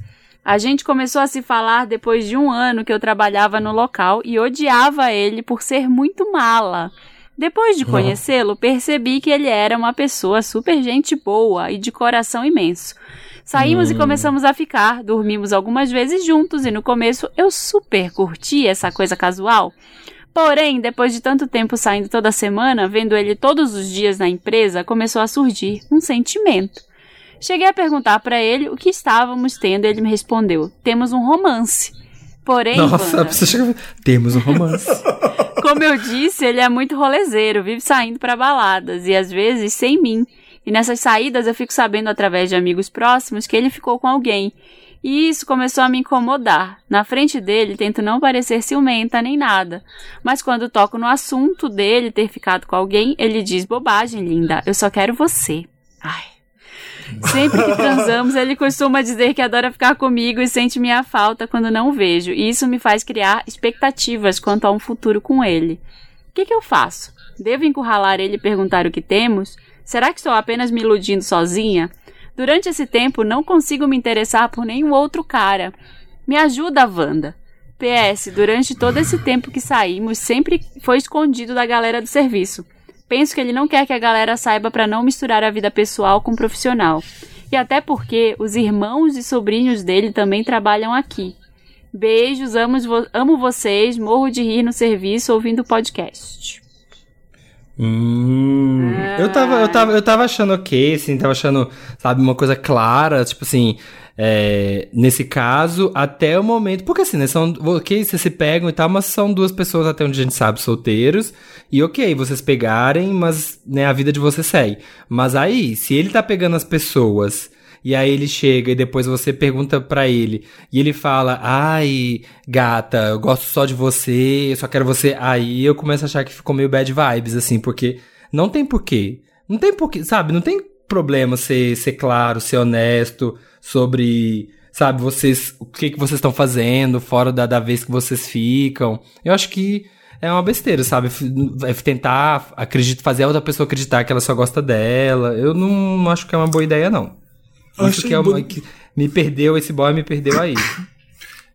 [SPEAKER 3] A gente começou a se falar depois de um ano que eu trabalhava no local e odiava ele por ser muito mala. Depois de conhecê-lo, percebi que ele era uma pessoa super gente boa e de coração imenso. Saímos e começamos a ficar, dormimos algumas vezes juntos e no começo eu super curti essa coisa casual. Porém, depois de tanto tempo saindo toda semana, vendo ele todos os dias na empresa, começou a surgir um sentimento. Cheguei a perguntar pra ele o que estávamos tendo e ele me respondeu: temos um romance. Porém,
[SPEAKER 2] Nossa,
[SPEAKER 3] Wanda,
[SPEAKER 2] você chega... Temos um romance.
[SPEAKER 3] como eu disse, ele é muito rolezeiro, vive saindo pra baladas e às vezes sem mim. E nessas saídas eu fico sabendo através de amigos próximos que ele ficou com alguém. E isso começou a me incomodar. Na frente dele, tento não parecer ciumenta nem nada. Mas quando toco no assunto dele ter ficado com alguém, ele diz: bobagem, linda, eu só quero você. Ai. Sempre que transamos, ele costuma dizer que adora ficar comigo e sente minha falta quando não vejo. E isso me faz criar expectativas quanto a um futuro com ele. O que, que eu faço? Devo encurralar ele e perguntar o que temos? Será que estou apenas me iludindo sozinha? Durante esse tempo, não consigo me interessar por nenhum outro cara. Me ajuda, Wanda. PS, durante todo esse tempo que saímos, sempre foi escondido da galera do serviço. Penso que ele não quer que a galera saiba para não misturar a vida pessoal com profissional. E até porque os irmãos e sobrinhos dele também trabalham aqui. Beijos, amo, amo vocês, morro de rir no serviço ouvindo o podcast.
[SPEAKER 2] Hum, eu, tava, eu, tava, eu tava achando ok, assim, tava achando, sabe, uma coisa clara, tipo assim, é, nesse caso, até o momento. Porque assim, né? São, ok, vocês se pegam e tal, mas são duas pessoas, até onde a gente sabe, solteiros. E ok, vocês pegarem, mas né, a vida de vocês segue. Mas aí, se ele tá pegando as pessoas. E aí ele chega e depois você pergunta pra ele. E ele fala: Ai, gata, eu gosto só de você, eu só quero você. Aí eu começo a achar que ficou meio bad vibes, assim, porque não tem porquê. Não tem porquê, sabe? Não tem problema ser, ser claro, ser honesto sobre, sabe, vocês, o que, que vocês estão fazendo fora da, da vez que vocês ficam. Eu acho que é uma besteira, sabe? É tentar acredito, fazer a outra pessoa acreditar que ela só gosta dela. Eu não acho que é uma boa ideia, não. Isso que é uma,
[SPEAKER 1] boni-
[SPEAKER 2] que me perdeu, esse boy me perdeu aí.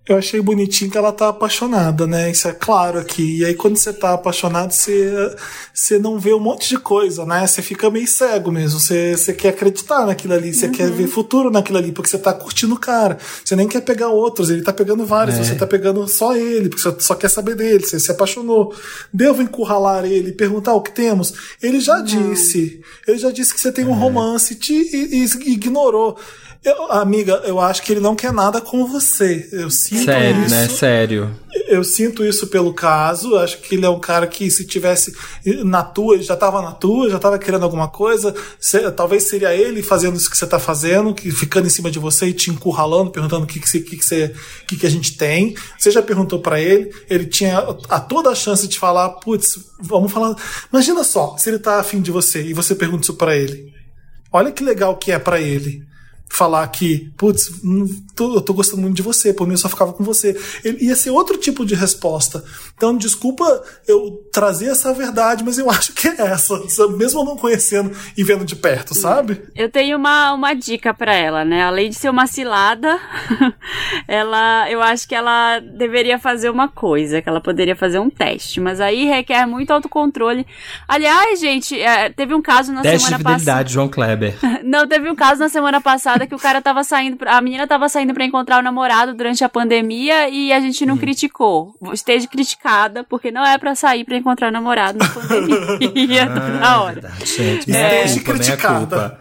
[SPEAKER 1] Eu achei bonitinho que ela tá apaixonada, né? Isso é claro aqui. E aí, quando você tá apaixonado, você, você não vê um monte de coisa, né? Você fica meio cego mesmo. Você, você quer acreditar naquilo ali, você quer ver futuro naquilo ali, porque você tá curtindo o cara. Você nem quer pegar outros, ele tá pegando vários,
[SPEAKER 2] É.
[SPEAKER 1] você tá pegando só ele, porque você só quer saber dele, você se apaixonou. Devo encurralar ele e perguntar o que temos? Ele já disse. Ele já disse que você tem
[SPEAKER 2] É.
[SPEAKER 1] um romance te, e, e ignorou. Eu- amiga, eu acho que ele não quer nada com você. Eu sinto
[SPEAKER 2] Sério,
[SPEAKER 1] isso.
[SPEAKER 2] né? Sério.
[SPEAKER 1] Eu sinto isso pelo caso. Acho que ele é um cara que, se tivesse na tua, ele já tava na tua, já tava querendo alguma coisa. Se- talvez seria ele fazendo isso que você tá fazendo, que ficando em cima de você e te encurralando, perguntando o que, que, que, que, que, que a gente tem. Você já perguntou pra ele, ele tinha a toda a chance de falar, putz, vamos falar. Imagina só, se ele tá afim de você e você pergunta isso pra ele. Olha que legal que é pra ele falar que, putz, eu tô gostando muito de você, por mim eu só ficava com você. Ele, ia ser outro tipo de resposta. Então, desculpa eu trazer essa verdade, mas eu acho que é essa, mesmo eu não conhecendo e vendo de perto, sabe?
[SPEAKER 3] Eu tenho uma, uma dica pra ela, né? Além de ser uma cilada, ela, eu acho que ela deveria fazer uma coisa, que ela poderia fazer um teste, mas aí requer muito autocontrole. Aliás, gente, é, teve um caso na
[SPEAKER 2] Teste
[SPEAKER 3] semana passada.
[SPEAKER 2] João Kleber.
[SPEAKER 3] Não, teve um caso na semana passada que o cara tava saindo, a menina tava saindo pra encontrar o namorado durante a pandemia e a gente não
[SPEAKER 2] Hum.
[SPEAKER 3] criticou. Esteja criticada, porque não é pra sair pra encontrar o namorado na pandemia,
[SPEAKER 2] Ah,
[SPEAKER 3] toda hora.
[SPEAKER 2] verdade, gente.
[SPEAKER 1] É. Esteja
[SPEAKER 2] culpa, meia
[SPEAKER 1] criticada.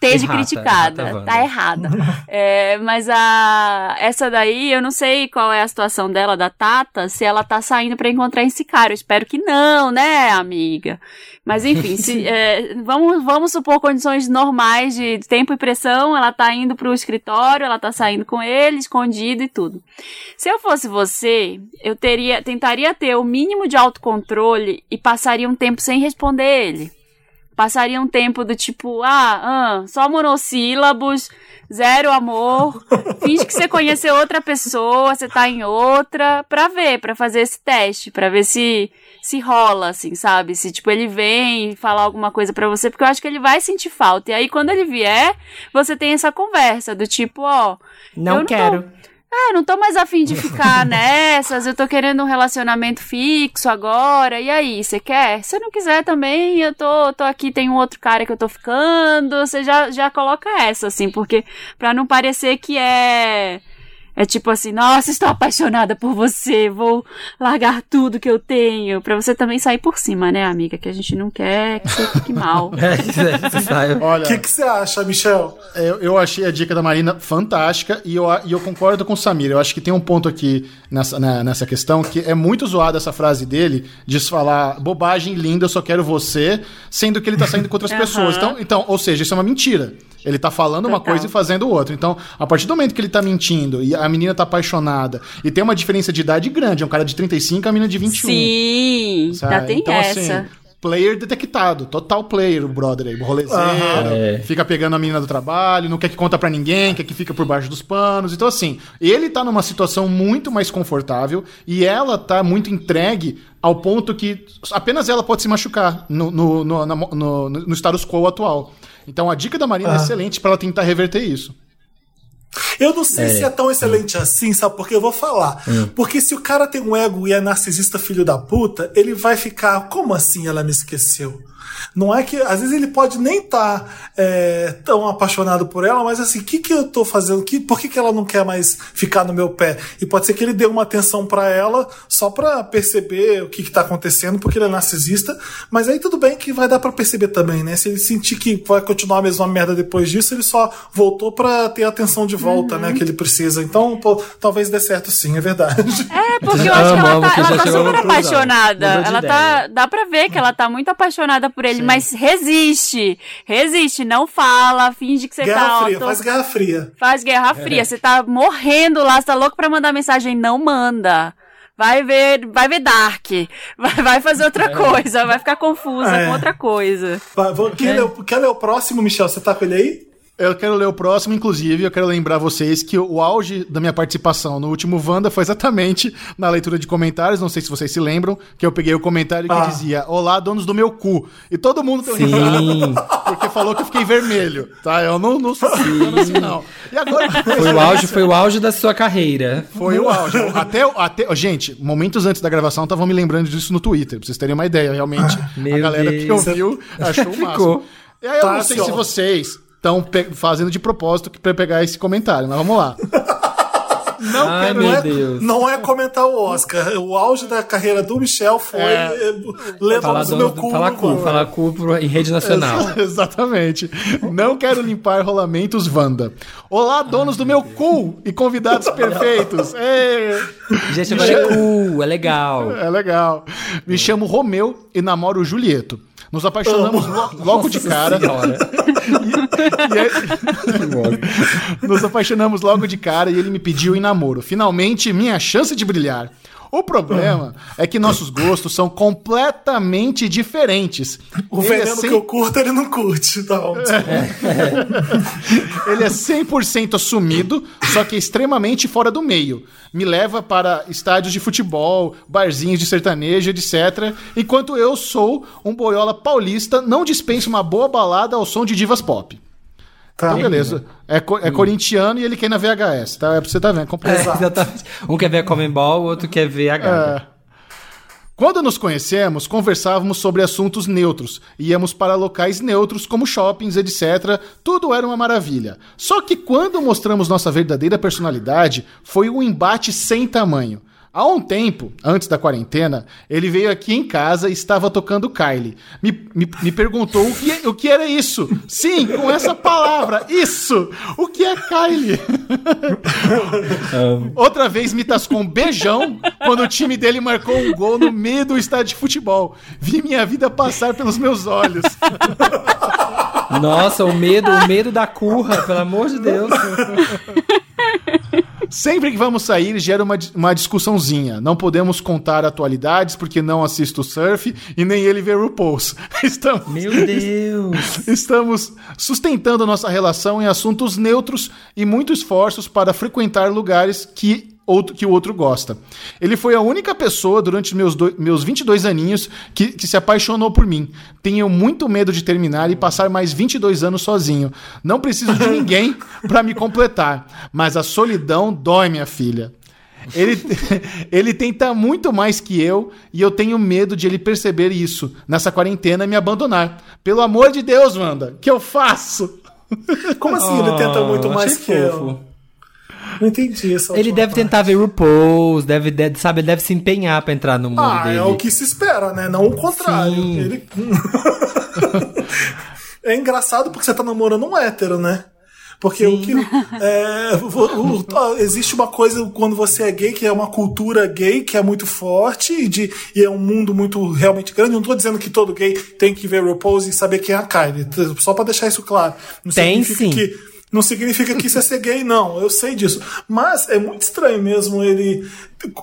[SPEAKER 3] Esteja
[SPEAKER 2] Errata,
[SPEAKER 3] criticada.
[SPEAKER 2] errata,
[SPEAKER 3] tá errada. É, mas a essa daí, eu não sei qual é a situação dela, da Tata, se ela tá saindo pra encontrar esse cara. Eu espero que não, né, amiga? Mas enfim, se, é, vamos, vamos supor condições normais de tempo e pressão. Ela tá indo pro escritório, ela tá saindo com ele, escondido e tudo. Se eu fosse você, eu teria, tentaria ter o mínimo de autocontrole e passaria um tempo sem responder ele. Passaria um tempo do tipo, ah, ah, só monossílabos, zero amor, finge que você conheceu outra pessoa, você tá em outra, pra ver, pra fazer esse teste, pra ver se se rola, assim, sabe? Se, tipo, ele vem e falar alguma coisa pra você, porque eu acho que ele vai sentir falta. E aí, quando ele vier, você tem essa conversa do tipo, ó,
[SPEAKER 2] Não,
[SPEAKER 3] não tô-
[SPEAKER 2] quero.
[SPEAKER 3] É, não tô mais afim de ficar nessas, eu tô querendo um relacionamento fixo agora, e aí, você quer? Se não quiser também, eu tô, tô aqui, tem um outro cara que eu tô ficando, você já, já coloca essa, assim, porque pra não parecer que é... É tipo assim, nossa, estou apaixonada por você, vou largar tudo que eu tenho. Pra você também sair por cima, né, amiga? Que a gente não quer que você fique mal.
[SPEAKER 2] É, você sai-
[SPEAKER 4] Olha,
[SPEAKER 1] O que que você acha, Michel?
[SPEAKER 4] eu, eu achei a dica da Marina fantástica e eu, e eu concordo com o Samir. Eu acho que tem um ponto aqui nessa, né, nessa questão que é muito zoada essa frase dele de falar bobagem linda, eu só quero você, sendo que ele tá saindo com outras
[SPEAKER 3] Aham.
[SPEAKER 4] pessoas. Então, então, ou seja, isso é uma mentira. Ele tá falando uma
[SPEAKER 3] Total.
[SPEAKER 4] coisa e fazendo outra. Então, a partir do momento que ele tá mentindo e a menina tá apaixonada e tem uma diferença de idade grande, é um cara de 35 a menina de 21.
[SPEAKER 3] Sim,
[SPEAKER 4] sabe?
[SPEAKER 3] já tem
[SPEAKER 4] então,
[SPEAKER 3] essa.
[SPEAKER 4] assim, player detectado, total player, o brother aí, rolezeiro,
[SPEAKER 1] Aham.
[SPEAKER 2] É.
[SPEAKER 4] fica pegando a menina do trabalho, não quer que conta pra ninguém, quer que fica por baixo dos panos. Então, assim, ele tá numa situação muito mais confortável e ela tá muito entregue ao ponto que apenas ela pode se machucar no, no, no, no, no status quo atual. Então, a dica da Marina é
[SPEAKER 1] Ah.
[SPEAKER 4] excelente pra ela tentar reverter isso.
[SPEAKER 1] Eu não sei se é tão excelente assim, sabe? Porque eu vou falar. Porque se o cara tem um ego e é narcisista filho da puta, ele vai ficar, como assim ela me esqueceu? Não é que, às vezes ele pode nem estar tão apaixonado por ela, mas assim, o que que eu tô fazendo? Que, por que que ela não quer mais ficar no meu pé? E pode ser que ele dê uma atenção pra ela só pra perceber o que que tá acontecendo, porque ele é narcisista, mas aí tudo bem que vai dar pra perceber também, né? Se ele sentir que vai continuar a mesma merda depois disso, ele só voltou pra ter a atenção de volta, né, que ele precisa. Então, pô, talvez dê certo sim, é verdade.
[SPEAKER 3] É, porque eu acho que ela
[SPEAKER 2] Amo,
[SPEAKER 3] tá, ela tá super apaixonada. Ela tá. Dá pra ver que ela tá muito apaixonada por ele, mas resiste. Resiste, não fala, finge que você tá.
[SPEAKER 1] Guerra
[SPEAKER 3] ó,
[SPEAKER 1] fria, faz guerra fria.
[SPEAKER 3] faz guerra fria. Você tá morrendo lá, você tá louco pra mandar mensagem, não manda. Vai ver, vai ver Dark. Vai, vai fazer outra coisa, vai ficar confusa
[SPEAKER 1] É.
[SPEAKER 3] com outra coisa.
[SPEAKER 1] Vai, vou- Quer, ler, o- ler o próximo, Michel? Você tá com ele aí?
[SPEAKER 4] Eu quero ler o próximo, inclusive, eu quero lembrar vocês que o auge da minha participação no último Wanda foi exatamente na leitura de comentários, não sei se vocês se lembram, que eu peguei o comentário que
[SPEAKER 1] Ah.
[SPEAKER 4] dizia Olá, donos do meu cu. E todo mundo deu risada, porque falou que eu fiquei vermelho, tá? Eu não, não sou assim, não. E agora...
[SPEAKER 2] Foi o auge, foi o auge da sua carreira.
[SPEAKER 4] Foi o auge. Até, até, gente, momentos antes da gravação estavam me lembrando disso no Twitter, pra vocês terem uma ideia. Realmente, a
[SPEAKER 2] Meu
[SPEAKER 4] galera que
[SPEAKER 2] Deus.
[SPEAKER 4] ouviu achou o
[SPEAKER 2] Ficou.
[SPEAKER 4] máximo. E aí eu
[SPEAKER 1] Tá
[SPEAKER 4] não sei
[SPEAKER 1] assim,
[SPEAKER 4] se vocês estão fazendo de propósito pra pegar esse comentário, mas vamos lá. Não
[SPEAKER 2] Ai,
[SPEAKER 4] quero...
[SPEAKER 2] meu
[SPEAKER 1] Não é,
[SPEAKER 2] Deus.
[SPEAKER 1] não é comentar o Oscar. O auge da carreira do Michel foi
[SPEAKER 4] É.
[SPEAKER 1] eh, levamos o meu cu.
[SPEAKER 2] falar cu, falar cu em rede nacional.
[SPEAKER 4] Exatamente. Não quero limpar rolamentos, Wanda. Olá, donos do meu cu e convidados perfeitos. Ê,
[SPEAKER 2] Gente, agora é cu, é legal.
[SPEAKER 4] é legal. Me chamo Romeu e namoro Julieto. Nos apaixonamos lo- logo de cara.
[SPEAKER 2] Senhora.
[SPEAKER 4] E aí- Nos apaixonamos logo de cara e ele me pediu em namoro. Finalmente, minha chance de brilhar. O problema é que nossos gostos são completamente diferentes.
[SPEAKER 1] O
[SPEAKER 4] Ele é
[SPEAKER 1] veneno
[SPEAKER 4] cem-
[SPEAKER 1] que eu curto, ele não curte. Tá bom.
[SPEAKER 4] Ele é 100% assumido, só que extremamente fora do meio. Me leva para estádios de futebol, barzinhos de sertanejo, etc. Enquanto eu sou um boiola paulista, não dispenso uma boa balada ao som de divas pop.
[SPEAKER 1] Tá.
[SPEAKER 4] Então, beleza. É, co- é corintiano e ele quer ir na VHS, tá? É pra você tá vendo.
[SPEAKER 2] É,
[SPEAKER 4] Completo.
[SPEAKER 2] exatamente. Um quer ver a Comembol, o outro quer ver a Gaga.
[SPEAKER 4] É. Quando nos conhecemos, conversávamos sobre assuntos neutros, íamos para locais neutros como shoppings, etc. Tudo era uma maravilha. Só que quando mostramos nossa verdadeira personalidade, foi um embate sem tamanho. Há um tempo, antes da quarentena, ele veio aqui em casa e estava tocando Kylie. Me, me, me perguntou o que, o que era isso. Sim, com essa palavra, isso! O que é Kylie? Outra vez me tascou um beijão quando o time dele marcou um gol no meio do estádio de futebol. Vi minha vida passar pelos meus olhos.
[SPEAKER 2] Nossa, o medo, o medo da curra, pelo amor de Deus.
[SPEAKER 4] Sempre que vamos sair, gera uma, uma discussãozinha. Não podemos contar atualidades porque não assisto surf e nem ele vê RuPaul's. Estamos,
[SPEAKER 2] Meu Deus.
[SPEAKER 4] estamos sustentando nossa relação em assuntos neutros e muito esforços para frequentar lugares que outro, que o outro gosta. Ele foi a única pessoa durante meus, doi- meus 22 aninhos que, que se apaixonou por mim. Tenho muito medo de terminar e passar mais 22 anos sozinho. Não preciso de ninguém para me completar, mas a solidão dói, minha filha. Ele, ele tenta muito mais que eu e eu tenho medo de ele perceber isso nessa quarentena e me abandonar. Pelo amor de Deus, Wanda, que eu faço?
[SPEAKER 1] Como assim ele tenta muito
[SPEAKER 2] Oh,
[SPEAKER 1] mais que
[SPEAKER 2] fofo.
[SPEAKER 1] eu? Não entendi essa
[SPEAKER 2] Ele deve
[SPEAKER 1] parte.
[SPEAKER 2] tentar ver RuPaul's, deve, deve, sabe, ele deve se empenhar pra entrar no mundo
[SPEAKER 1] Ah,
[SPEAKER 2] dele.
[SPEAKER 1] é o que se espera, né? Não o contrário.
[SPEAKER 2] Sim.
[SPEAKER 1] Ele... é engraçado porque você tá namorando um hétero, né? Porque o que. é, o- o- existe uma coisa quando você é gay, que é uma cultura gay que é muito forte e, de, e é um mundo muito realmente grande. Não tô dizendo que todo gay tem que ver RuPaul's e saber quem é a Kylie. Só pra deixar isso claro. Não
[SPEAKER 2] Tem,
[SPEAKER 1] significa
[SPEAKER 2] sim.
[SPEAKER 1] que não significa que isso é ser gay, não. Eu sei disso. Mas é muito estranho mesmo ele.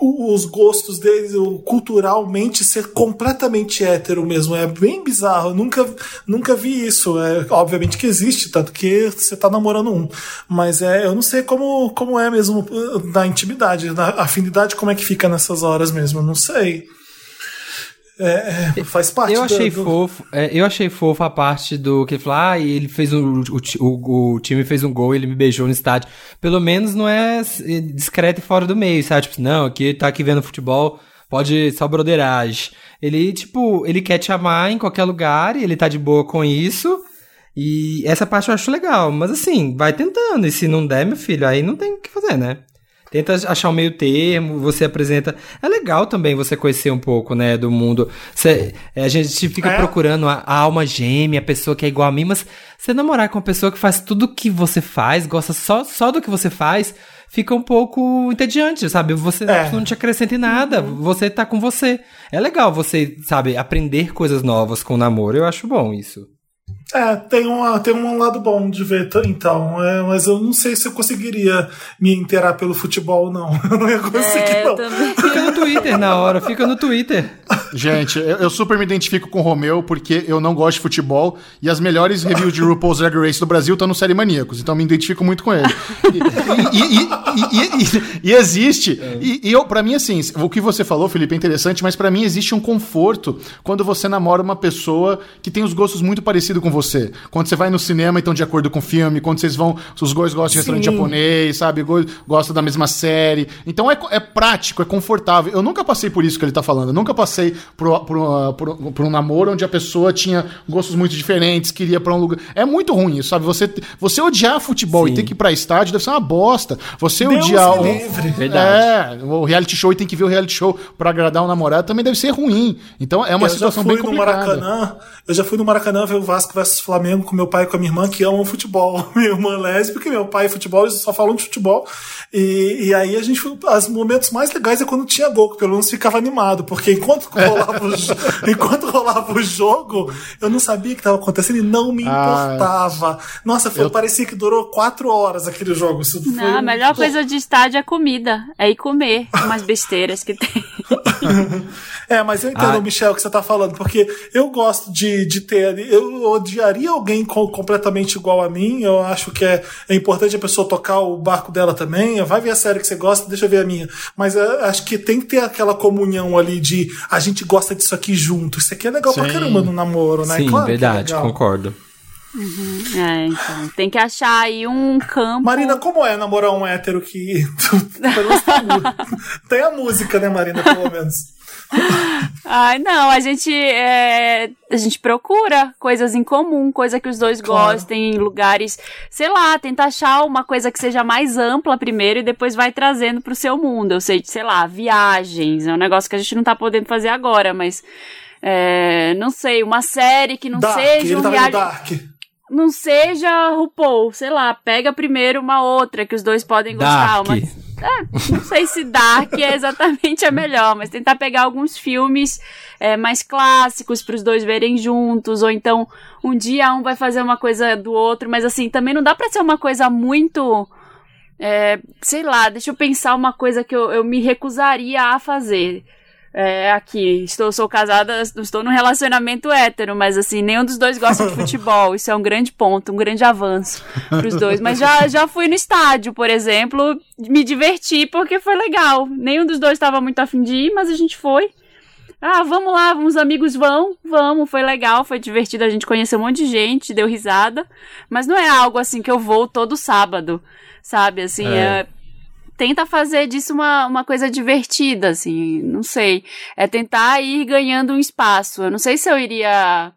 [SPEAKER 1] Os gostos dele, culturalmente, ser completamente hétero mesmo. É bem bizarro. Eu nunca, nunca vi isso. É, obviamente que existe, tanto que você tá namorando um. Mas é, eu não sei como, como é mesmo uh, na intimidade, na afinidade, como é que fica nessas horas mesmo. Eu não sei. É, é, faz parte
[SPEAKER 2] Eu achei
[SPEAKER 1] do-
[SPEAKER 2] fofo, é, eu achei fofo a parte do que ele falou, ah, e ele fez um, o, o, o time fez um gol, ele me beijou no estádio. Pelo menos não é s- discreto e fora do meio, sabe? Tipo, não, aqui tá aqui vendo futebol, pode só broderagem. Ele, tipo, ele quer te amar em qualquer lugar e ele tá de boa com isso. E essa parte eu acho legal, mas assim, vai tentando. E se não der, meu filho, aí não tem o que fazer, né? Tenta achar um meio termo, você apresenta. É legal também você conhecer um pouco, né, do mundo. Você- é, a gente fica
[SPEAKER 1] É.
[SPEAKER 2] procurando a, a alma gêmea, a pessoa que é igual a mim, mas você namorar com uma pessoa que faz tudo que você faz, gosta só, só do que você faz, fica um pouco entediante, sabe? Você
[SPEAKER 1] É.
[SPEAKER 2] não te acrescenta em nada, você tá com você. É legal você, sabe, aprender coisas novas com o namoro. Eu acho bom isso.
[SPEAKER 1] É, tem, uma, tem um lado bom de ver, então. É, mas eu não sei se eu conseguiria me inteirar pelo futebol, não. Eu não ia conseguir,
[SPEAKER 3] É,
[SPEAKER 1] não.
[SPEAKER 3] também.
[SPEAKER 2] Fica no Twitter na hora, fica no Twitter.
[SPEAKER 4] Gente, eu, eu super me identifico com o Romeu porque eu não gosto de futebol e as melhores reviews de RuPaul's Drag Race do Brasil estão no Série Maníacos, então me identifico muito com ele. E, e- e- e- e- e existe, e, e eu, pra mim, assim, o que você falou, Felipe, é interessante, mas pra mim existe um conforto quando você namora uma pessoa que tem os gostos muito parecidos com você. Quando você vai no cinema, então de acordo com o filme, quando vocês vão, os dois gostam de restaurante japonês, sabe? Go- Gostam da mesma série. Então é, é prático, é confortável. Eu nunca passei por isso que ele tá falando. Eu nunca passei por, por, por- por um namoro onde a pessoa tinha gostos muito diferentes, queria pra um lugar. É muito ruim isso, sabe? Você, você odiar futebol
[SPEAKER 2] Sim.
[SPEAKER 4] e ter que ir pra estádio deve ser uma bosta. Você
[SPEAKER 1] Deus
[SPEAKER 4] odiar
[SPEAKER 1] me
[SPEAKER 4] um-
[SPEAKER 1] livre.
[SPEAKER 2] Verdade.
[SPEAKER 4] É, o reality show e tem que ver o reality show pra agradar um namorado também deve ser ruim. Então é uma
[SPEAKER 1] eu já
[SPEAKER 4] situação
[SPEAKER 1] fui
[SPEAKER 4] bem
[SPEAKER 1] no
[SPEAKER 4] complicada.
[SPEAKER 1] Maracanã. Eu já fui no Maracanã ver o Vasco versus Flamengo com meu pai e com a minha irmã, que amam futebol. Minha irmã é lésbica, meu pai é futebol, eles só falam de futebol. E, e aí a gente foi. Os momentos mais legais é quando tinha gol, que pelo menos ficava animado, porque enquanto rolava o, enquanto rolava o jogo, eu não sabia o que estava acontecendo e não me
[SPEAKER 4] Ah,
[SPEAKER 1] importava. Nossa, foi,
[SPEAKER 4] eu-
[SPEAKER 1] parecia que durou quatro horas aquele jogo. Isso foi
[SPEAKER 3] Não, a
[SPEAKER 1] um-
[SPEAKER 3] melhor coisa de estádio é comida. É ir comer umas besteiras que tem.
[SPEAKER 1] É, mas eu entendo,
[SPEAKER 2] Ah.
[SPEAKER 1] Michel, o que você tá falando, porque eu gosto de, de ter ali. Eu odiaria alguém co- completamente igual a mim. Eu acho que é, é importante a pessoa tocar o barco dela também. Vai ver a série que você gosta, deixa eu ver a minha. Mas eu acho que tem que ter aquela comunhão ali de a gente gosta disso aqui junto. Isso aqui é legal pra
[SPEAKER 4] Sim.
[SPEAKER 1] caramba no namoro, né?
[SPEAKER 2] Sim,
[SPEAKER 1] Claro é
[SPEAKER 2] verdade,
[SPEAKER 1] legal.
[SPEAKER 2] Concordo.
[SPEAKER 3] É, então. Tem que achar aí um campo.
[SPEAKER 1] Marina, como é namorar um hétero que. Tem, a música, né, Marina, pelo menos?
[SPEAKER 3] Ai, não, a gente é, a gente procura coisas em comum, coisa que os dois
[SPEAKER 1] Claro.
[SPEAKER 3] gostem, em lugares, sei lá, tenta achar uma coisa que seja mais ampla primeiro e depois vai trazendo pro seu mundo. Eu sei, sei lá, viagens, é um negócio que a gente não tá podendo fazer agora, mas é, não sei, uma série que não
[SPEAKER 1] Dark,
[SPEAKER 3] seja
[SPEAKER 1] ele
[SPEAKER 3] um
[SPEAKER 1] tá vendo
[SPEAKER 3] reality
[SPEAKER 1] Dark.
[SPEAKER 3] Não seja RuPaul, sei lá, pega primeiro uma outra que os dois podem gostar.
[SPEAKER 2] Dark.
[SPEAKER 3] Uma... É, não sei se Dark é exatamente a melhor, mas tentar pegar alguns filmes é, mais clássicos para os dois verem juntos, ou então um dia um vai fazer uma coisa do outro, mas assim, também não dá para ser uma coisa muito. é, sei lá, deixa eu pensar uma coisa que eu, eu me recusaria a fazer. É, aqui, estou, sou casada, estou num relacionamento hétero, mas assim, nenhum dos dois gosta de futebol. Isso é um grande ponto, um grande avanço pros dois. Mas já, já fui no estádio, por exemplo, me diverti porque foi legal. Nenhum dos dois estava muito afim de ir, mas a gente foi. Ah, vamos lá, uns amigos vão, vamos, foi legal, foi divertido, a gente conheceu um monte de gente, deu risada, mas não é algo assim que eu vou todo sábado, sabe? Assim,
[SPEAKER 2] É.
[SPEAKER 3] é, tenta fazer disso uma, uma coisa divertida, assim, não sei. É tentar ir ganhando um espaço. Eu não sei se eu iria.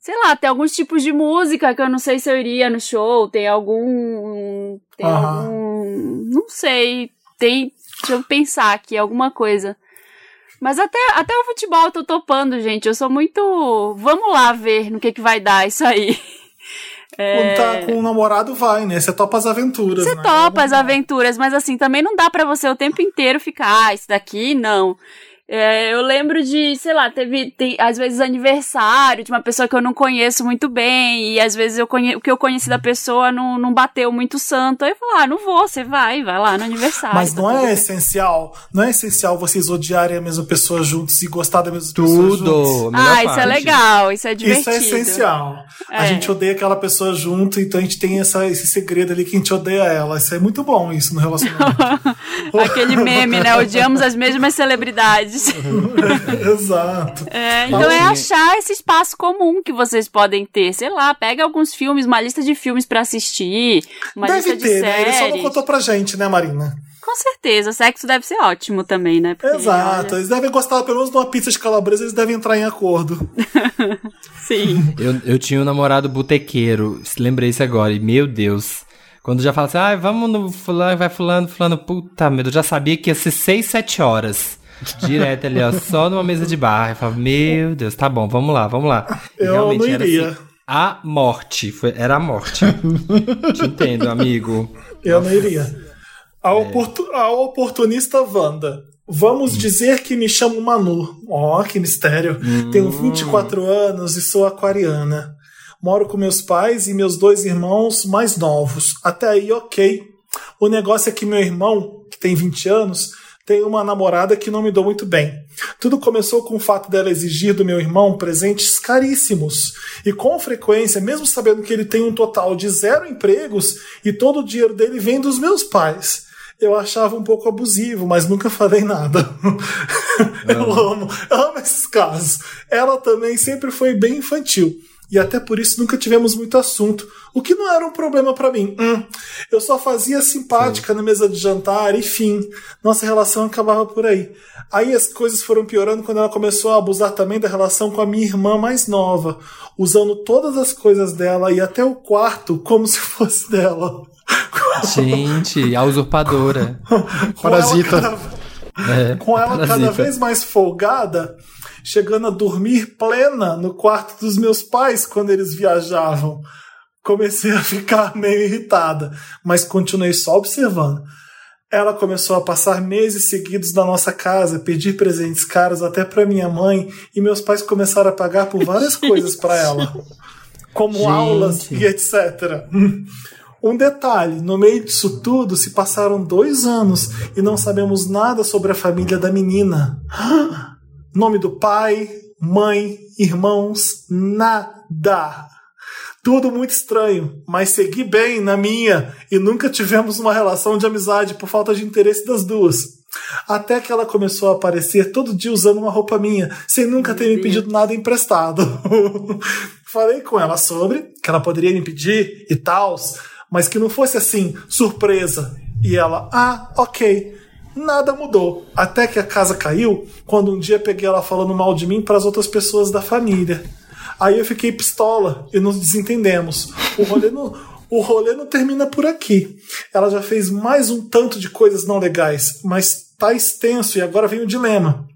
[SPEAKER 3] Sei lá, tem alguns tipos de música que eu não sei se eu iria no show, tem algum. Tem
[SPEAKER 1] Aham.
[SPEAKER 3] algum. Não sei. Tem. Deixa eu pensar aqui, alguma coisa. Mas até, até o futebol eu tô topando, gente. Eu sou muito. Vamos lá ver no que, que vai dar isso aí.
[SPEAKER 1] Quando tá com um namorado, vai, né? Você topa as aventuras.
[SPEAKER 3] Você
[SPEAKER 1] né?
[SPEAKER 3] topa as aventuras, mas assim, também não dá pra você o tempo inteiro ficar, ah, isso daqui não. É, eu lembro de, sei lá, teve, tem, às vezes aniversário de uma pessoa que eu não conheço muito bem, e às vezes eu conhe, o que eu conheci da pessoa não, não bateu muito santo. Aí eu falo, ah, não vou, você vai, vai lá no aniversário.
[SPEAKER 1] Mas
[SPEAKER 3] tá
[SPEAKER 1] não
[SPEAKER 3] tudo
[SPEAKER 1] é
[SPEAKER 3] bem.
[SPEAKER 1] essencial, não é essencial vocês odiarem a mesma pessoa juntos e gostar da mesma pessoa juntos.
[SPEAKER 2] Tudo.
[SPEAKER 3] Ah, isso é
[SPEAKER 2] parte.
[SPEAKER 3] legal, isso é divertido.
[SPEAKER 1] Isso é essencial. A
[SPEAKER 3] É.
[SPEAKER 1] gente odeia aquela pessoa junto, então a gente tem essa, esse segredo ali que a gente odeia ela. Isso é muito bom, isso no relacionamento.
[SPEAKER 3] Aquele meme, né? Odiamos as mesmas celebridades.
[SPEAKER 1] Exato.
[SPEAKER 3] É, então é achar esse espaço comum que vocês podem ter. Sei lá, pega alguns filmes, uma lista de filmes pra assistir, uma
[SPEAKER 1] Deve
[SPEAKER 3] lista de
[SPEAKER 1] ter, né? Ele só não
[SPEAKER 3] séries.
[SPEAKER 1] contou pra gente, né, Marina?
[SPEAKER 3] Com certeza, sexo deve ser ótimo também, né? Porque,
[SPEAKER 1] Exato.
[SPEAKER 3] olha,
[SPEAKER 1] Eles devem gostar pelo menos de uma pizza de calabresa, eles devem entrar em acordo.
[SPEAKER 3] sim.
[SPEAKER 2] Eu, eu tinha um namorado botequeiro, lembrei isso agora, e meu Deus. Quando já fala assim, ah, vamos no fulano, vai fulano, fulano, puta merda, eu já sabia que ia ser 6, 7 horas. Direto ali, ó, só numa mesa de bar. Eu falava, meu Deus, tá bom, vamos lá, vamos lá. E
[SPEAKER 1] Eu não iria.
[SPEAKER 2] assim, a morte, foi, era a morte. Te entendo, amigo.
[SPEAKER 1] Eu não iria. A, oportu- a oportunista Wanda. Vamos dizer que me chamo Manu. Ó, que mistério. Tenho 24 anos e sou aquariana. Moro com meus pais e meus dois irmãos mais novos. Até aí, ok. O negócio é que meu irmão, que tem 20 anos, tem uma namorada que não me dou muito bem. Tudo começou com o fato dela exigir do meu irmão presentes caríssimos. E com frequência, mesmo sabendo que ele tem um total de zero empregos e todo o dinheiro dele vem dos meus pais. Eu achava um pouco abusivo, mas nunca falei nada. eu amo, eu amo esses casos. Ela também sempre foi bem infantil. E até por isso nunca tivemos muito assunto, o que não era um problema pra mim. Hum, eu só fazia simpática na mesa de jantar e fim. Nossa relação acabava por aí. Aí as coisas foram piorando quando ela começou a abusar também da relação com a minha irmã mais nova, usando todas as coisas dela e até o quarto como se fosse dela.
[SPEAKER 2] Gente, a usurpadora.
[SPEAKER 1] Com ela
[SPEAKER 4] Parasita.
[SPEAKER 1] cada-
[SPEAKER 2] É,
[SPEAKER 1] com ela cada
[SPEAKER 2] parasita.
[SPEAKER 1] vez mais folgada, chegando a dormir plena no quarto dos meus pais quando eles viajavam. Comecei a ficar meio irritada, mas continuei só observando. Ela começou a passar meses seguidos na nossa casa, pedir presentes caros até para minha mãe, e meus pais começaram a pagar por várias coisas para ela, como
[SPEAKER 2] Gente.
[SPEAKER 1] aulas e etc. Um detalhe: no meio disso tudo se passaram dois anos e não sabemos nada sobre a família da menina. Nome do pai, mãe, irmãos, nada. Tudo muito estranho, mas segui bem na minha e nunca tivemos uma relação de amizade por falta de interesse das duas. Até que ela começou a aparecer todo dia usando uma roupa minha, sem nunca ter me pedido nada emprestado. Falei com ela sobre que ela poderia me pedir e tal, mas que não fosse assim, surpresa. E ela, ah, ok. Nada mudou. Até que a casa caiu quando um dia peguei ela falando mal de mim para as outras pessoas da família. Aí eu fiquei pistola e nos desentendemos. O rolê não, o rolê não termina por aqui. Ela já fez mais um tanto de coisas não legais, mas tá extenso e agora vem o dilema.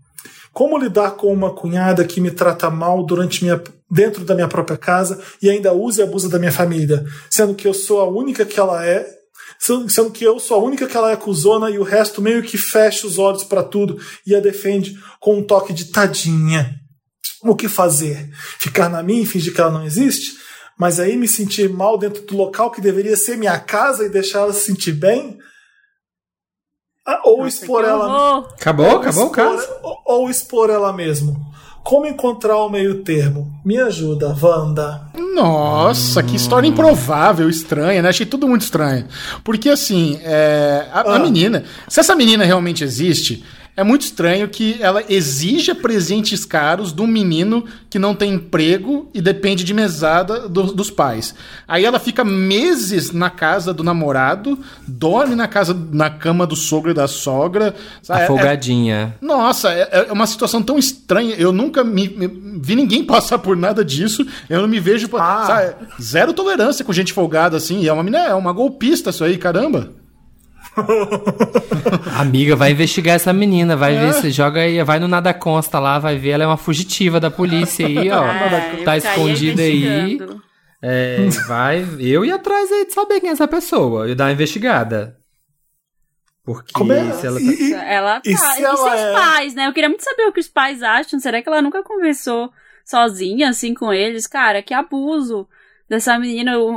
[SPEAKER 1] Como lidar com uma cunhada que me trata mal durante minha, dentro da minha própria casa e ainda usa e abusa da minha família, sendo que eu sou a única que ela é, sendo que eu sou a única que ela é acusona e o resto meio que fecha os olhos pra tudo e a defende com um toque de tadinha. O que fazer? Ficar na minha e fingir que ela não existe? Mas aí me sentir mal dentro do local que deveria ser minha casa e deixar ela se sentir bem? Ah, ou expor ela.
[SPEAKER 2] Acabou?
[SPEAKER 1] ou
[SPEAKER 2] Acabou o
[SPEAKER 1] expor-
[SPEAKER 2] caso?
[SPEAKER 1] Ou, ou expor ela mesmo. Como encontrar o meio termo? Me ajuda, Wanda.
[SPEAKER 4] Nossa, que história improvável, estranha, né? Achei tudo muito estranho. Porque, assim, é, a, a
[SPEAKER 1] Ah.
[SPEAKER 4] menina, se essa menina realmente existe, é muito estranho que ela exija presentes caros de um menino que não tem emprego e depende de mesada do- dos pais. Aí ela fica meses na casa do namorado, dorme na casa, na cama do sogro e da sogra. sabe? É- é-
[SPEAKER 2] Afogadinha.
[SPEAKER 4] nossa, é, é uma situação tão estranha. Eu nunca me, me- vi ninguém passar por nada disso. Eu não me vejo.
[SPEAKER 1] Ah.
[SPEAKER 4] sabe, zero tolerância com gente folgada assim. E é uma menina, é uma golpista isso aí, caramba.
[SPEAKER 2] Amiga, vai investigar essa menina, vai ver se joga aí, vai no Nada Consta lá, vai ver, ela é uma fugitiva da polícia aí, ó.
[SPEAKER 3] É,
[SPEAKER 2] tá escondida aí. É, vai, eu ia atrás aí de saber quem é essa pessoa e dar uma investigada. Porque
[SPEAKER 1] Como é?
[SPEAKER 2] se ela tá...
[SPEAKER 1] E- e-
[SPEAKER 3] Ela tá.
[SPEAKER 1] E
[SPEAKER 3] E,
[SPEAKER 1] se ela
[SPEAKER 3] seus
[SPEAKER 1] é-
[SPEAKER 3] pais, né? Eu queria muito saber o que os pais acham. Será que ela nunca conversou sozinha, assim, com eles? Cara, que abuso dessa menina. O,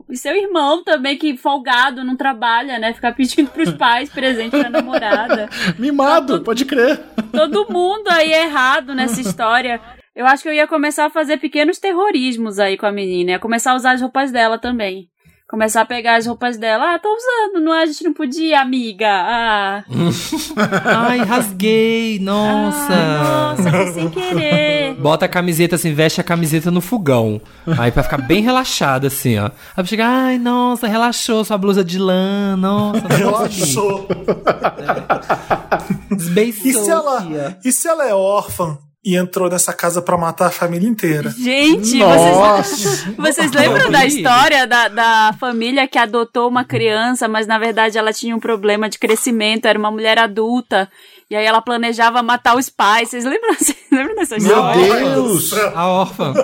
[SPEAKER 3] o- E seu irmão também, que folgado, não trabalha, né? Ficar pedindo pros pais presente pra namorada.
[SPEAKER 4] Mimado, pode crer.
[SPEAKER 3] Todo mundo aí é errado nessa história. Eu acho que eu ia começar a fazer pequenos terrorismos aí com a menina. Ia começar a usar as roupas dela também. Começar a pegar as roupas dela. Ah, tô usando, não, a gente não podia, amiga. Ah,
[SPEAKER 2] Ai, rasguei, nossa.
[SPEAKER 3] ah, nossa, foi sem querer.
[SPEAKER 2] Bota a camiseta assim, veste a camiseta no fogão. Aí pra ficar bem relaxada, assim, ó. Aí pra chegar, ai, nossa, relaxou sua blusa de lã, nossa.
[SPEAKER 1] Relaxou.
[SPEAKER 2] Desbeiçou,
[SPEAKER 1] E se ela,
[SPEAKER 2] tia.
[SPEAKER 1] e se ela é órfã e entrou nessa casa pra matar a família inteira?
[SPEAKER 3] Gente,
[SPEAKER 4] Nossa.
[SPEAKER 3] vocês, vocês lembram da história da, da família que adotou uma criança, mas na verdade ela tinha um problema de crescimento, era uma mulher adulta, e aí ela planejava matar os pais. Vocês lembram, vocês lembram dessa
[SPEAKER 4] Meu
[SPEAKER 3] história?
[SPEAKER 4] Deus!
[SPEAKER 2] A órfã.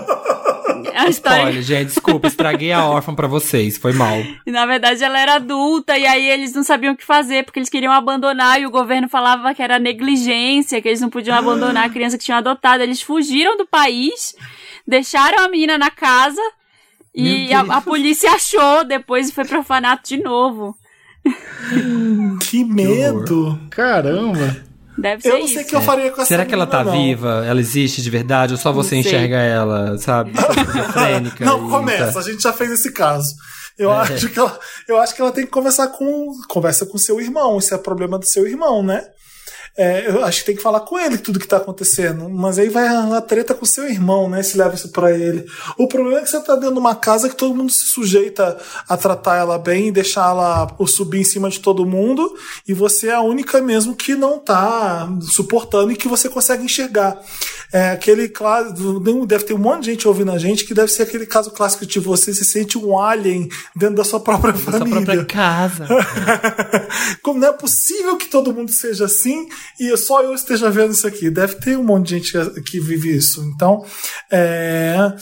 [SPEAKER 3] A história
[SPEAKER 2] Olha, gente, desculpa, estraguei a órfã pra vocês, foi mal.
[SPEAKER 3] E na verdade ela era adulta e aí eles não sabiam o que fazer porque eles queriam abandonar e o governo falava que era negligência, que eles não podiam abandonar a criança que tinham adotado. Eles fugiram do país, deixaram a menina na casa e a, a polícia achou depois e foi pro orfanato de novo.
[SPEAKER 1] Que medo!
[SPEAKER 3] Deve ser
[SPEAKER 1] Eu não
[SPEAKER 3] isso.
[SPEAKER 1] sei o que eu faria com essa
[SPEAKER 2] Será que ela tá
[SPEAKER 1] não.
[SPEAKER 2] viva? Ela existe de verdade? Ou só você enxerga ela, sabe?
[SPEAKER 1] Não, começa,
[SPEAKER 2] tá-
[SPEAKER 1] a gente já fez esse caso. Eu, acho que ela, eu acho que ela tem que conversar com. Conversa com seu irmão. Isso é problema do seu irmão, né? É, eu acho que tem que falar com ele tudo que tá acontecendo. Mas aí vai a, treta com o seu irmão, né? Se leva isso pra ele. O problema é que você tá dentro de uma casa que todo mundo se sujeita a tratar ela bem e deixar ela subir em cima de todo mundo. E você é a única mesmo que não tá suportando e que você consegue enxergar. É aquele claro, deve ter um monte de gente ouvindo a gente que deve ser aquele caso clássico de você se sente um alien dentro da sua própria
[SPEAKER 2] da sua
[SPEAKER 1] família.
[SPEAKER 2] própria casa.
[SPEAKER 1] Como não é possível que todo mundo seja assim e só eu esteja vendo isso aqui? Deve ter um monte de gente que, que vive isso. Então, é.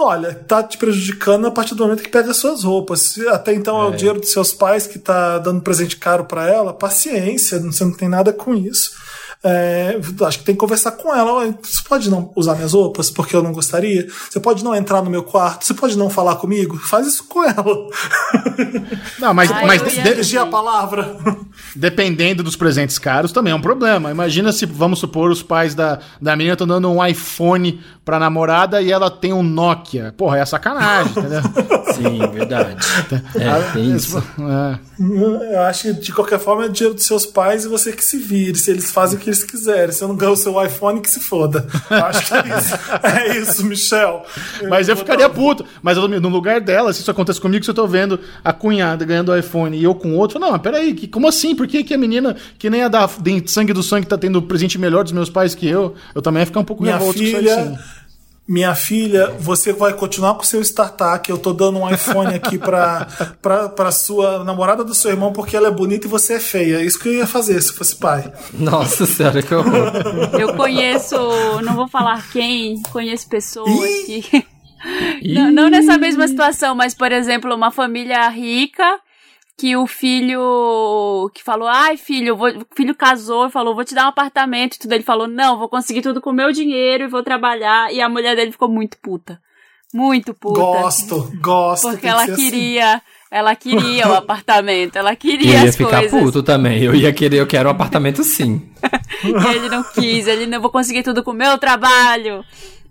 [SPEAKER 1] Olha, tá te prejudicando a partir do momento que pega as suas roupas. Até então é, o dinheiro dos seus pais que tá dando presente caro para ela, paciência, você não tem nada com isso. É, acho que tem que conversar com ela. Você pode não usar minhas roupas porque eu não gostaria? Você pode não entrar no meu quarto? Você pode não falar comigo? Faz isso com ela.
[SPEAKER 4] Não, mas,
[SPEAKER 3] Ai,
[SPEAKER 4] mas
[SPEAKER 1] Dirigir a palavra.
[SPEAKER 4] dependendo dos presentes caros, também é um problema. Imagina se, vamos supor, os pais da, da menina estão dando um iPhone pra namorada e ela tem um Nokia. Porra, é sacanagem, entendeu?
[SPEAKER 2] Sim, verdade. É, tem isso.
[SPEAKER 4] É.
[SPEAKER 1] Eu acho que de qualquer forma é dinheiro dos seus pais e você que se vire. Se eles fazem o que eles quiserem. Se eu não ganho o seu iPhone, que se foda. Eu acho que é isso. É isso, Michel.
[SPEAKER 4] Mas eu ficaria puto. Mas eu, no lugar dela, se isso acontece comigo, se eu tô vendo a cunhada ganhando o iPhone e eu com outro, eu não, mas peraí, que, como assim? Por que, que a menina que nem a da de sangue do sangue tá tendo o presente melhor dos meus pais que eu? Eu também ia ficar um pouco
[SPEAKER 1] Minha
[SPEAKER 4] revolto com isso aí,
[SPEAKER 1] filha,
[SPEAKER 4] sim.
[SPEAKER 1] Minha filha, você vai continuar com o seu startup. Eu tô dando um iPhone aqui pra, pra, pra sua namorada do seu irmão porque ela é bonita e você é feia. É isso que eu ia fazer se fosse pai.
[SPEAKER 2] Nossa senhora, que horror.
[SPEAKER 3] Eu conheço, não vou falar quem, conheço pessoas
[SPEAKER 1] Ih!
[SPEAKER 3] que. não, não nessa mesma situação, mas, por exemplo, uma família rica que o filho que falou, ai filho, eu vou, o filho casou e falou, vou te dar um apartamento e tudo. Ele falou, não, vou conseguir tudo com o meu dinheiro e vou trabalhar. E a mulher dele ficou muito puta. Muito puta.
[SPEAKER 1] Gosto, gosto.
[SPEAKER 3] Porque
[SPEAKER 1] que
[SPEAKER 3] ela
[SPEAKER 1] ser assim.
[SPEAKER 3] queria, ela queria o apartamento, ela
[SPEAKER 2] Eu
[SPEAKER 3] queria
[SPEAKER 2] ia
[SPEAKER 3] as
[SPEAKER 2] ficar
[SPEAKER 3] coisas.
[SPEAKER 2] puto também. Eu ia querer, eu quero um apartamento sim.
[SPEAKER 3] E ele não quis, ele não vou conseguir tudo com o meu trabalho.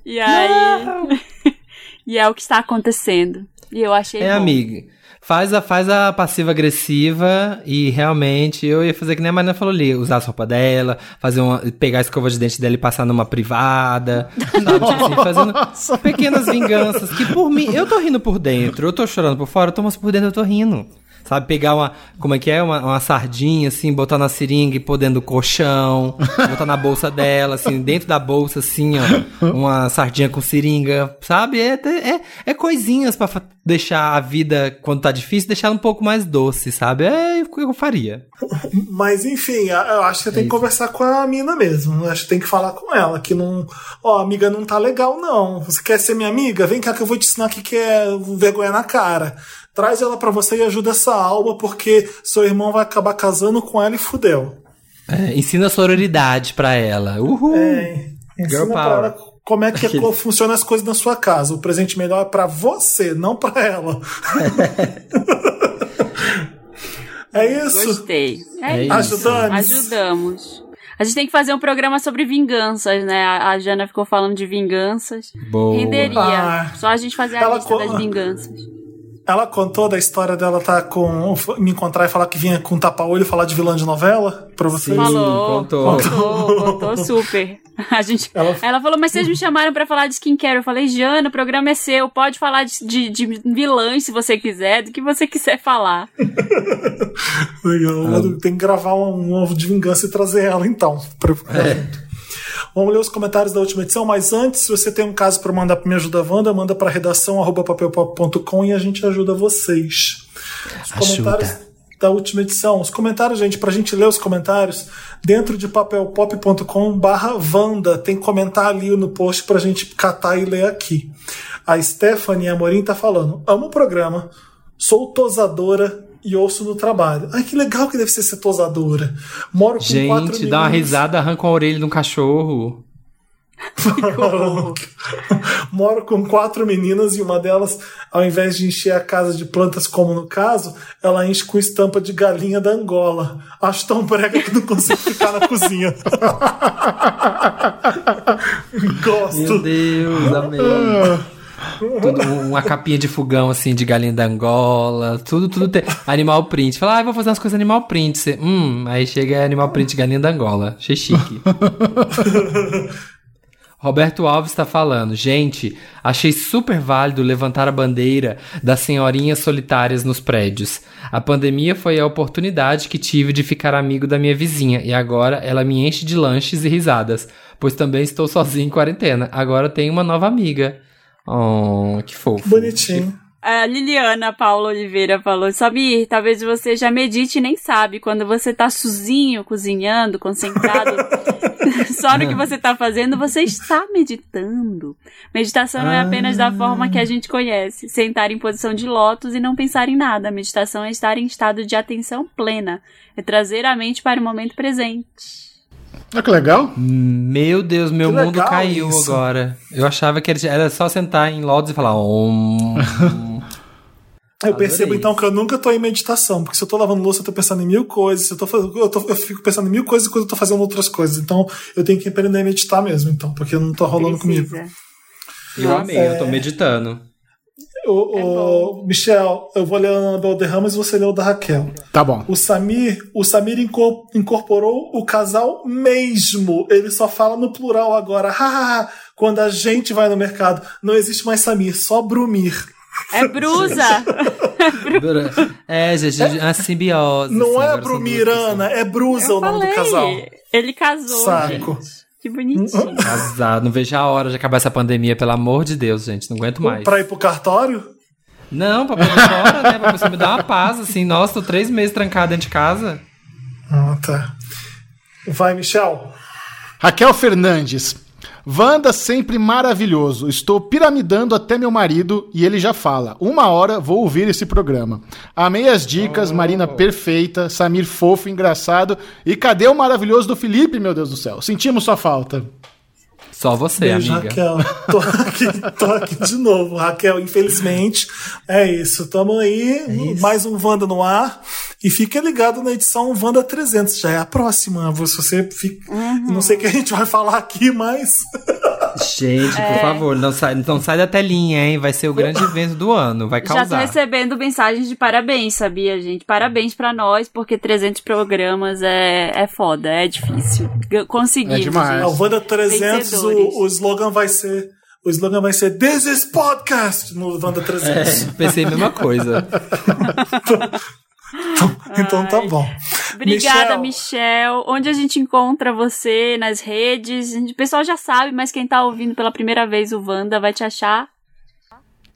[SPEAKER 3] E aí. e é o que está acontecendo. E eu achei.
[SPEAKER 2] É,
[SPEAKER 3] bom.
[SPEAKER 2] amiga. Faz a, faz a passiva agressiva e realmente eu ia fazer que nem a Marina falou ali, usar a roupa dela, fazer uma, pegar a escova de dente dela e passar numa privada, sabe? Tipo assim, fazendo pequenas vinganças que por mim, eu tô rindo por dentro, eu tô chorando por fora, eu tô, mas por dentro eu tô rindo. Sabe, pegar uma, como é que é? Uma, uma sardinha, assim, botar na seringa e pôr dentro do colchão, botar na bolsa dela, assim, dentro da bolsa, assim, ó, uma sardinha com seringa, sabe? É, é, é coisinhas pra fa- deixar a vida, quando tá difícil, deixar ela um pouco mais doce, sabe? É o que eu faria.
[SPEAKER 1] Mas enfim, eu acho que você tem que conversar com a mina mesmo. Eu acho que tem que falar com ela. Que não. Ó, amiga, não tá legal, não. Você quer ser minha amiga? Vem cá que eu vou te ensinar o que que é vergonha na cara. Traz ela pra você e ajuda essa alma, porque seu irmão vai acabar casando com ela e fudeu.
[SPEAKER 2] É, ensina sororidade pra ela. Uhul!
[SPEAKER 1] É, ensina
[SPEAKER 2] Girl
[SPEAKER 1] pra
[SPEAKER 2] power.
[SPEAKER 1] ela como é que
[SPEAKER 2] Aquele-
[SPEAKER 1] funcionam as coisas na sua casa. O presente melhor é pra você, não pra ela. é isso.
[SPEAKER 3] Gostei. É,
[SPEAKER 2] É
[SPEAKER 3] isso.
[SPEAKER 1] Ajudamos.
[SPEAKER 3] Ajudamos. A gente tem que fazer um programa sobre vinganças, né? A, Jana ficou falando de vinganças.
[SPEAKER 2] Boa.
[SPEAKER 3] Renderia.
[SPEAKER 1] Ah.
[SPEAKER 3] Só a gente fazer a lista
[SPEAKER 1] co-
[SPEAKER 3] das vinganças.
[SPEAKER 1] Ela contou da história dela tá com. me encontrar e falar que vinha com tapa-olho falar de vilã de novela pra vocês.
[SPEAKER 2] Sim.
[SPEAKER 3] Falou,
[SPEAKER 2] contou.
[SPEAKER 3] contou, contou super. A gente,
[SPEAKER 1] Ela-
[SPEAKER 3] ela... falou, mas vocês me chamaram pra falar de skincare. Eu falei, Jana, o programa é seu, pode falar de, de, de vilãs se você quiser, do que você quiser falar.
[SPEAKER 1] Legal. Tem que gravar um, um ovo de vingança e trazer ela então. Pra, pra junto. Vamos ler os comentários da última edição, mas antes, se você tem um caso para mandar para Me Ajuda Wanda, manda para redação arroba papelpop.com e a gente ajuda vocês. Os
[SPEAKER 2] Ajuda.
[SPEAKER 1] comentários da última edição. Os comentários, gente, pra gente ler os comentários, dentro de papelpop.com barra Wanda. Tem comentar ali no post pra gente catar e ler aqui. A Stephanie Amorim tá falando, amo o programa, sou tosadora e ouço no trabalho. Ai, que legal que deve ser ser tosadora. Moro com quatro
[SPEAKER 2] Gente, dá uma risada, arranca a orelha de um cachorro.
[SPEAKER 1] Moro com quatro meninas e uma delas, ao invés de encher a casa de plantas, como no caso, ela enche com estampa de galinha da Angola. Acho tão brega que não consigo ficar na cozinha.
[SPEAKER 2] Meu
[SPEAKER 1] Gosto.
[SPEAKER 2] Deus, amei. Tudo, uma capinha de fogão, assim, de galinha da Angola. Tudo, tudo tem. Animal print. Fala, ah, vou fazer umas coisas animal print. Você, hum, aí chega animal print galinha da Angola. Achei chique. Roberto Alves está falando, gente, achei super válido levantar a bandeira das senhorinhas solitárias nos prédios. A pandemia foi a oportunidade que tive de ficar amigo da minha vizinha e agora ela me enche de lanches e risadas, pois também estou sozinho em quarentena. Agora tenho uma nova amiga. Oh, que fofo.
[SPEAKER 1] Bonitinho.
[SPEAKER 3] A Liliana Paula Oliveira falou: Samir, talvez você já medite e nem sabe. Quando você tá sozinho, cozinhando, concentrado, só no que você tá fazendo, você está meditando. Meditação não é apenas da forma que a gente conhece: sentar em posição de lótus e não pensar em nada. Meditação é estar em estado de atenção plena, é trazer a mente para o momento presente.
[SPEAKER 4] Olha que legal.
[SPEAKER 2] Meu Deus, meu
[SPEAKER 1] Que
[SPEAKER 2] mundo caiu
[SPEAKER 1] isso.
[SPEAKER 2] agora. Eu achava que era só sentar em lotus e falar om.
[SPEAKER 1] Eu percebo
[SPEAKER 2] Adorei.
[SPEAKER 1] então que eu nunca tô em meditação, porque se eu tô lavando louça, eu tô pensando em mil coisas. Se eu, tô, eu, tô- eu fico pensando em mil coisas enquanto eu tô fazendo outras coisas. Então eu tenho que aprender a meditar mesmo, então, porque não tá rolando comigo.
[SPEAKER 3] Precisa.
[SPEAKER 2] Eu amei, eu tô meditando.
[SPEAKER 1] O, o- Michel, eu vou ler o do Derramas e você lê o da Raquel.
[SPEAKER 4] Tá bom.
[SPEAKER 1] O Samir, o Samir incor- incorporou o casal mesmo. Ele só fala no plural agora. Quando a gente vai no mercado, não existe mais Samir, só Brumir.
[SPEAKER 3] É brusa.
[SPEAKER 2] É, gente, a simbiose.
[SPEAKER 1] Não
[SPEAKER 2] assim,
[SPEAKER 1] é Brumirana, é Brusa
[SPEAKER 3] Eu
[SPEAKER 1] o nome do casal.
[SPEAKER 3] falei. Ele casou.
[SPEAKER 1] Saco.
[SPEAKER 3] gente. Que bonitinho.
[SPEAKER 2] Casado, não vejo a hora de acabar essa pandemia, pelo amor de Deus, gente. Não aguento mais.
[SPEAKER 1] Pra ir pro cartório?
[SPEAKER 2] Não, pra poder ir embora, né? Pra você me dar uma paz, assim. Nossa, tô três meses trancado dentro de casa.
[SPEAKER 1] Ah, tá. Vai, Michel.
[SPEAKER 4] Raquel Fernandes. Wanda sempre maravilhoso. Estou piramidando até meu marido e ele já fala. Uma hora vou ouvir esse programa. Amei as dicas, Marina perfeita, Samir fofo, engraçado. E cadê o maravilhoso do Felipe, meu Deus do céu? Sentimos sua falta.
[SPEAKER 2] Só você,
[SPEAKER 1] Beijo,
[SPEAKER 2] amiga.
[SPEAKER 1] Raquel. Tô aqui, tô aqui de novo, Raquel. Infelizmente, é isso. Tamo aí, mais um Wanda no ar. E fica ligado na edição Wanda 300. Já é a próxima. Você fica. Não sei o que a gente vai falar aqui, mas.
[SPEAKER 2] Gente, por favor, não sai, não sai da telinha, hein? Vai ser o grande evento do ano. Vai
[SPEAKER 3] Já tô
[SPEAKER 2] causar.
[SPEAKER 3] recebendo mensagens de parabéns, sabia, gente? Parabéns pra nós, porque 300 programas é, é foda, é difícil. Conseguimos.
[SPEAKER 4] É demais.
[SPEAKER 1] A Wanda 300,
[SPEAKER 3] Vencedores.
[SPEAKER 1] O, o slogan vai ser. O slogan vai ser This is Podcast no Wanda 300.
[SPEAKER 2] É, pensei a mesma coisa.
[SPEAKER 1] Então tá bom.
[SPEAKER 3] Obrigada, Michel. Onde a gente encontra você nas redes? O pessoal já sabe, mas quem tá ouvindo pela primeira vez o Wanda vai te achar.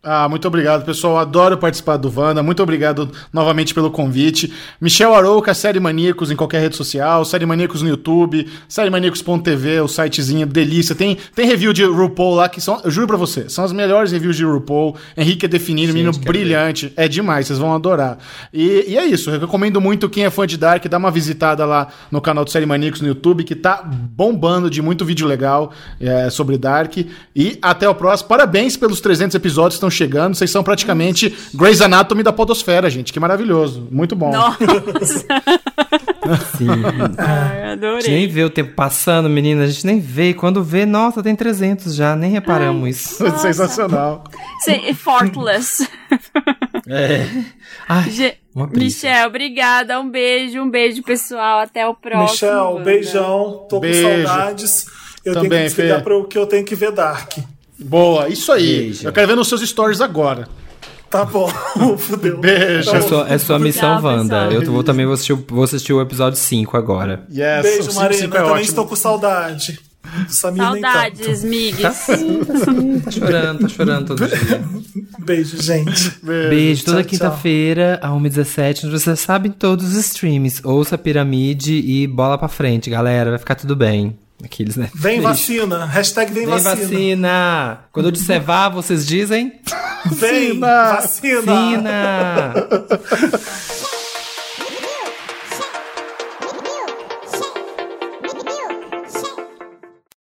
[SPEAKER 4] Ah, muito obrigado, pessoal. Adoro participar do Wanda. Muito obrigado novamente pelo convite. Michel Arouca, Série Maníacos em qualquer rede social, Série Maníacos no YouTube, sériemanecos.tv, o sitezinho delícia. Tem, tem review de RuPaul lá que são, eu juro pra você, são as melhores reviews de RuPaul. Henrique é definido, menino brilhante. É demais, vocês vão adorar. E, e é isso, eu recomendo muito quem é fã de Dark, dá uma visitada lá no canal do Série Maníacos no YouTube, que tá bombando de muito vídeo legal é, sobre Dark. E até o próximo. Parabéns pelos 300 episódios estão chegando. Vocês são praticamente Grey's Anatomy da Podosfera, gente. Que maravilhoso. Muito bom.
[SPEAKER 3] Nossa,
[SPEAKER 2] Sim.
[SPEAKER 3] Ai,
[SPEAKER 2] A
[SPEAKER 3] adorei.
[SPEAKER 2] gente nem vê o tempo passando, menina. A gente nem vê. Quando vê, nossa, tem 300 já. Nem reparamos isso.
[SPEAKER 4] Sensacional.
[SPEAKER 3] Cê- Fortless.
[SPEAKER 2] É. Ai, preguiça.
[SPEAKER 3] Michel, obrigada. Um beijo, um beijo, pessoal. Até o próximo.
[SPEAKER 1] Michel, beijão. Tô
[SPEAKER 4] Beijo.
[SPEAKER 1] com saudades. Eu tenho
[SPEAKER 4] Também,
[SPEAKER 1] que desligar para o que eu tenho que ver Dark.
[SPEAKER 4] Boa, isso aí.
[SPEAKER 2] Beijo.
[SPEAKER 4] Eu quero ver nos seus stories agora.
[SPEAKER 1] Tá bom. Fudeu.
[SPEAKER 4] Beijo.
[SPEAKER 2] É sua, é sua missão,
[SPEAKER 3] Tchau,
[SPEAKER 2] Wanda.
[SPEAKER 3] pessoal.
[SPEAKER 2] Eu vou também vou assistir, o- vou assistir o episódio 5 agora.
[SPEAKER 4] Yes,
[SPEAKER 1] Beijo,
[SPEAKER 4] o cinco,
[SPEAKER 1] Marina.
[SPEAKER 4] cinco é
[SPEAKER 1] eu também
[SPEAKER 4] ótimo.
[SPEAKER 1] estou com saudade. Samir.
[SPEAKER 3] Saudades, migs.
[SPEAKER 2] Tá sim, tá sim. Tá chorando, tá chorando todo dia.
[SPEAKER 1] Beijo, gente.
[SPEAKER 2] Beijo, toda
[SPEAKER 1] Tchau, tchau.
[SPEAKER 2] quinta-feira, a 1h17, você sabe em todos os streams. Ouça a Piramide e bola pra frente, galera. Vai ficar tudo bem. Aqueles, né?
[SPEAKER 1] Vem vacina. Hashtag vem,
[SPEAKER 2] Vem
[SPEAKER 1] vacina.
[SPEAKER 2] vacina. Quando eu disser vá, vocês dizem?
[SPEAKER 1] Vem
[SPEAKER 4] Vacina.
[SPEAKER 1] vacina.
[SPEAKER 2] Vacina.